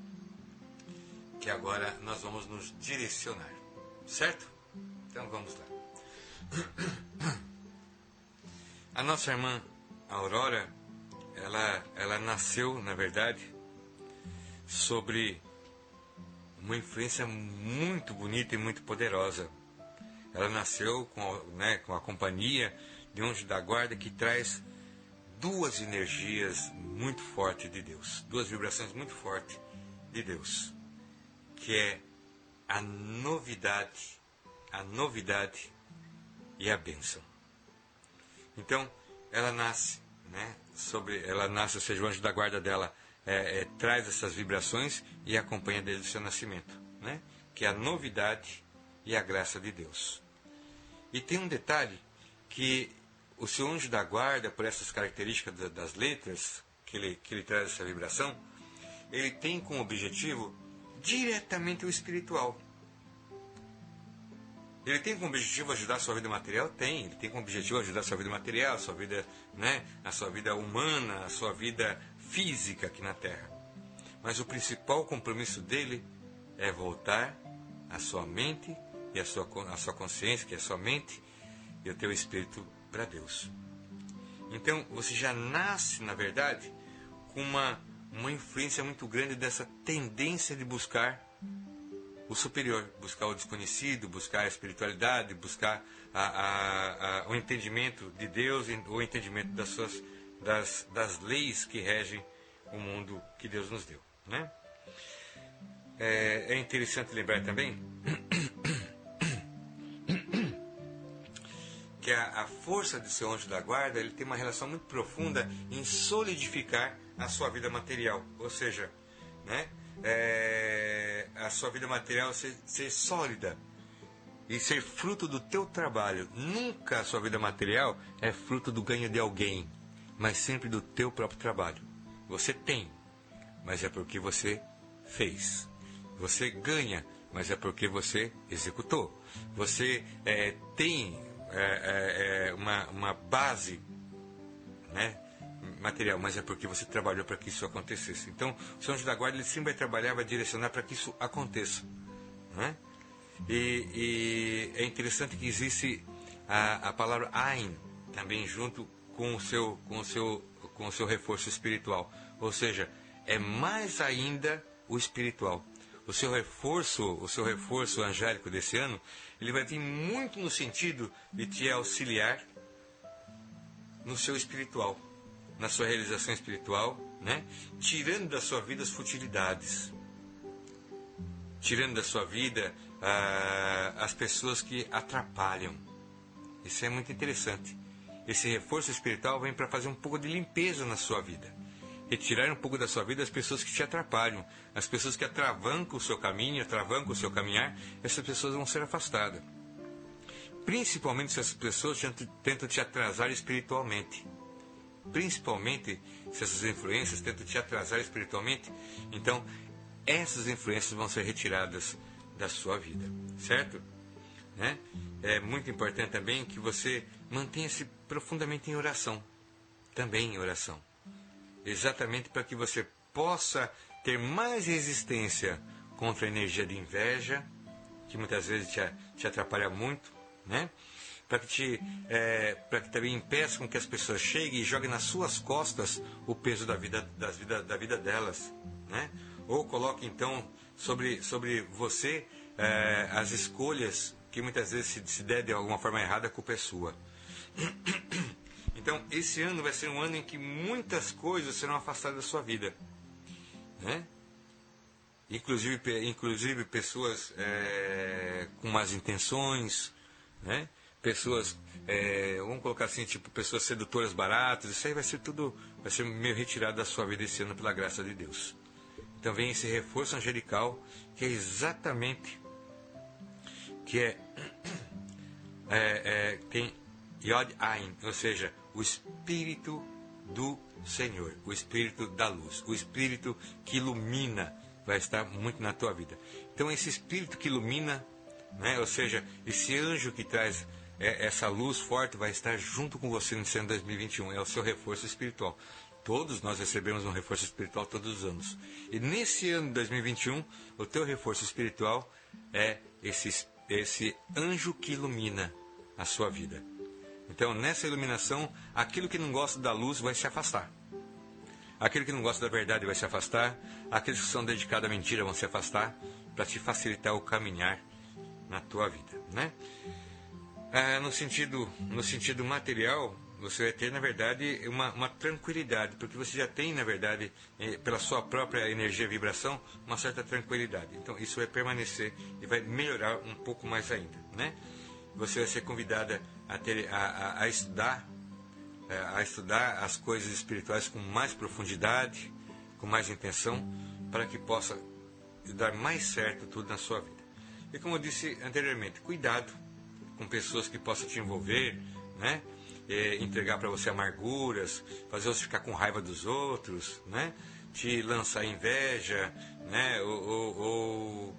Que agora nós vamos nos direcionar, certo? Então vamos lá. A nossa irmã Aurora, ela, ela nasceu, na verdade, sobre uma influência muito bonita e muito poderosa. Ela nasceu com, né, com a companhia de um anjo da guarda que traz duas energias muito fortes de Deus, duas vibrações muito fortes de Deus, que é a novidade, a novidade e a bênção. Então, ela nasce, né? Sobre, ela nasce, ou seja, o anjo da guarda dela é, é, traz essas vibrações e acompanha desde o seu nascimento, né? que é a novidade e a graça de Deus. E tem um detalhe que o seu anjo da guarda, por essas características das letras que ele, que ele traz essa vibração, ele tem como objetivo diretamente o espiritual. Ele tem como objetivo ajudar a sua vida material? Tem. Ele tem como objetivo ajudar a sua vida material, a sua vida, né, a sua vida humana, a sua vida física aqui na Terra. Mas o principal compromisso dele é voltar a sua mente e a sua, a sua consciência, que é a sua mente e o teu espírito para Deus. Então, você já nasce, na verdade, com uma, uma influência muito grande dessa tendência de buscar o superior, buscar o desconhecido, buscar a espiritualidade, buscar a, a, a, o entendimento de Deus, o entendimento das, suas, das, das leis que regem o mundo que Deus nos deu. Né? É, é interessante lembrar também que a, a, força de seu anjo da guarda ele tem uma relação muito profunda em solidificar a sua vida material, ou seja, né, é, a sua vida material ser, ser sólida e ser fruto do teu trabalho. Nunca a sua vida material é fruto do ganho de alguém, mas sempre do teu próprio trabalho. Você tem, mas é porque você fez. Você ganha, mas é porque você executou. Você é, tem é, é, é uma, uma base né, material, mas é porque você trabalhou para que isso acontecesse. Então, o São da Guarda ele sempre vai trabalhar, vai direcionar para que isso aconteça. Né? E, e, é interessante que existe a, a palavra Ain também junto com o seu, com o seu com o seu reforço espiritual. Ou seja, é mais ainda o espiritual. O seu reforço, o seu reforço angélico desse ano, ele vai vir muito no sentido de te auxiliar no seu espiritual, na sua realização espiritual, né? Tirando da sua vida as futilidades, tirando da sua vida ah, as pessoas que atrapalham. Isso é muito interessante. Esse reforço espiritual vem para fazer um pouco de limpeza na sua vida. Retirar um pouco da sua vida as pessoas que te atrapalham, as pessoas que atravancam o seu caminho, atravancam o seu caminhar, essas pessoas vão ser afastadas. Principalmente se essas pessoas tentam te atrasar espiritualmente. Principalmente se essas influências tentam te atrasar espiritualmente, então essas influências vão ser retiradas da sua vida, certo? Né? É muito importante também que você mantenha-se profundamente em oração, também em oração, exatamente para que você possa ter mais resistência contra a energia de inveja, que muitas vezes te, te atrapalha muito, né? Para que, te, é, para que também impeça com que as pessoas cheguem e joguem nas suas costas o peso da vida, das vida, da vida delas, né? Ou coloque então sobre, sobre você é, as escolhas que muitas vezes se, se der de alguma forma errada, a culpa é sua. *clears throat* Então, esse ano vai ser um ano em que muitas coisas serão afastadas da sua vida. Né? Inclusive, inclusive pessoas é, com más intenções, né? pessoas, é, vamos colocar assim, tipo pessoas sedutoras baratas, isso aí vai ser tudo, vai ser meio retirado da sua vida esse ano pela graça de Deus. Então vem esse reforço angelical que é exatamente que é, *coughs* é, é tem Yod Ain, ou seja, o Espírito do Senhor, o Espírito da luz, o Espírito que ilumina, vai estar muito na tua vida. Então, esse Espírito que ilumina, né, ou seja, esse anjo que traz é, essa luz forte, vai estar junto com você no ano 2021, é o seu reforço espiritual. Todos nós recebemos um reforço espiritual todos os anos. E nesse ano de 2021, o teu reforço espiritual é esse, esse anjo que ilumina a sua vida. Então, nessa iluminação, aquilo que não gosta da luz vai se afastar. Aquele que não gosta da verdade vai se afastar. Aqueles que são dedicados à mentira vão se afastar para te facilitar o caminhar na tua vida, né? Ah, no sentido, no sentido material, você vai ter, na verdade, uma, uma, tranquilidade, porque você já tem, na verdade, eh, pela sua própria energia e vibração, uma certa tranquilidade. Então, isso vai permanecer e vai melhorar um pouco mais ainda, né? Você vai ser convidada a, ter, a, a, estudar, é, a estudar as coisas espirituais com mais profundidade, com mais intenção, para que possa dar mais certo tudo na sua vida. E como eu disse anteriormente, cuidado com pessoas que possam te envolver, né? Entregar para você amarguras, fazer você ficar com raiva dos outros, né? Te lançar inveja, né? Ou, ou, ou,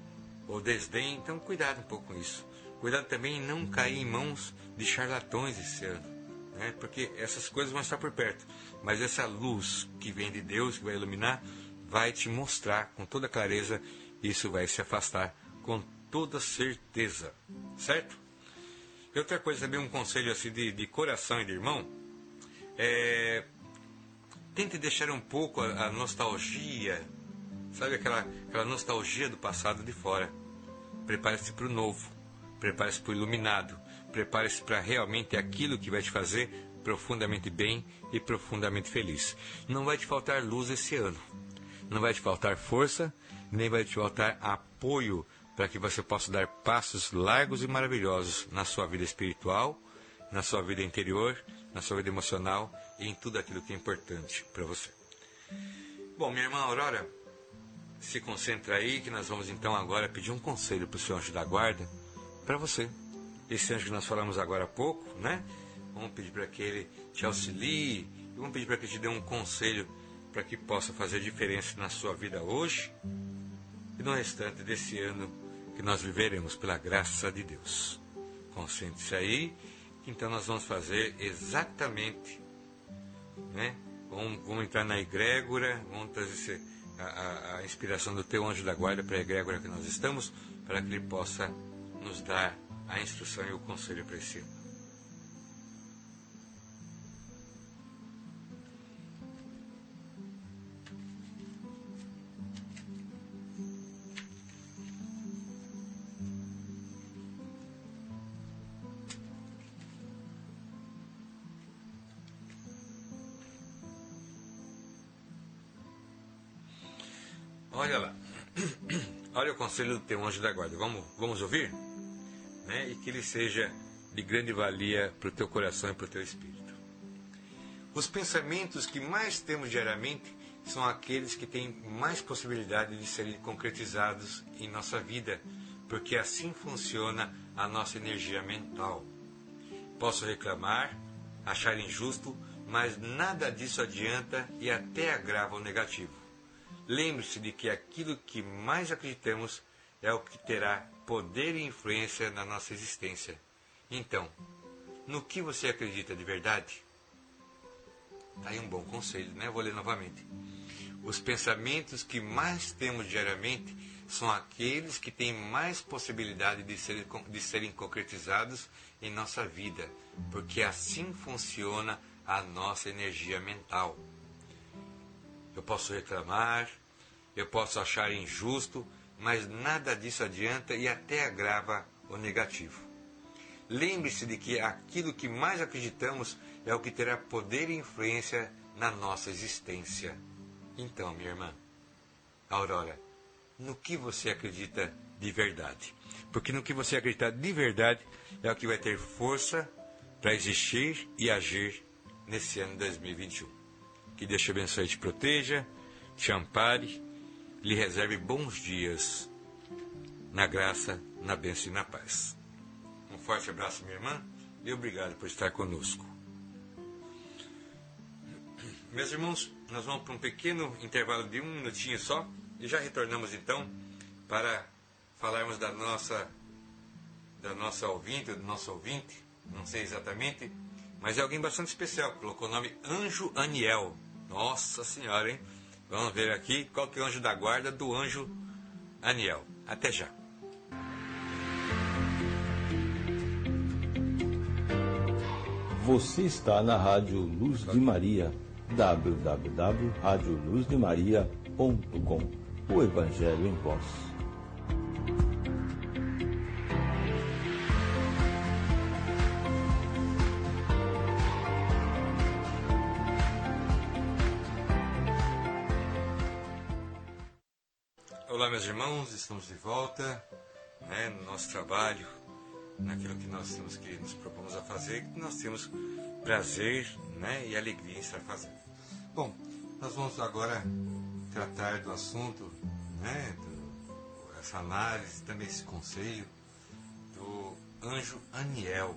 ou desdém. Então, cuidado um pouco com isso. Cuidado também em não cair em mãos de charlatões esse ano, né? Porque essas coisas vão estar por perto. Mas essa luz que vem de Deus, que vai iluminar, vai te mostrar com toda clareza. Isso vai se afastar com toda certeza, certo? E outra coisa também, um conselho assim de, de coração e de irmão, é, tente deixar um pouco a, a nostalgia, sabe aquela, aquela nostalgia do passado de fora. Prepare-se para o novo, prepare-se para o iluminado, prepare-se para realmente aquilo que vai te fazer profundamente bem e profundamente feliz. Não vai te faltar luz esse ano, não vai te faltar força, nem vai te faltar apoio para que você possa dar passos largos e maravilhosos na sua vida espiritual, na sua vida interior, na sua vida emocional e em tudo aquilo que é importante para você. Bom, minha irmã Aurora, se concentra aí que nós vamos então agora pedir um conselho para o seu anjo da guarda para você. Esse anjo que nós falamos agora há pouco, né? Vamos pedir para que ele te auxilie e vamos pedir para que ele te dê um conselho para que possa fazer diferença na sua vida hoje e no restante desse ano que nós viveremos pela graça de Deus. Consente-se aí, então nós vamos fazer exatamente, né? Vamos, vamos entrar na egrégora, vamos trazer a, a, a inspiração do teu anjo da guarda para a egrégora que nós estamos, para que ele possa nos dar a instrução e o conselho ano. Olha lá. *clears throat* Olha o conselho do teu anjo da guarda. Vamos, vamos ouvir? Né? E que ele seja de grande valia para o teu coração e para o teu espírito. Os pensamentos que mais temos diariamente são aqueles que têm mais possibilidade de serem concretizados em nossa vida, porque assim funciona a nossa energia mental. Posso reclamar, achar injusto, mas nada disso adianta e até agrava o negativo. Lembre-se de que aquilo que mais acreditamos é o que terá poder e influência na nossa existência. Então, no que você acredita de verdade? Está aí um bom conselho, né? Vou ler novamente. Os pensamentos que mais temos diariamente são aqueles que têm mais possibilidade de, ser, de serem concretizados em nossa vida, porque assim funciona a nossa energia mental. Eu posso reclamar, eu posso achar injusto, mas nada disso adianta e até agrava o negativo. Lembre-se de que aquilo que mais acreditamos é o que terá poder e influência na nossa existência. Então, minha irmã, Aurora, no que você acredita de verdade? Porque no que você acredita de verdade é o que vai ter força para existir e agir nesse ano 2021. Que Deus te abençoe e te proteja, te ampare, lhe reserve bons dias na graça, na bênção e na paz. Um forte abraço, minha irmã, e obrigado por estar conosco. Meus irmãos, nós vamos para um pequeno intervalo de um minutinho só e já retornamos então para falarmos da nossa da nossa ouvinte, do nosso ouvinte, não sei exatamente, mas é alguém bastante especial, colocou o nome Anjo Aniel. Nossa Senhora, hein? Vamos ver aqui qual que é o anjo da guarda do anjo Aniel. Até já. Você está na Rádio Luz de Maria, www.radioluzdemaria.com. O Evangelho em Voz. Meus irmãos, estamos de volta né, no nosso trabalho, naquilo que nós temos que nos propomos a fazer, que nós temos prazer né, e alegria em estar fazendo. Bom, nós vamos agora tratar do assunto, né, do, essa análise, também esse conselho do anjo Aniel.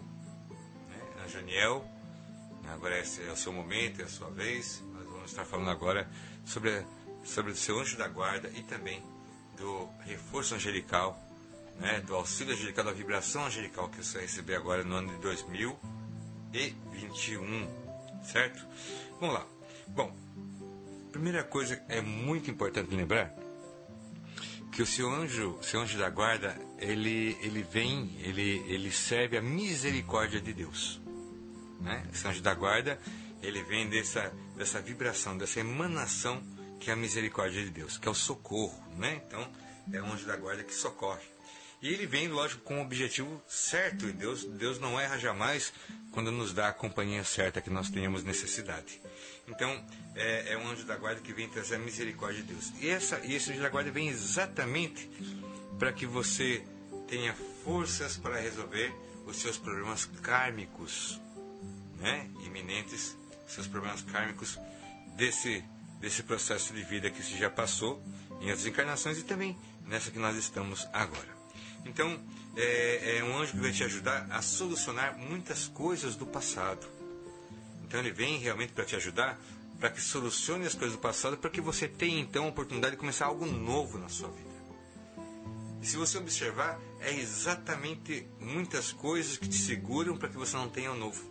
Né? Anjo Aniel, agora esse é o seu momento, é a sua vez. Nós vamos estar falando agora sobre, sobre o seu anjo da guarda e também do reforço angelical, né, do auxílio angelical, da vibração angelical que você vai receber agora no ano de 2021, certo? Vamos lá. Bom, primeira coisa é muito importante lembrar que o seu anjo, seu anjo da guarda, ele, ele vem, ele, ele serve a misericórdia de Deus. Né? Esse anjo da guarda, ele vem dessa, dessa vibração, dessa emanação que é a misericórdia de Deus, que é o socorro. Né? Então, é o anjo da guarda que socorre. E ele vem, lógico, com o objetivo certo. E Deus, Deus não erra jamais quando nos dá a companhia certa que nós tenhamos necessidade. Então, é, é um anjo da guarda que vem trazer a misericórdia de Deus. E, essa, e esse anjo da guarda vem exatamente para que você tenha forças para resolver os seus problemas kármicos, né? iminentes, seus problemas kármicos desse, desse processo de vida que se já passou em outras encarnações e também nessa que nós estamos agora. Então, é, é um anjo que vai te ajudar a solucionar muitas coisas do passado. Então, ele vem realmente para te ajudar para que solucione as coisas do passado, para que você tenha então a oportunidade de começar algo novo na sua vida. E se você observar, é exatamente muitas coisas que te seguram para que você não tenha o novo.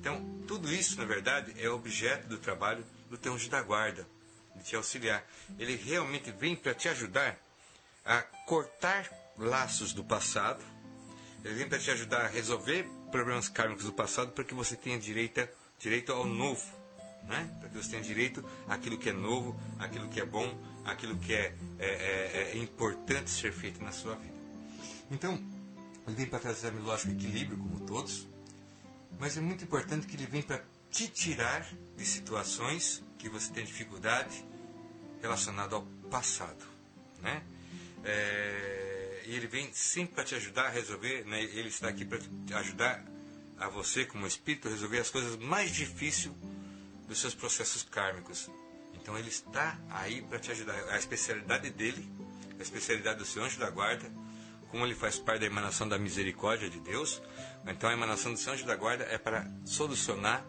Então, tudo isso, na verdade, é objeto do trabalho do teu anjo da guarda, de te auxiliar. Ele realmente vem para te ajudar a cortar laços do passado. Ele vem para te ajudar a resolver problemas kármicos do passado para que você tenha direito, direito ao novo. Né? Para que você tenha direito àquilo que é novo, àquilo que é bom, àquilo que é, é, é, é importante ser feito na sua vida. Então, ele vem para trazer, lógico, equilíbrio, como todos, mas é muito importante que ele vem para te tirar de situações que você tem dificuldade relacionado ao passado. Né? É, ele vem sempre para te ajudar a resolver, né? ele está aqui para ajudar a você, como espírito, a resolver as coisas mais difíceis dos seus processos kármicos. Então ele está aí para te ajudar. A especialidade dele, a especialidade do seu anjo da guarda, como ele faz parte da emanação da misericórdia de Deus, então a emanação do seu anjo da guarda é para solucionar,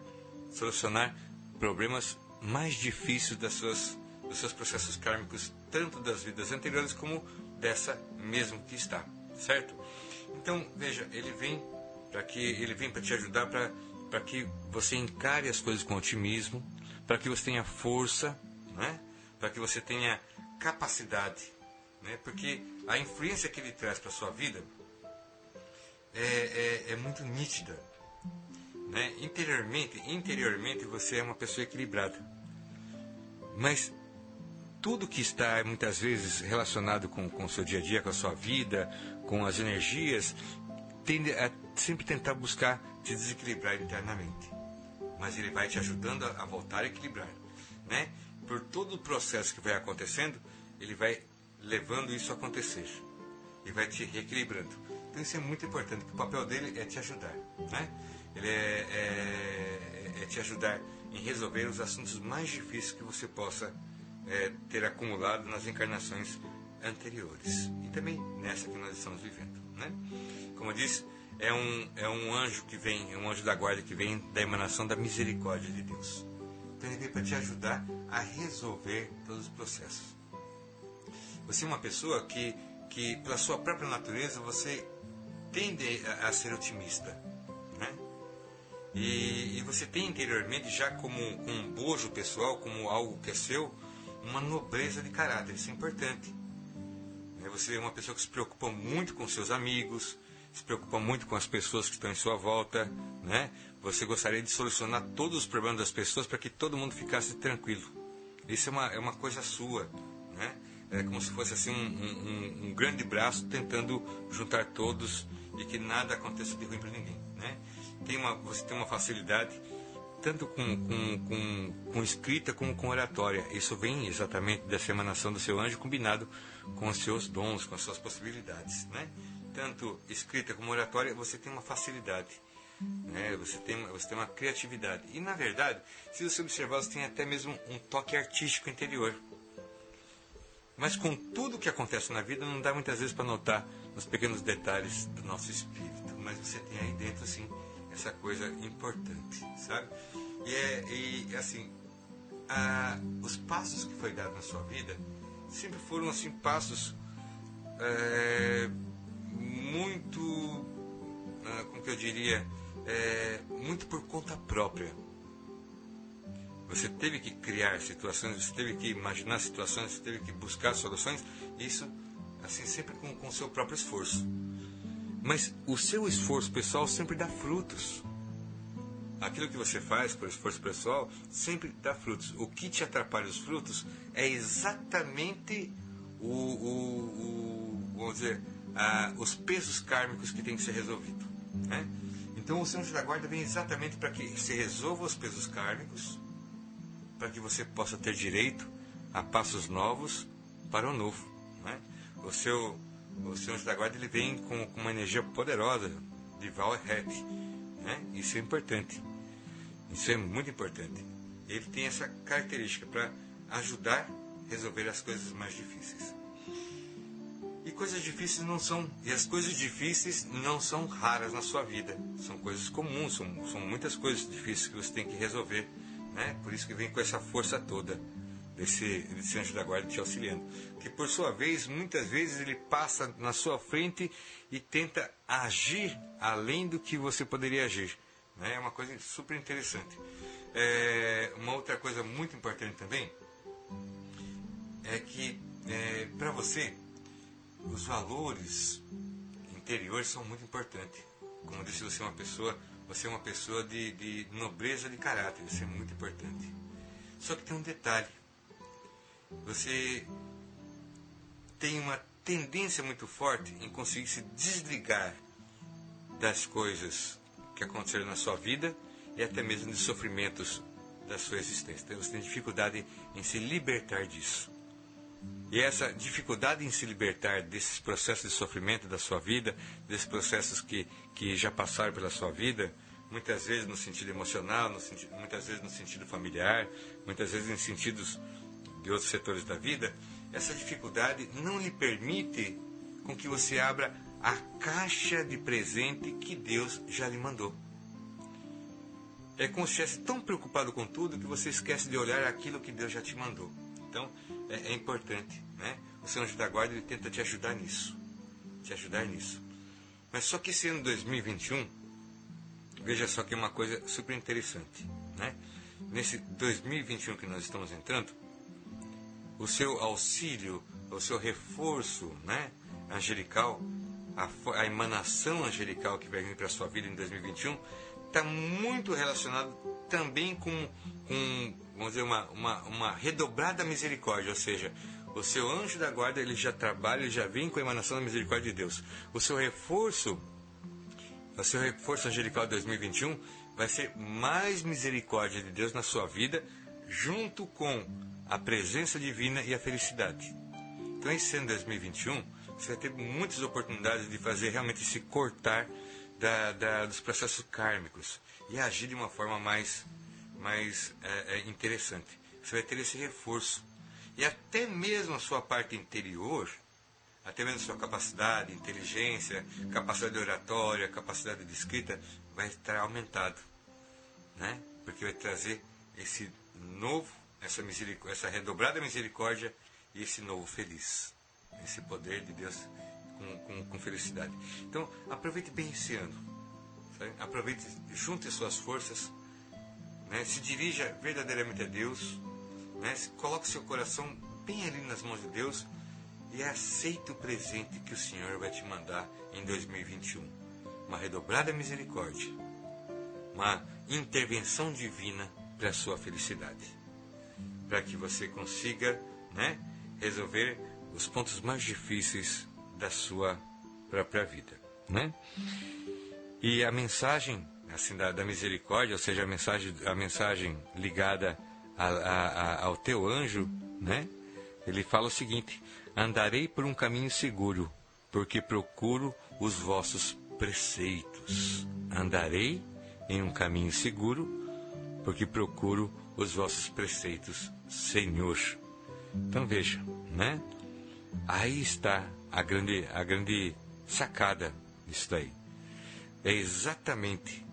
solucionar problemas mais difíceis das suas, dos seus processos kármicos, tanto das vidas anteriores como dessa mesmo que está, certo? Então, veja, ele vem para que ele vem para te ajudar para que você encare as coisas com otimismo, para que você tenha força, né? Para que você tenha capacidade, né? Porque a influência que ele traz para sua vida é, é, é muito nítida, né? Interiormente, interiormente você é uma pessoa equilibrada, mas tudo que está muitas vezes relacionado com, com o seu dia a dia, com a sua vida, com as energias, tende a sempre tentar buscar te desequilibrar internamente. Mas ele vai te ajudando a, a voltar a equilibrar. Né? Por todo o processo que vai acontecendo, ele vai levando isso a acontecer. E vai te reequilibrando. Então isso é muito importante, porque o papel dele é te ajudar. Né? Ele é, é, é te ajudar em resolver os assuntos mais difíceis que você possa é, ter acumulado nas encarnações anteriores e também nessa que nós estamos vivendo. Né? Como eu disse, é um, é um anjo que vem, é um anjo da guarda que vem da emanação da misericórdia de Deus. Então ele vem para te ajudar a resolver todos os processos. Você é uma pessoa que, que pela sua própria natureza, você tende a, a ser otimista. E, e, você tem interiormente, já como, um bojo pessoal, como algo que é seu, uma nobreza de caráter. Isso é importante. Né? Você é uma pessoa que se preocupa muito com seus amigos, se preocupa muito com as pessoas que estão em sua volta, né? Você gostaria de solucionar todos os problemas das pessoas para que todo mundo ficasse tranquilo. Isso é uma, é uma coisa sua, né? É como se fosse assim um, um, um grande braço tentando juntar todos e que nada aconteça de ruim para ninguém? Tem uma, você tem uma facilidade tanto com, com, com, com, escrita como com oratória. Isso vem exatamente dessa emanação do seu anjo combinado com os seus dons, com as suas possibilidades, né? tanto escrita como oratória, você tem uma facilidade. Né? Você, tem, você tem uma criatividade. E, na verdade, se você observar, você tem até mesmo um toque artístico interior. Mas com tudo que acontece na vida, não dá muitas vezes para notar nos pequenos detalhes do nosso espírito. Mas você tem aí dentro, assim, essa coisa importante, sabe? E, é, e assim, a, os passos que foi dado na sua vida sempre foram, assim, passos é, muito, ah, como que eu diria, é, muito por conta própria você teve que criar situações, você teve que imaginar situações, você teve que buscar soluções, isso assim sempre com o seu próprio esforço. Mas o seu esforço pessoal sempre dá frutos. Aquilo que você faz por esforço pessoal sempre dá frutos. O que te atrapalha os frutos é exatamente o, o, o vamos dizer, os pesos kármicos que tem que ser resolvido. Né? Então o Senhor da Guarda vem exatamente para que se resolva os pesos kármicos para que você possa ter direito a passos novos para o novo. Né? O seu o anjo da guarda ele vem com, com uma energia poderosa de Val Rap, né? Isso é importante. Isso é muito importante. Ele tem essa característica para ajudar a resolver as coisas mais difíceis. E coisas difíceis não são, e as coisas difíceis não são raras na sua vida. São coisas comuns, são, são muitas coisas difíceis que você tem que resolver né? Por isso que vem com essa força toda desse, desse anjo da guarda te auxiliando. Que por sua vez, muitas vezes ele passa na sua frente e tenta agir além do que você poderia agir. Né? É uma coisa super interessante. É, uma outra coisa muito importante também é que é, para você os valores interiores são muito importantes. Como disse você, é uma pessoa você é uma pessoa de, de nobreza de caráter, isso é muito importante. Só que tem um detalhe. Você tem uma tendência muito forte em conseguir se desligar das coisas que aconteceram na sua vida e até mesmo dos sofrimentos da sua existência. Então, você tem dificuldade em se libertar disso. E essa dificuldade em se libertar desses processos de sofrimento da sua vida, desses processos que, que já passaram pela sua vida, muitas vezes no sentido emocional, no sentido, muitas vezes no sentido familiar, muitas vezes em sentidos de outros setores da vida, essa dificuldade não lhe permite com que você abra a caixa de presente que Deus já lhe mandou. É como se estivesse tão preocupado com tudo que você esquece de olhar aquilo que Deus já te mandou. Então, é, é importante, né? O Senhor da Guarda ele tenta te ajudar nisso, te ajudar nisso. Mas só que esse ano 2021, veja só que é uma coisa super interessante, né? Nesse 2021 que nós estamos entrando, o seu auxílio, o seu reforço, né, angelical, a, a emanação angelical que vai vir para a sua vida em 2021, está muito relacionado também com, com vamos dizer, uma, uma, uma redobrada misericórdia, ou seja, o seu anjo da guarda ele já trabalha, ele já vem com a emanação da misericórdia de Deus. O seu reforço, o seu reforço angelical de 2021 vai ser mais misericórdia de Deus na sua vida, junto com a presença divina e a felicidade. Então, esse ano 2021, você vai ter muitas oportunidades de fazer realmente se cortar da, da, dos processos kármicos e agir de uma forma mais mais é, é interessante. Você vai ter esse reforço. E até mesmo a sua parte interior, até mesmo a sua capacidade, inteligência, capacidade de oratória, capacidade de escrita, vai estar aumentado. Né? Porque vai trazer esse novo, essa, essa redobrada misericórdia e esse novo feliz. Esse poder de Deus com, com, com felicidade. Então, aproveite bem esse ano. Sabe? Aproveite, junte suas forças né? se dirija verdadeiramente a Deus, né? coloque seu coração bem ali nas mãos de Deus e aceite o presente que o Senhor vai te mandar em 2021. Uma redobrada misericórdia, uma intervenção divina para a sua felicidade, para que você consiga né, resolver os pontos mais difíceis da sua própria vida. Né? E a mensagem assim da, da, misericórdia, ou seja, a mensagem, a mensagem ligada a, a, ao teu anjo, né? Ele fala o seguinte: andarei por um caminho seguro, porque procuro os vossos preceitos. Andarei em um caminho seguro, porque procuro os vossos preceitos, Senhor. Então veja, né? Aí está a grande, a grande sacada disso daí. É exatamente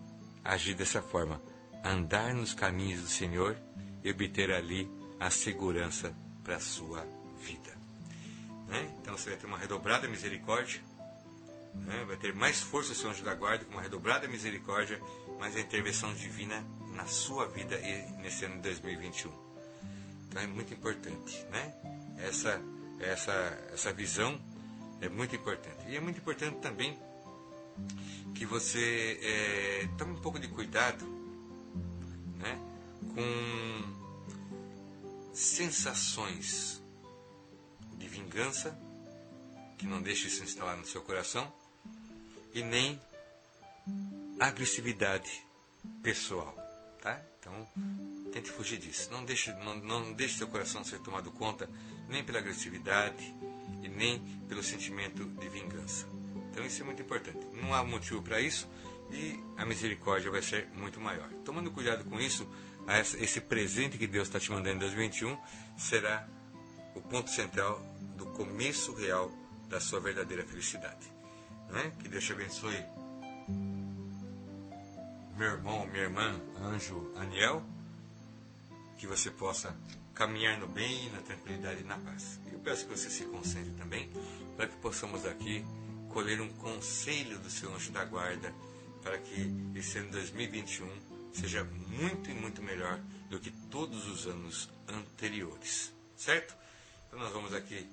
agir dessa forma, andar nos caminhos do Senhor e obter ali a segurança para a sua vida. Né? Então você vai ter uma redobrada misericórdia, né? vai ter mais força o seu anjo da guarda, com uma redobrada misericórdia, mais a intervenção divina na sua vida e nesse ano de 2021. É muito importante, né? Essa, essa, essa visão é muito importante. E é muito importante também que você é, tome um pouco de cuidado né, com sensações de vingança, que não deixe isso instalar no seu coração, e nem agressividade pessoal? Então, tente fugir disso. Não deixe, não, não deixe seu coração ser tomado conta nem pela agressividade e nem pelo sentimento de vingança. Então, isso é muito importante. Não há motivo para isso e a misericórdia vai ser muito maior. Tomando cuidado com isso, esse presente que Deus está te mandando em 2021 será o ponto central do começo real da sua verdadeira felicidade. Né? Que Deus te abençoe, meu irmão, minha irmã, anjo Aniel, que você possa caminhar no bem, na tranquilidade e na paz. Eu peço que você se concentre também, para que possamos aqui colher um conselho do seu anjo da guarda, para que esse ano 2021 seja muito e muito melhor do que todos os anos anteriores, certo? Então nós vamos aqui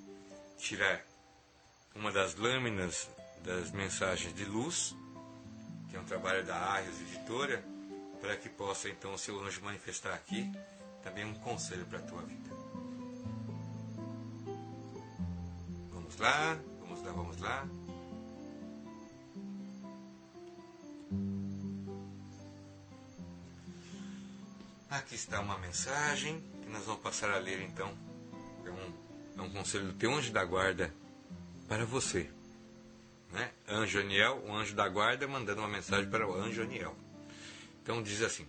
tirar uma das lâminas das mensagens de luz, que é um trabalho da Arrios Editora, para que possa então o seu anjo manifestar aqui também um conselho para a tua vida. Vamos lá, vamos lá, vamos lá. Aqui está uma mensagem que nós vamos passar a ler então. É um, é um conselho do teu anjo da guarda para você. Né? Anjo Aniel, o anjo da guarda, mandando uma mensagem para o anjo Aniel. Então diz assim: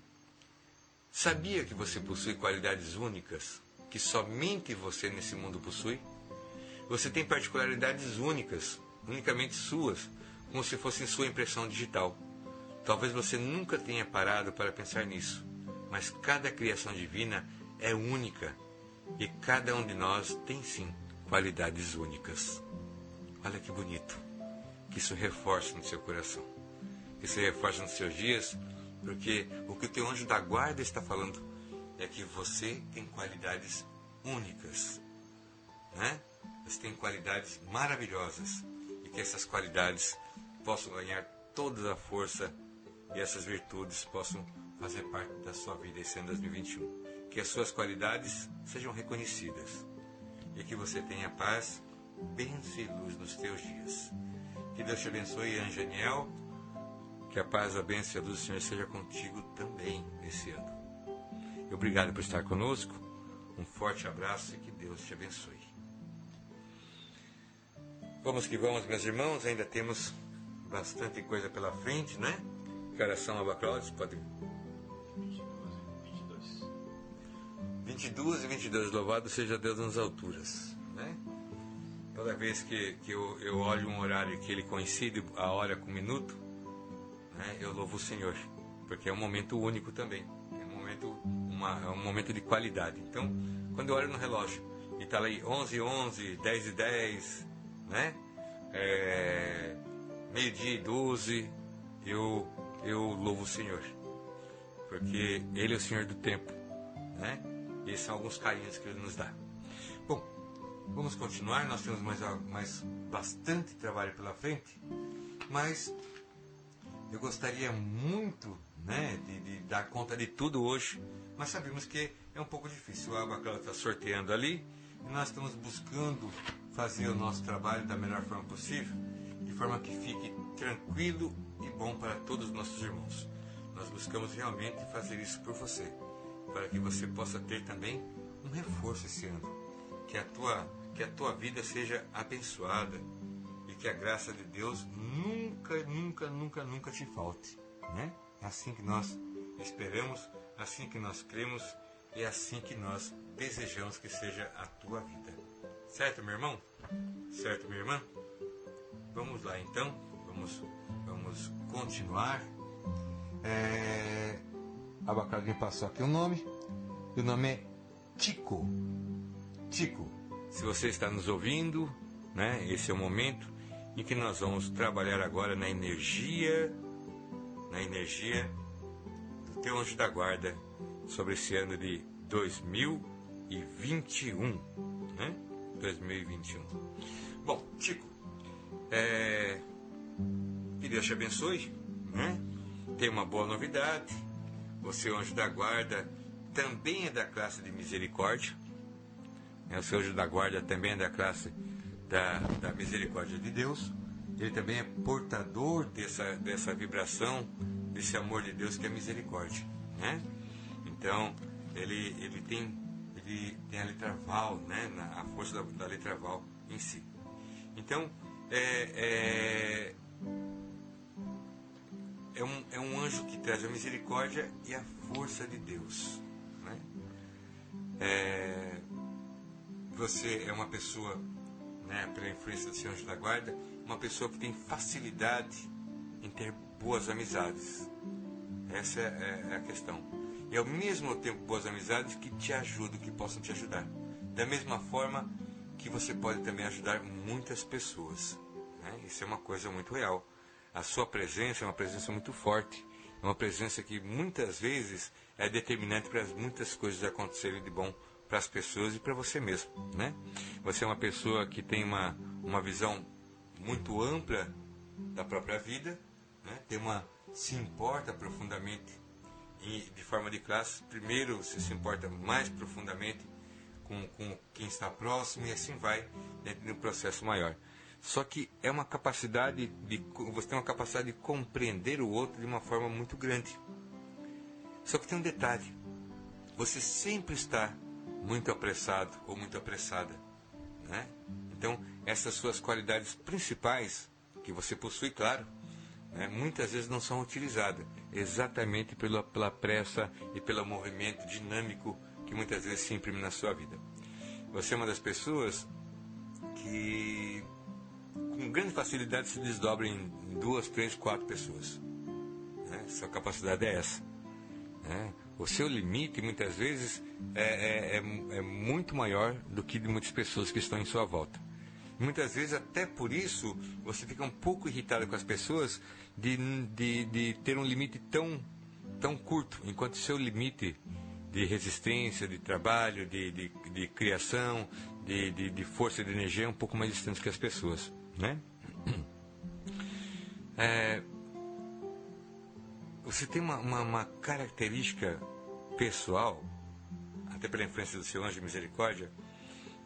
Sabia que você possui qualidades únicas que somente você nesse mundo possui? Você tem particularidades únicas, unicamente suas, como se fossem sua impressão digital. Talvez você nunca tenha parado para pensar nisso, mas cada criação divina é única e cada um de nós tem sim qualidades únicas. Olha que bonito. Que isso reforce no seu coração. Que isso reforce nos seus dias, porque o que o teu anjo da guarda está falando é que você tem qualidades únicas. Né? Você tem qualidades maravilhosas e que essas qualidades possam ganhar toda a força e essas virtudes possam fazer parte da sua vida esse ano 2021. Que as suas qualidades sejam reconhecidas e que você tenha paz bênção e luz nos teus dias. Que Deus te abençoe, Angeniel. Que a paz, a bênção e do Senhor seja contigo também nesse ano. E obrigado por estar conosco. Um forte abraço e que Deus te abençoe. Vamos que vamos, meus irmãos. Ainda temos bastante coisa pela frente, né? Que horas são, Abacrodes? Pode... 22 e 22. Louvado seja Deus nas alturas? Toda vez que, que eu, eu olho um horário que ele coincide a hora com o minuto, né, eu louvo o Senhor, porque é um momento único também. É um momento, uma, é um momento de qualidade. Então, quando eu olho no relógio e está ali 11 11, 10 e 10, né? É, meio-dia e 12, eu, eu louvo o Senhor, porque Ele é o Senhor do tempo, né? E esses são alguns carinhos que Ele nos dá. Vamos continuar, nós temos mais, mais bastante trabalho pela frente, mas eu gostaria muito né, de, de dar conta de tudo hoje, mas sabemos que é um pouco difícil. O Abacala está sorteando ali e nós estamos buscando fazer o nosso trabalho da melhor forma possível, de forma que fique tranquilo e bom para todos os nossos irmãos. Nós buscamos realmente fazer isso por você, para que você possa ter também um reforço esse ano que a tua, que a tua vida seja abençoada e que a graça de Deus nunca, nunca, nunca, nunca te falte. Né? É assim que nós esperamos, assim que nós cremos e é assim que nós desejamos que seja a tua vida. Certo, meu irmão? Certo, minha irmã? Vamos lá então, vamos, vamos continuar. É... Abacadinho passou aqui o nome. E o nome é Tico. Tico, se você está nos ouvindo, né? Esse é o momento em que nós vamos trabalhar agora na energia, na energia do teu anjo da guarda sobre esse ano de 2021, né? 2021. Bom, Tico, é, que Deus te abençoe, né? Tem uma boa novidade. Você, anjo da guarda, também é da classe de misericórdia. É, o anjo da guarda também é da classe da, da misericórdia de Deus. Ele também é portador dessa, dessa vibração, desse amor de Deus que é misericórdia. Né? Então, ele, ele, tem, ele tem a letra Val, né? A força da, da letra Val em si. Então, é, é, é, um, é um anjo que traz a misericórdia e a força de Deus. Né? É, você é uma pessoa, né, pela influência do Senhor anjo da guarda, uma pessoa que tem facilidade em ter boas amizades. Essa é, é a questão. E ao mesmo tempo boas amizades que te ajudam, que possam te ajudar. Da mesma forma que você pode também ajudar muitas pessoas. Né? Isso é uma coisa muito real. A sua presença é uma presença muito forte. É uma presença que muitas vezes é determinante para muitas coisas acontecerem de bom para as pessoas e para você mesmo, né? Você é uma pessoa que tem uma, uma visão muito ampla da própria vida, né? Tem uma se importa profundamente e de forma de classe. Primeiro, você se importa mais profundamente com, com quem está próximo e assim vai dentro de um processo maior. Só que é uma capacidade de você tem uma capacidade de compreender o outro de uma forma muito grande. Só que tem um detalhe: você sempre está muito apressado ou muito apressada, né? Então essas suas qualidades principais que você possui, claro, né, muitas vezes não são utilizadas exatamente pela, pela pressa e pelo movimento dinâmico que muitas vezes se imprime na sua vida. Você é uma das pessoas que com grande facilidade se desdobra em duas, três, quatro pessoas. Né? Sua capacidade é essa. Né? O seu limite, muitas vezes, é, é, é, é muito maior do que de muitas pessoas que estão em sua volta. Muitas vezes, até por isso, você fica um pouco irritado com as pessoas de, de, de ter um limite tão, tão curto, enquanto o seu limite de resistência, de trabalho, de, de, de criação, de, de, de, força de energia é um pouco mais distante que as pessoas. Né? *clears throat* É, você tem uma, uma, uma, característica pessoal, até pela influência do seu anjo de misericórdia,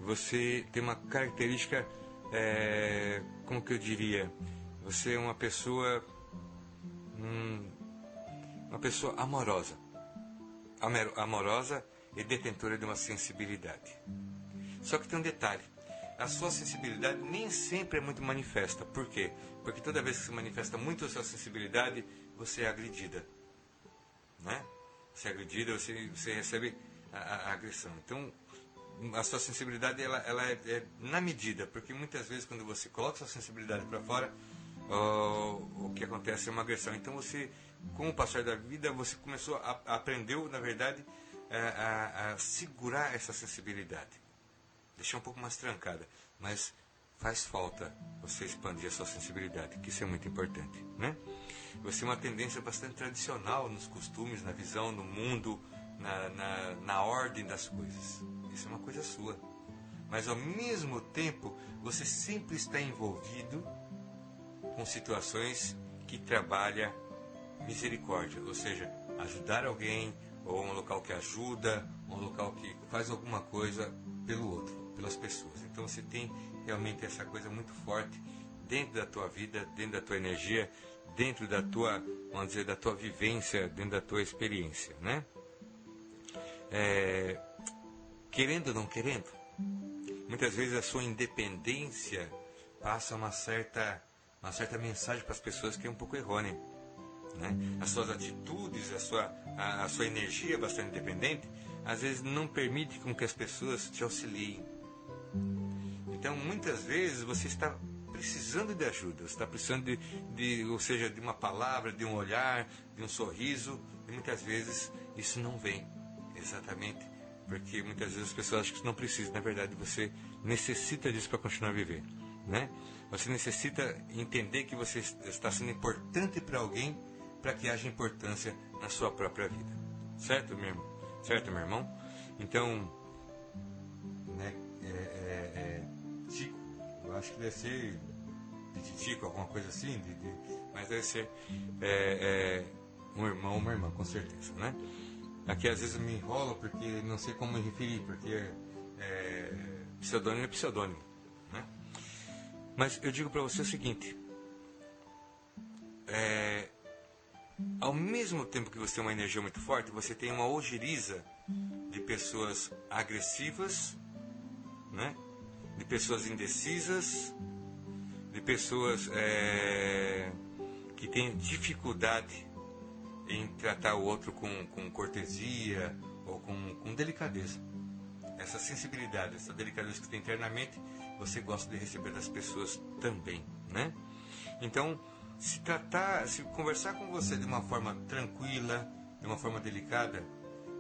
você tem uma característica, é, como que eu diria, você é uma pessoa, hum, uma pessoa amorosa amorosa e detentora de uma sensibilidade. Só que tem um detalhe: a sua sensibilidade nem sempre é muito manifesta. Por quê? Porque toda vez que se manifesta muito a sua sensibilidade, você é agredida. Né? Você é agredida, você, você recebe a, a, agressão. Então, a sua sensibilidade ela, ela é, é, na medida, porque muitas vezes quando você coloca sua sensibilidade para fora, o que acontece é uma agressão. Então você com o passar da vida, você começou a, aprendeu, na verdade, a, a, segurar essa sensibilidade. Deixar um pouco mais trancada. Mas faz falta você expandir a sua sensibilidade, que isso é muito importante. Né? Você tem uma tendência bastante tradicional nos costumes, na visão, no mundo, na, na, na ordem das coisas. Isso é uma coisa sua. Mas ao mesmo tempo, você sempre está envolvido com situações que trabalham misericórdia, ou seja, ajudar alguém, ou um local que ajuda, um local que faz alguma coisa pelo outro, pelas pessoas. Então você tem realmente essa coisa muito forte dentro da tua vida, dentro da tua energia, dentro da tua, vamos dizer, da tua vivência, dentro da tua experiência, né? É, querendo ou não querendo, muitas vezes a sua independência passa uma certa, uma certa mensagem para as pessoas que é um pouco errônea né? as suas atitudes, a sua, a, a sua energia bastante independente, às vezes não permite com que as pessoas te auxiliem. Então, muitas vezes você está precisando de ajuda, está precisando de, de, ou seja, de uma palavra, de um olhar, de um sorriso, e muitas vezes isso não vem, exatamente, porque muitas vezes as pessoas acham que não precisa, na verdade você necessita disso para continuar a viver, né? Você necessita entender que você está sendo importante para alguém para que haja importância na sua própria vida, certo, meu irmão? Certo, meu irmão? Então, acho que deve ser de Tico, alguma coisa assim, de, de, mas deve ser é, é, um irmão, uma irmã, com certeza, né? Aqui às vezes me enrolo porque não sei como me referir, porque é, pseudônimo é pseudônimo, né? Mas eu digo para você o seguinte, é, ao mesmo tempo que você tem uma energia muito forte, você tem uma ojeriza de pessoas agressivas, né? De pessoas indecisas, de pessoas é, que têm dificuldade em tratar o outro com, com cortesia ou com, com delicadeza. Essa sensibilidade, essa delicadeza que tem internamente, você gosta de receber das pessoas também, né? Então, se tratar, se conversar com você de uma forma tranquila, de uma forma delicada,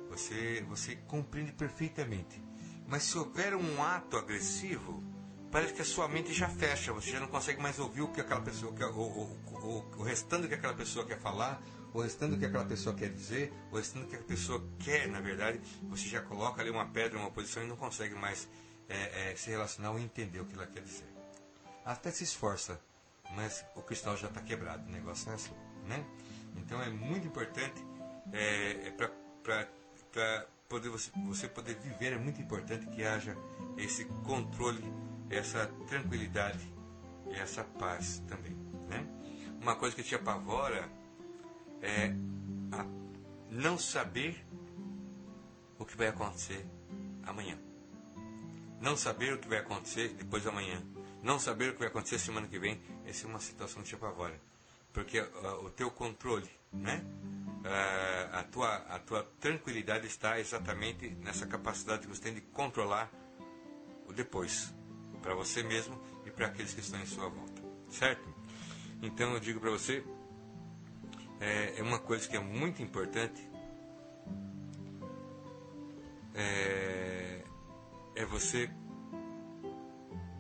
você, você compreende perfeitamente. Mas se houver um ato agressivo, parece que a sua mente já fecha, você já não consegue mais ouvir o que aquela pessoa quer, o, o, o, restando que aquela pessoa quer falar, o restando que aquela pessoa quer dizer, o restando que a pessoa quer, na verdade, você já coloca ali uma pedra, uma posição e não consegue mais é, é, se relacionar ou entender o que ela quer dizer. Até se esforça, mas o cristal já está quebrado, o negócio é assim, né? Então é muito importante é, é para poder você, você poder viver é muito importante que haja esse controle, essa tranquilidade essa paz também, né? Uma coisa que te apavora é não saber o que vai acontecer amanhã. Não saber o que vai acontecer depois de amanhã. Não saber o que vai acontecer semana que vem. Essa é uma situação que te apavora. Porque uh, o teu controle, né? Uh, a, tua, a tua tranquilidade está exatamente nessa capacidade que você tem de controlar o depois. Para você mesmo e para aqueles que estão em sua volta. Certo? Então eu digo para você, é, é, uma coisa que é muito importante. É, é você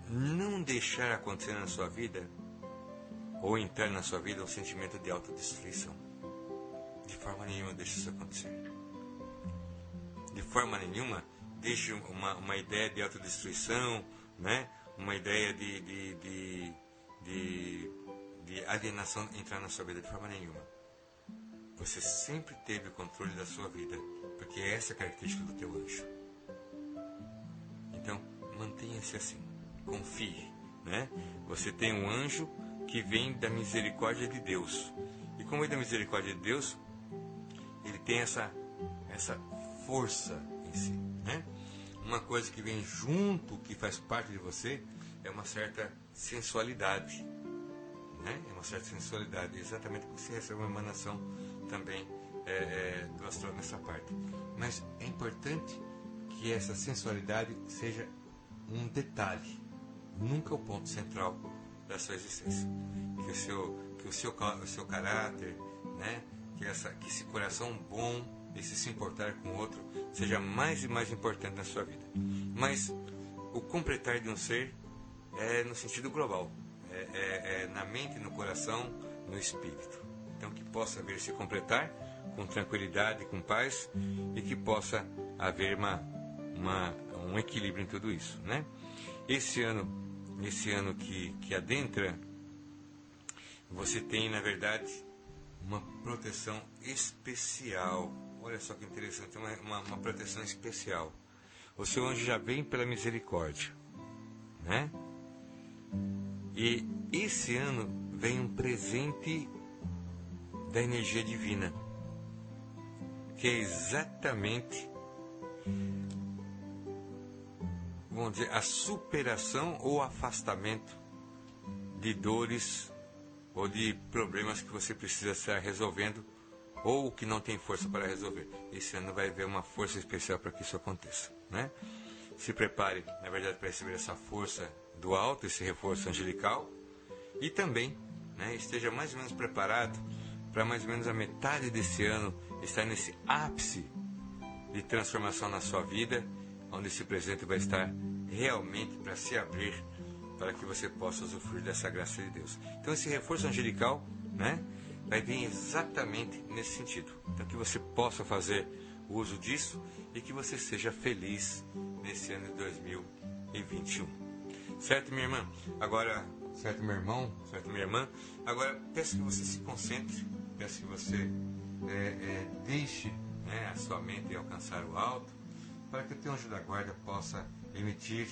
não deixar acontecer na sua vida ou entrar na sua vida um sentimento de autodestruição. De forma nenhuma deixe isso acontecer. De forma nenhuma deixe uma, uma ideia de autodestruição, né? uma ideia de, de, de, de, de alienação entrar na sua vida. De forma nenhuma. Você sempre teve o controle da sua vida, porque essa é a característica do teu anjo. Então, mantenha-se assim, confie, né? Você tem um anjo que vem da misericórdia de Deus. E como é da misericórdia de Deus, tem essa essa força em si, né? Uma coisa que vem junto, que faz parte de você, é uma certa sensualidade, né? É uma certa sensualidade, exatamente porque você recebe uma emanação também é, é, do astral nessa parte. Mas é importante que essa sensualidade seja um detalhe, nunca o ponto central da sua existência. Que o seu, que o seu, o seu caráter, né? Que, essa, que esse coração bom, esse se importar com o outro, seja mais e mais importante na sua vida. Mas o completar de um ser é no sentido global, é, é, é na mente, no coração, no espírito. Então, que possa haver se completar com tranquilidade, com paz e que possa haver uma, uma, um equilíbrio em tudo isso, né? Esse ano, esse ano que, que adentra, você tem, na verdade, uma proteção especial. Olha só que interessante, uma, uma, uma proteção especial. O seu anjo já vem pela misericórdia, né? E esse ano vem um presente da energia divina, que é exatamente vamos dizer, a superação ou afastamento de dores ou de problemas que você precisa estar resolvendo ou que não tem força para resolver. Esse ano vai haver uma força especial para que isso aconteça, né? Se prepare, na verdade, para receber essa força do alto, esse reforço angelical, e também né, esteja mais ou menos preparado para mais ou menos a metade desse ano estar nesse ápice de transformação na sua vida, onde esse presente vai estar realmente para se abrir para que você possa usufruir dessa graça de Deus. Então esse reforço angelical, né, vai vir exatamente nesse sentido. Então que você possa fazer uso disso e que você seja feliz nesse ano de 2021. Certo, minha irmã? Agora, certo, meu irmão, certo, minha irmã? Agora, peço que você se concentre, peço que você é, é, deixe né, a sua mente alcançar o alto, para que o teu anjo da guarda possa emitir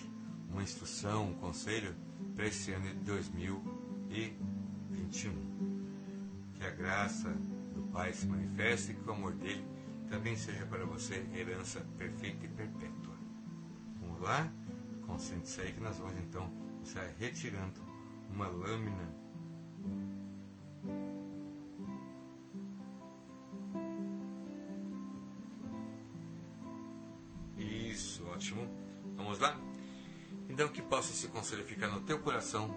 uma instrução, um conselho para esse ano de 2021. Que a graça do Pai se manifeste e que o amor dele também seja para você herança perfeita e perpétua. Vamos lá? Concentre-se aí que nós vamos então estar retirando uma lâmina Isso, ótimo. Vamos lá? Então que possa esse conselho ficar no teu coração,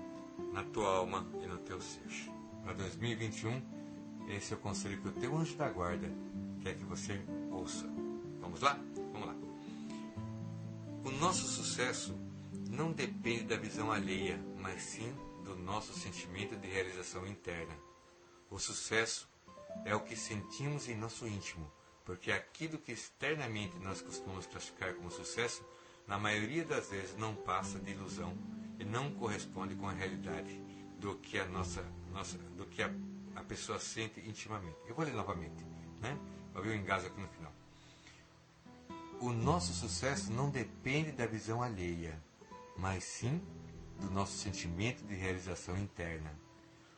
na tua alma e no teu ser. Para 2021, esse é o conselho que o teu anjo da guarda quer que você ouça. Vamos lá? Vamos lá. O nosso sucesso não depende da visão alheia, mas sim do nosso sentimento de realização interna. O sucesso é o que sentimos em nosso íntimo, porque aquilo que externamente nós costumamos classificar como sucesso, na maioria das vezes não passa de ilusão e não corresponde com a realidade do que a nossa, nossa do que a, a pessoa sente intimamente. Eu vou ler novamente, né? Vai ver o engaso aqui no final. O nosso sucesso não depende da visão alheia, mas sim do nosso sentimento de realização interna.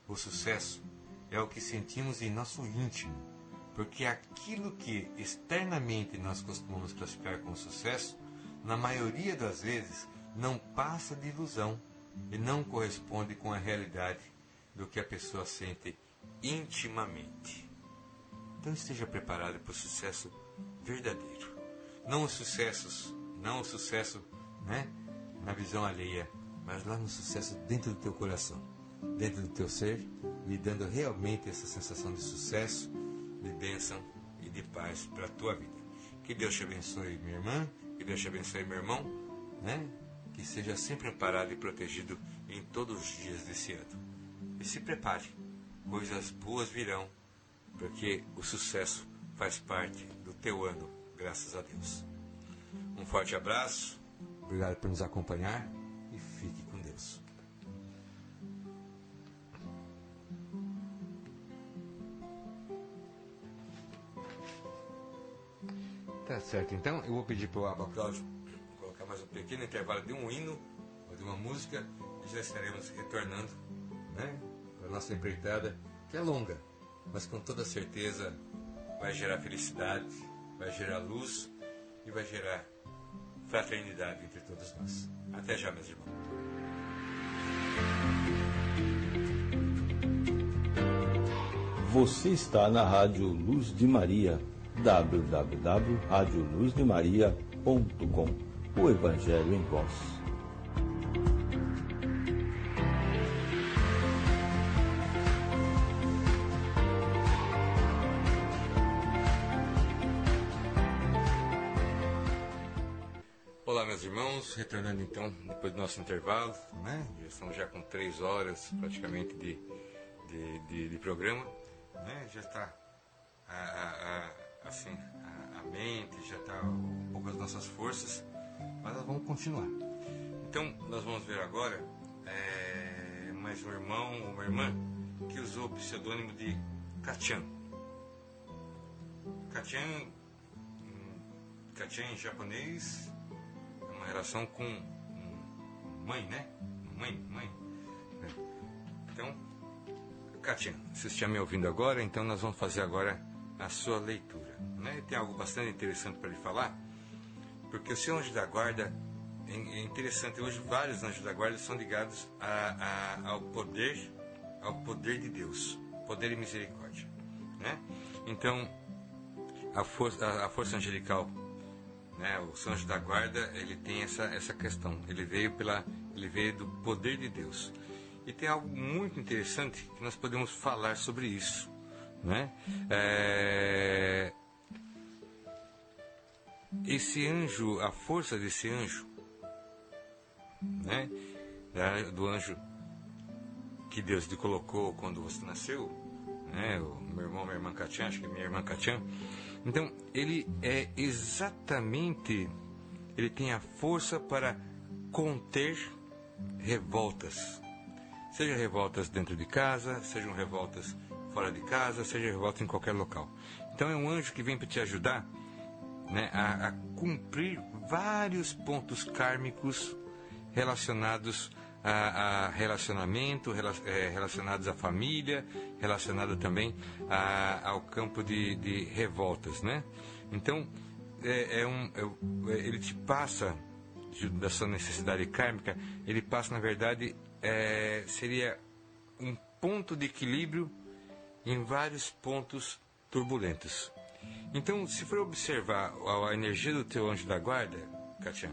O sucesso é o que sentimos em nosso íntimo, porque aquilo que externamente nós costumamos classificar como sucesso, na maioria das vezes não passa de ilusão e não corresponde com a realidade do que a pessoa sente intimamente. Então esteja preparado para o sucesso verdadeiro. Não os sucessos, não o sucesso né, na visão alheia, mas lá no sucesso dentro do teu coração, dentro do teu ser, lhe dando realmente essa sensação de sucesso, de bênção e de paz para a tua vida. Que Deus te abençoe, minha irmã, que Deus te abençoe, meu irmão, né? Que seja sempre amparado e protegido em todos os dias desse ano. E se prepare, coisas boas virão porque o sucesso faz parte do teu ano, graças a Deus. Um forte abraço, obrigado por nos acompanhar e fique com Deus. Tá certo, então eu vou pedir para o Abba Cláudio colocar mais um pequeno intervalo de um hino ou de uma música e já estaremos retornando né, para a nossa empreitada, que é longa mas com toda certeza vai gerar felicidade, vai gerar luz e vai gerar fraternidade entre todos nós. Até já, meus irmãos. Você está na Rádio Luz de Maria, www.radioluzdemaria.com. O Evangelho em Voz. retornando então, depois do nosso intervalo, né? Já estamos já com três horas praticamente de, de, de, de programa, né? Já está a, a, a, assim, a, mente, já está um pouco as nossas forças, mas nós vamos continuar. Então, nós vamos ver agora é, mais um irmão ou uma irmã que usou o pseudônimo de Kachan. Kachan, Kachan em japonês uma relação com mãe, né? Mãe, mãe. Então, Katia, você está me ouvindo agora, então nós vamos fazer agora a sua leitura. Né? Tem algo bastante interessante para lhe falar, porque o seu anjo da guarda é interessante. Hoje vários anjos da guarda são ligados a, a, ao poder, ao poder de Deus, poder e misericórdia, né? Então a força, a, força angelical né? O São Anjo da Guarda ele tem essa, essa questão. Ele veio pela ele veio do poder de Deus. E tem algo muito interessante que nós podemos falar sobre isso. Né? É... Esse anjo, a força desse anjo, né? do anjo que Deus lhe colocou quando você nasceu, né? o meu irmão, minha irmã Katian, acho que minha irmã Katian. Então, ele é exatamente, ele tem a força para conter revoltas. Seja revoltas dentro de casa, sejam revoltas fora de casa, seja revolta em qualquer local. Então é um anjo que vem para te ajudar né, a, a cumprir vários pontos kármicos relacionados a, a relacionamento, é, relacionados à família, relacionado também a, ao campo de, de, revoltas, né? Então, é, é um, é, ele te passa da sua necessidade kármica, ele passa, na verdade, é, seria um ponto de equilíbrio em vários pontos turbulentos. Então, se for observar a, energia do teu anjo da guarda, Katia,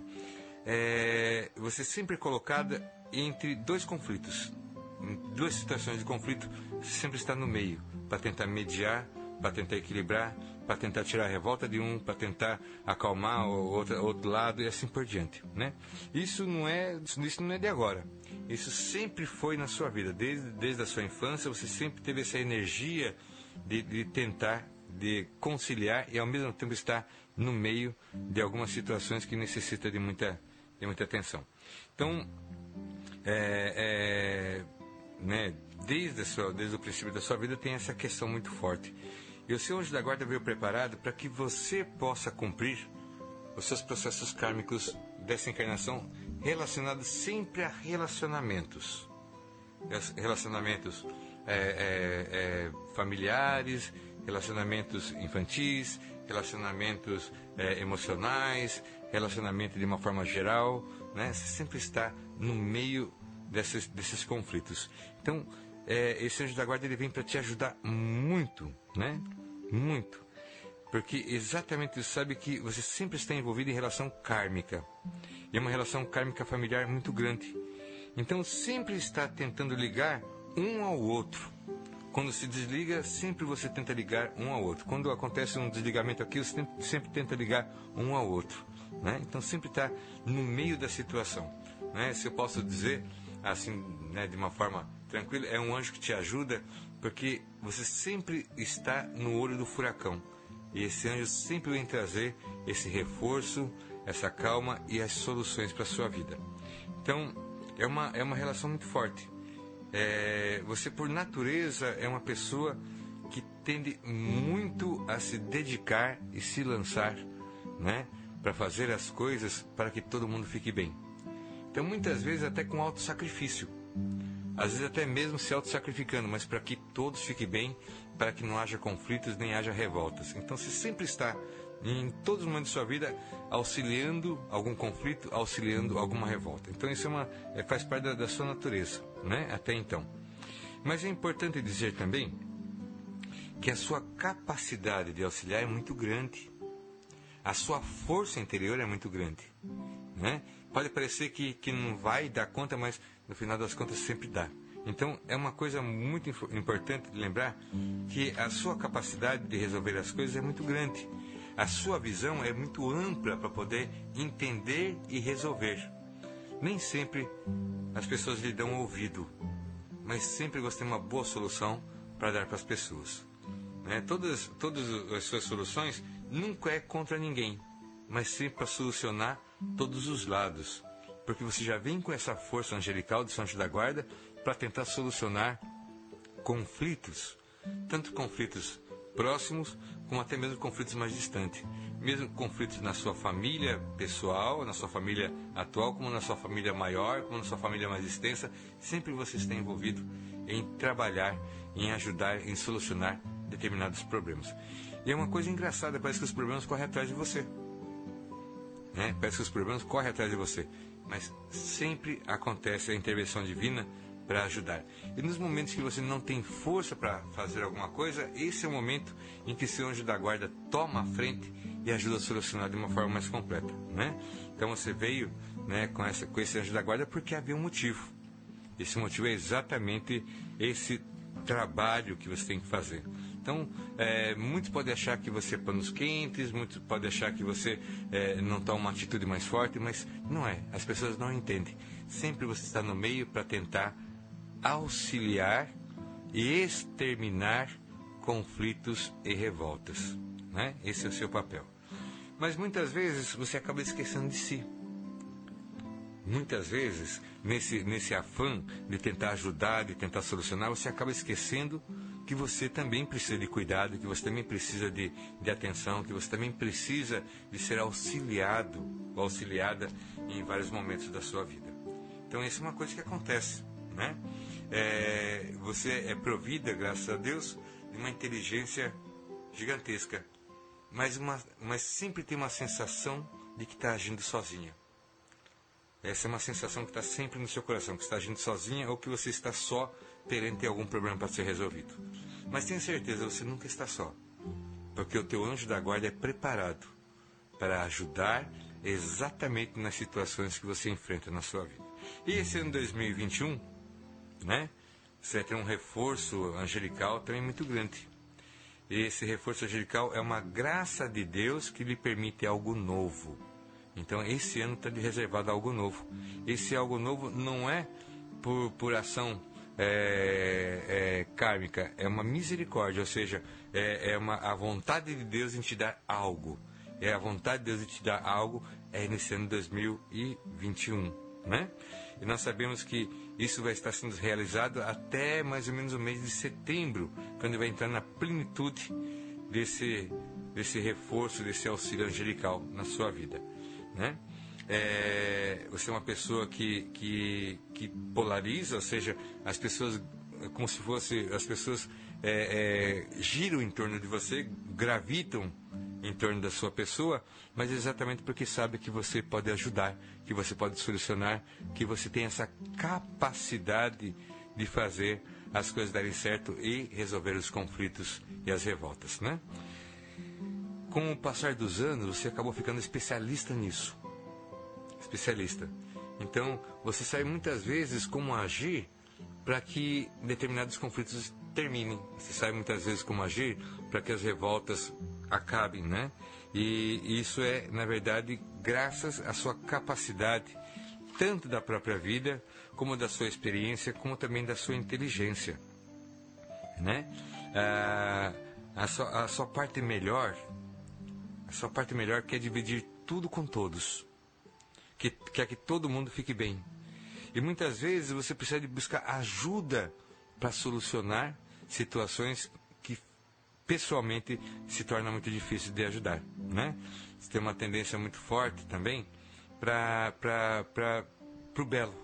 é, você sempre é colocada entre dois conflitos, duas situações de conflito, você sempre está no meio, para tentar mediar, para tentar equilibrar, para tentar tirar a revolta de um, para tentar acalmar o outro, outro lado e assim por diante, né? Isso não é, isso não é de agora. Isso sempre foi na sua vida, desde, desde a sua infância, você sempre teve essa energia de, de tentar, de conciliar e ao mesmo tempo estar no meio de algumas situações que necessitam de muita, de muita atenção. Então, é, é, né, desde, sua, desde o princípio da sua vida tem essa questão muito forte. E o seu anjo da guarda veio preparado para que você possa cumprir os seus processos kármicos dessa encarnação relacionados sempre a relacionamentos. Relacionamentos é, é, é, familiares, relacionamentos infantis, relacionamentos é, emocionais, relacionamento de uma forma geral. Né? Você sempre está no meio desses, desses conflitos. Então, é, esse anjo da guarda ele vem para te ajudar muito, né? Muito. Porque exatamente sabe que você sempre está envolvido em relação kármica. E é uma relação kármica familiar muito grande. Então, sempre está tentando ligar um ao outro. Quando se desliga, sempre você tenta ligar um ao outro. Quando acontece um desligamento aqui, você sempre tenta ligar um ao outro. Né? Então, sempre está no meio da situação. Né? Se eu posso dizer, assim, né, de uma forma tranquila, é um anjo que te ajuda porque você sempre está no olho do furacão. E esse anjo sempre vem trazer esse reforço, essa calma e as soluções para a sua vida. Então, é uma, é uma relação muito forte. É, você, por natureza, é uma pessoa que tende muito a se dedicar e se lançar né, para fazer as coisas para que todo mundo fique bem. Então, muitas vezes, até com alto sacrifício. Às vezes, até mesmo se auto-sacrificando, mas para que todos fiquem bem, para que não haja conflitos nem haja revoltas. Então, você sempre está, em todos os momentos da sua vida, auxiliando algum conflito, auxiliando alguma revolta. Então, isso é uma, é, faz parte da, da sua natureza, né? até então. Mas é importante dizer também que a sua capacidade de auxiliar é muito grande. A sua força interior é muito grande. Né? Pode parecer que, que não vai dar conta, mas no final das contas sempre dá. Então é uma coisa muito importante de lembrar que a sua capacidade de resolver as coisas é muito grande. A sua visão é muito ampla para poder entender e resolver. Nem sempre as pessoas lhe dão ouvido, mas sempre você tem uma boa solução para dar para as pessoas. Né? Todas, todas as suas soluções nunca é contra ninguém, mas sempre para solucionar todos os lados, porque você já vem com essa força angelical de São da Guarda para tentar solucionar conflitos, tanto conflitos próximos como até mesmo conflitos mais distantes, mesmo conflitos na sua família pessoal, na sua família atual, como na sua família maior, como na sua família mais extensa, sempre você está envolvido em trabalhar, em ajudar, em solucionar determinados problemas. E é uma coisa engraçada, parece que os problemas correm atrás de você. Né? Parece que os problemas correm atrás de você. Mas sempre acontece a intervenção divina para ajudar. E nos momentos que você não tem força para fazer alguma coisa, esse é o momento em que seu anjo da guarda toma a frente e ajuda a solucionar de uma forma mais completa. Né? Então você veio né, com, essa, com esse anjo da guarda porque havia um motivo. Esse motivo é exatamente esse trabalho que você tem que fazer. Então, é, muitos podem achar que você é panos quentes, muitos podem achar que você é, não toma uma atitude mais forte, mas não é. As pessoas não entendem. Sempre você está no meio para tentar auxiliar e exterminar conflitos e revoltas. Né? Esse é o seu papel. Mas muitas vezes você acaba esquecendo de si. Muitas vezes, nesse, nesse afã de tentar ajudar, de tentar solucionar, você acaba esquecendo que você também precisa de cuidado, que você também precisa de, de atenção, que você também precisa de ser auxiliado ou auxiliada em vários momentos da sua vida. Então, isso é uma coisa que acontece. Né? É, você é provida, graças a Deus, de uma inteligência gigantesca, mas, uma, mas sempre tem uma sensação de que está agindo sozinha. Essa é uma sensação que está sempre no seu coração, que está agindo sozinha ou que você está só perante algum problema para ser resolvido. Mas tenha certeza, você nunca está só, porque o teu anjo da guarda é preparado para ajudar exatamente nas situações que você enfrenta na sua vida. E esse ano 2021, né? Você ter um reforço angelical também muito grande. Esse reforço angelical é uma graça de Deus que lhe permite algo novo então esse ano está de reservado algo novo. Esse algo novo não é por, por ação é, é, kármica, é uma misericórdia, ou seja, é, é uma, a vontade de Deus em te dar algo. É a vontade de Deus em te dar algo é nesse ano 2021, né? E nós sabemos que isso vai estar sendo realizado até mais ou menos o mês de setembro, quando vai entrar na plenitude desse, desse reforço, desse auxílio angelical na sua vida né? É, você é uma pessoa que, que, que polariza, ou seja, as pessoas como se fosse as pessoas é, é, giram em torno de você, gravitam em torno da sua pessoa, mas exatamente porque sabe que você pode ajudar, que você pode solucionar, que você tem essa capacidade de fazer as coisas darem certo e resolver os conflitos e as revoltas, né? com o passar dos anos, você acabou ficando especialista nisso. Especialista. Então, você sabe muitas vezes como agir para que determinados conflitos terminem. Você sabe muitas vezes como agir para que as revoltas acabem, né? E isso é, na verdade, graças à sua capacidade, tanto da própria vida, como da sua experiência, como também da sua inteligência, né? Ah, a, sua, a sua parte melhor a sua parte melhor quer dividir tudo com todos. Que, quer que todo mundo fique bem. E muitas vezes você precisa de buscar ajuda para solucionar situações que pessoalmente se torna muito difícil de ajudar. Né? Você tem uma tendência muito forte também para o belo.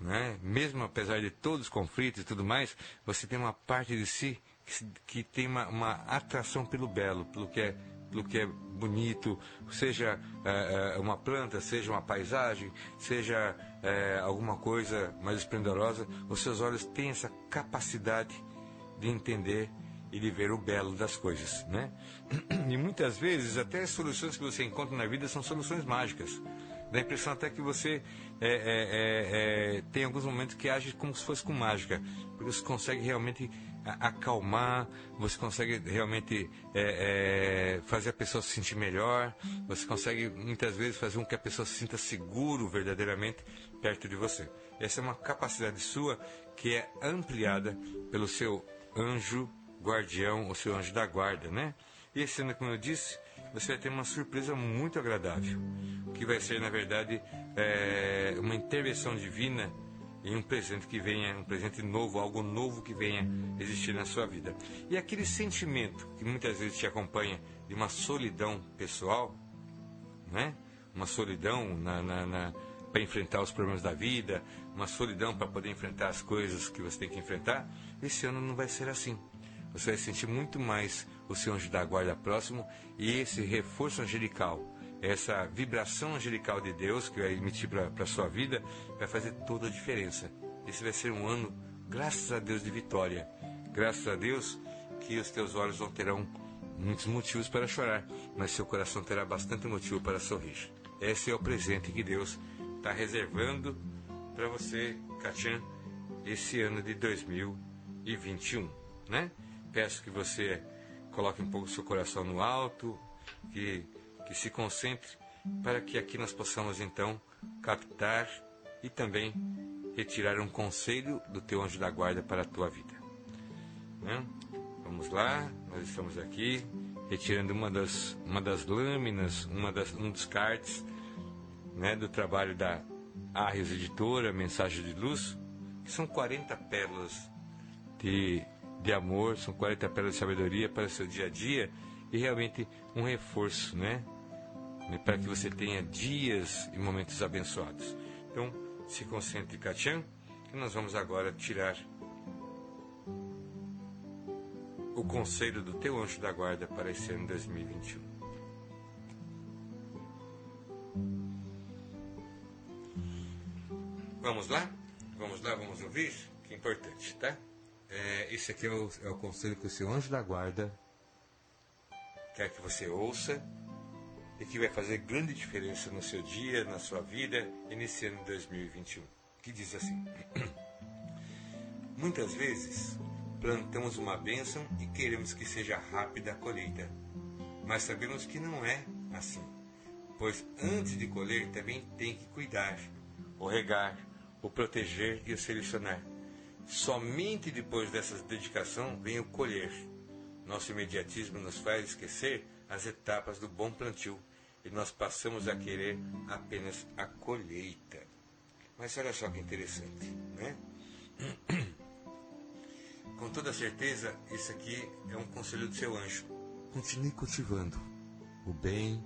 Né? Mesmo apesar de todos os conflitos e tudo mais, você tem uma parte de si que, que tem uma, uma atração pelo belo, pelo que é pelo que é bonito, seja é, uma planta, seja uma paisagem, seja é, alguma coisa mais esplendorosa, os seus olhos têm essa capacidade de entender e de ver o belo das coisas, né? *clears throat* E muitas vezes até as soluções que você encontra na vida são soluções mágicas. Dá a impressão até que você é, é, é, tem alguns momentos que age como se fosse com mágica, porque você consegue realmente acalmar, você consegue realmente é, é, fazer a pessoa se sentir melhor, você consegue muitas vezes fazer com que a pessoa se sinta seguro verdadeiramente perto de você. Essa é uma capacidade sua que é ampliada pelo seu anjo guardião, o seu anjo da guarda, né? E esse ano, como eu disse, você vai ter uma surpresa muito agradável, que vai ser, na verdade, é, uma intervenção divina em um presente que venha, um presente novo, algo novo que venha existir na sua vida. E aquele sentimento que muitas vezes te acompanha de uma solidão pessoal, né? uma solidão na, na, na para enfrentar os problemas da vida, uma solidão para poder enfrentar as coisas que você tem que enfrentar, esse ano não vai ser assim. Você vai sentir muito mais o seu anjo da guarda próximo e esse reforço angelical essa vibração angelical de Deus que vai emitir para a sua vida, vai fazer toda a diferença. Esse vai ser um ano, graças a Deus, de vitória. Graças a Deus que os teus olhos não terão muitos motivos para chorar, mas seu coração terá bastante motivo para sorrir. Esse é o presente que Deus está reservando para você, Katian, esse ano de 2021, né? Peço que você coloque um pouco o seu coração no alto, que, que se concentre para que aqui nós possamos então captar e também retirar um conselho do teu anjo da guarda para a tua vida. Né? Vamos lá, nós estamos aqui retirando uma das, uma das lâminas, uma das, um dos cards né, do trabalho da Arres Editora, Mensagem de Luz, que são 40 pérolas de, de amor, são 40 pérolas de sabedoria para o seu dia a dia e realmente um reforço, né? Para que você tenha dias e momentos abençoados. Então, se concentre, Katian, que nós vamos agora tirar o conselho do teu anjo da guarda para esse ano 2021. Vamos lá? Vamos lá, vamos ouvir? Que importante, tá? É, esse aqui é o, é o conselho que o seu anjo da guarda quer que você ouça e que vai fazer grande diferença no seu dia, na sua vida e nesse ano 2021. Que diz assim: Muitas vezes plantamos uma bênção e queremos que seja rápida a colheita. Mas sabemos que não é assim, pois antes de colher também tem que cuidar, o regar, o proteger e o selecionar. Somente depois dessa dedicação vem o colher. Nosso imediatismo nos faz esquecer as etapas do bom plantio e nós passamos a querer apenas a colheita. Mas olha só que interessante, né? *clears throat* Com toda certeza, isso aqui é um conselho do seu anjo. Continue cultivando o bem,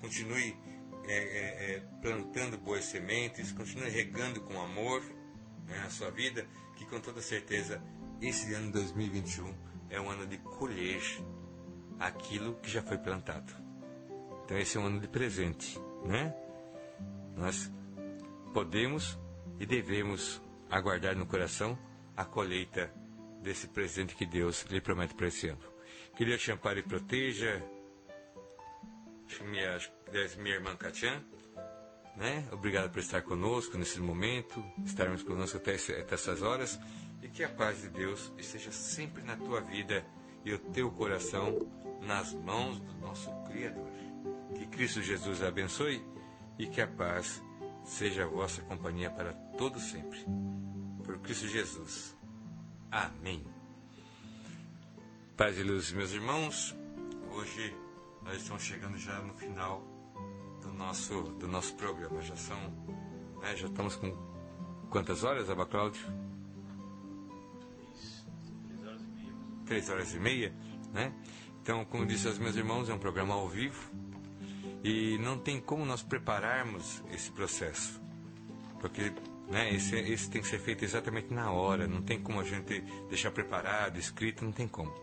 continue é, é, é, plantando boas sementes, continue regando com amor né, a sua vida, com toda certeza esse ano 2021 é um ano de colher aquilo que já foi plantado. Então esse é um ano de presente, né? Nós podemos e devemos aguardar no coração a colheita desse presente que Deus lhe promete para esse ano. Que Deus te ampare e proteja. Minha, minha irmã Katian, né? Obrigado por estar conosco nesse momento, estarmos conosco até, até essas horas e que a paz de Deus esteja sempre na tua vida e o teu coração nas mãos do nosso Criador. Que Cristo Jesus abençoe e que a paz seja a vossa companhia para todo sempre. Por Cristo Jesus. Amém. Paz e luz, meus irmãos. Hoje nós estamos chegando já no final do nosso, do nosso programa. Já são. Né, já estamos com quantas horas, Aba Cláudio? Três horas e meia, né? Então, como disse aos meus irmãos, é um programa ao vivo e não tem como nós prepararmos esse processo, porque né? Esse, esse tem que ser feito exatamente na hora, não tem como a gente deixar preparado, escrito, não tem como.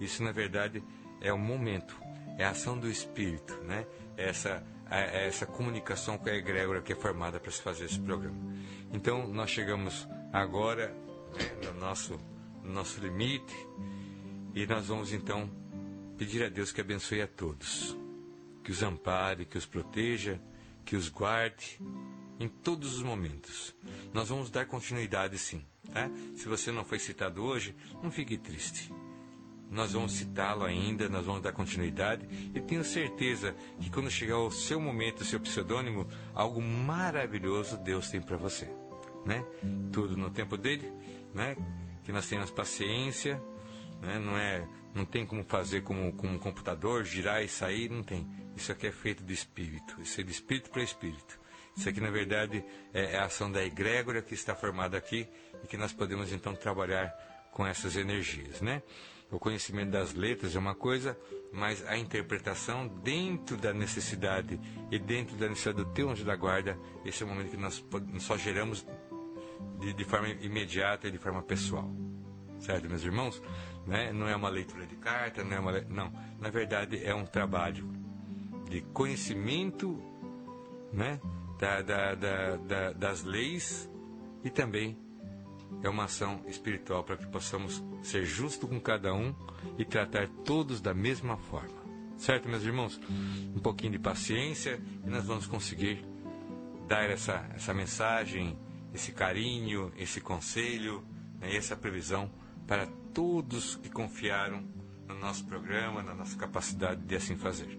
Isso, na verdade, é o momento, é a ação do Espírito, né? É essa, é essa comunicação com a egrégora que é formada para se fazer esse programa. Então, nós chegamos agora né, no, nosso, no nosso limite e nós vamos, então, pedir a Deus que abençoe a todos, que os ampare, que os proteja, que os guarde em todos os momentos. Nós vamos dar continuidade sim. Tá? Se você não foi citado hoje, não fique triste. Nós vamos citá-lo ainda, nós vamos dar continuidade e tenho certeza que quando chegar o seu momento, o seu pseudônimo, algo maravilhoso Deus tem para você. Né? Tudo no tempo dele, né? que nós tenhamos paciência, né? não, é, não tem como fazer como, como um computador, girar e sair, não tem. Isso aqui é feito de espírito, isso é de espírito para espírito. Isso aqui, na verdade, é, é a ação da egrégora que está formada aqui e que nós podemos então trabalhar com essas energias, né? O conhecimento das letras é uma coisa, mas a interpretação dentro da necessidade e dentro da necessidade do teu anjo da guarda, esse é o momento que nós só geramos de, de forma imediata e de forma pessoal. Certo, meus irmãos? Né? Não é uma leitura de carta, não é uma. Não. Na verdade, é um trabalho de conhecimento, né? da, da, da, das leis e também é uma ação espiritual para que possamos ser justos com cada um e tratar todos da mesma forma. Certo, meus irmãos? Um pouquinho de paciência e nós vamos conseguir dar essa, essa mensagem, esse carinho, esse conselho né, e essa previsão para todos que confiaram no nosso programa, na nossa capacidade de assim fazer.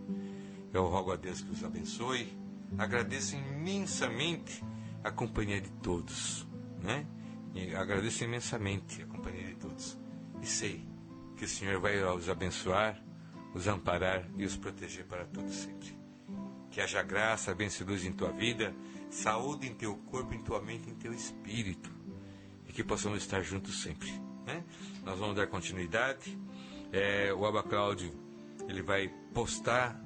Eu rogo a Deus que os abençoe. Agradeço imensamente a companhia de todos, né? E agradeço imensamente a companhia de todos. E sei que o Senhor vai os abençoar, os amparar e os proteger para todos sempre. Que haja graça, bênção e luz em tua vida, saúde em teu corpo, em tua mente, em teu espírito. E que possamos estar juntos sempre. Né? Nós vamos dar continuidade. É, o Aba Cláudio ele vai postar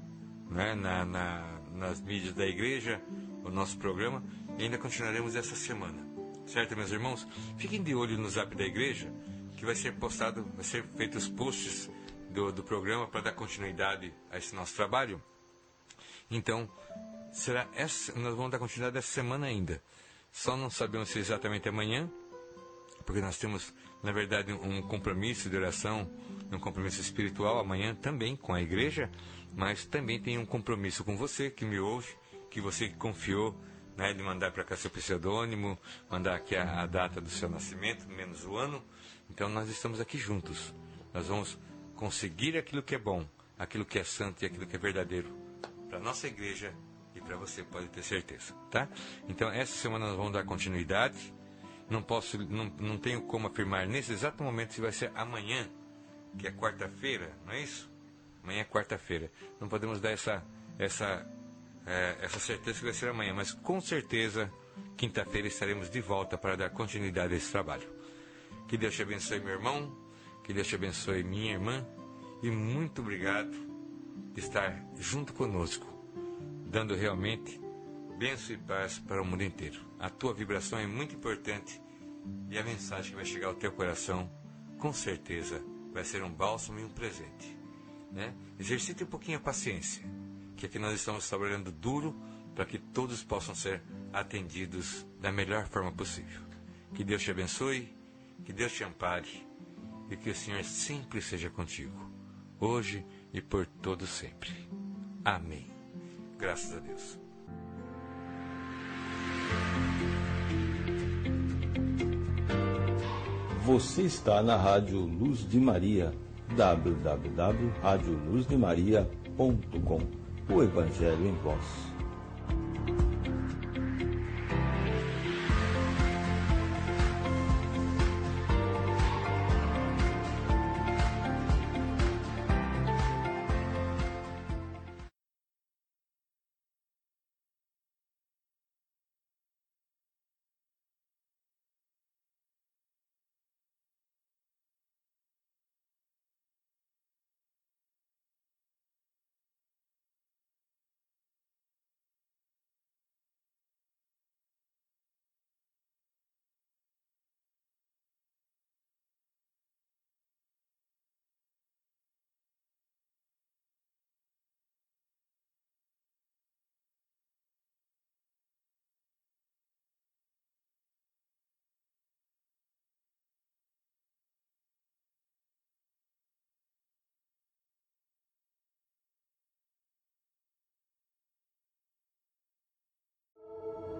né, na, na, nas mídias da igreja o nosso programa e ainda continuaremos essa semana. Certo, meus irmãos? Fiquem de olho no zap da igreja, que vai ser postado, vai ser feitos posts do, do programa para dar continuidade a esse nosso trabalho. Então, será essa, nós vamos dar continuidade essa semana ainda. Só não sabemos se exatamente amanhã, porque nós temos, na verdade, um compromisso de oração, um compromisso espiritual amanhã também com a igreja, mas também tem um compromisso com você que me ouve, que você que confiou né, de mandar para cá seu pseudônimo, mandar aqui a, a data do seu nascimento, menos o ano. Então nós estamos aqui juntos. Nós vamos conseguir aquilo que é bom, aquilo que é santo e aquilo que é verdadeiro para nossa igreja e para você, pode ter certeza, tá? Então, essa semana nós vamos dar continuidade. Não posso, não, não tenho como afirmar nesse exato momento se vai ser amanhã, que é quarta-feira, não é isso? Amanhã é quarta-feira. Não podemos dar essa, essa, é, essa certeza que vai ser amanhã, mas com certeza, quinta-feira estaremos de volta para dar continuidade a esse trabalho. Que Deus te abençoe, meu irmão. Que Deus te abençoe, minha irmã. E muito obrigado de estar junto conosco, dando realmente bênção e paz para o mundo inteiro. A tua vibração é muito importante e a mensagem que vai chegar ao teu coração, com certeza, vai ser um bálsamo e um presente. Né? Exercite um pouquinho a paciência, que aqui nós estamos trabalhando duro para que todos possam ser atendidos da melhor forma possível. Que Deus te abençoe, que Deus te ampare e que o Senhor sempre seja contigo, hoje e por todo sempre. Amém. Graças a Deus. Você está na Rádio Luz de Maria, www.radioluzdemaria.com. O Evangelho em Voz.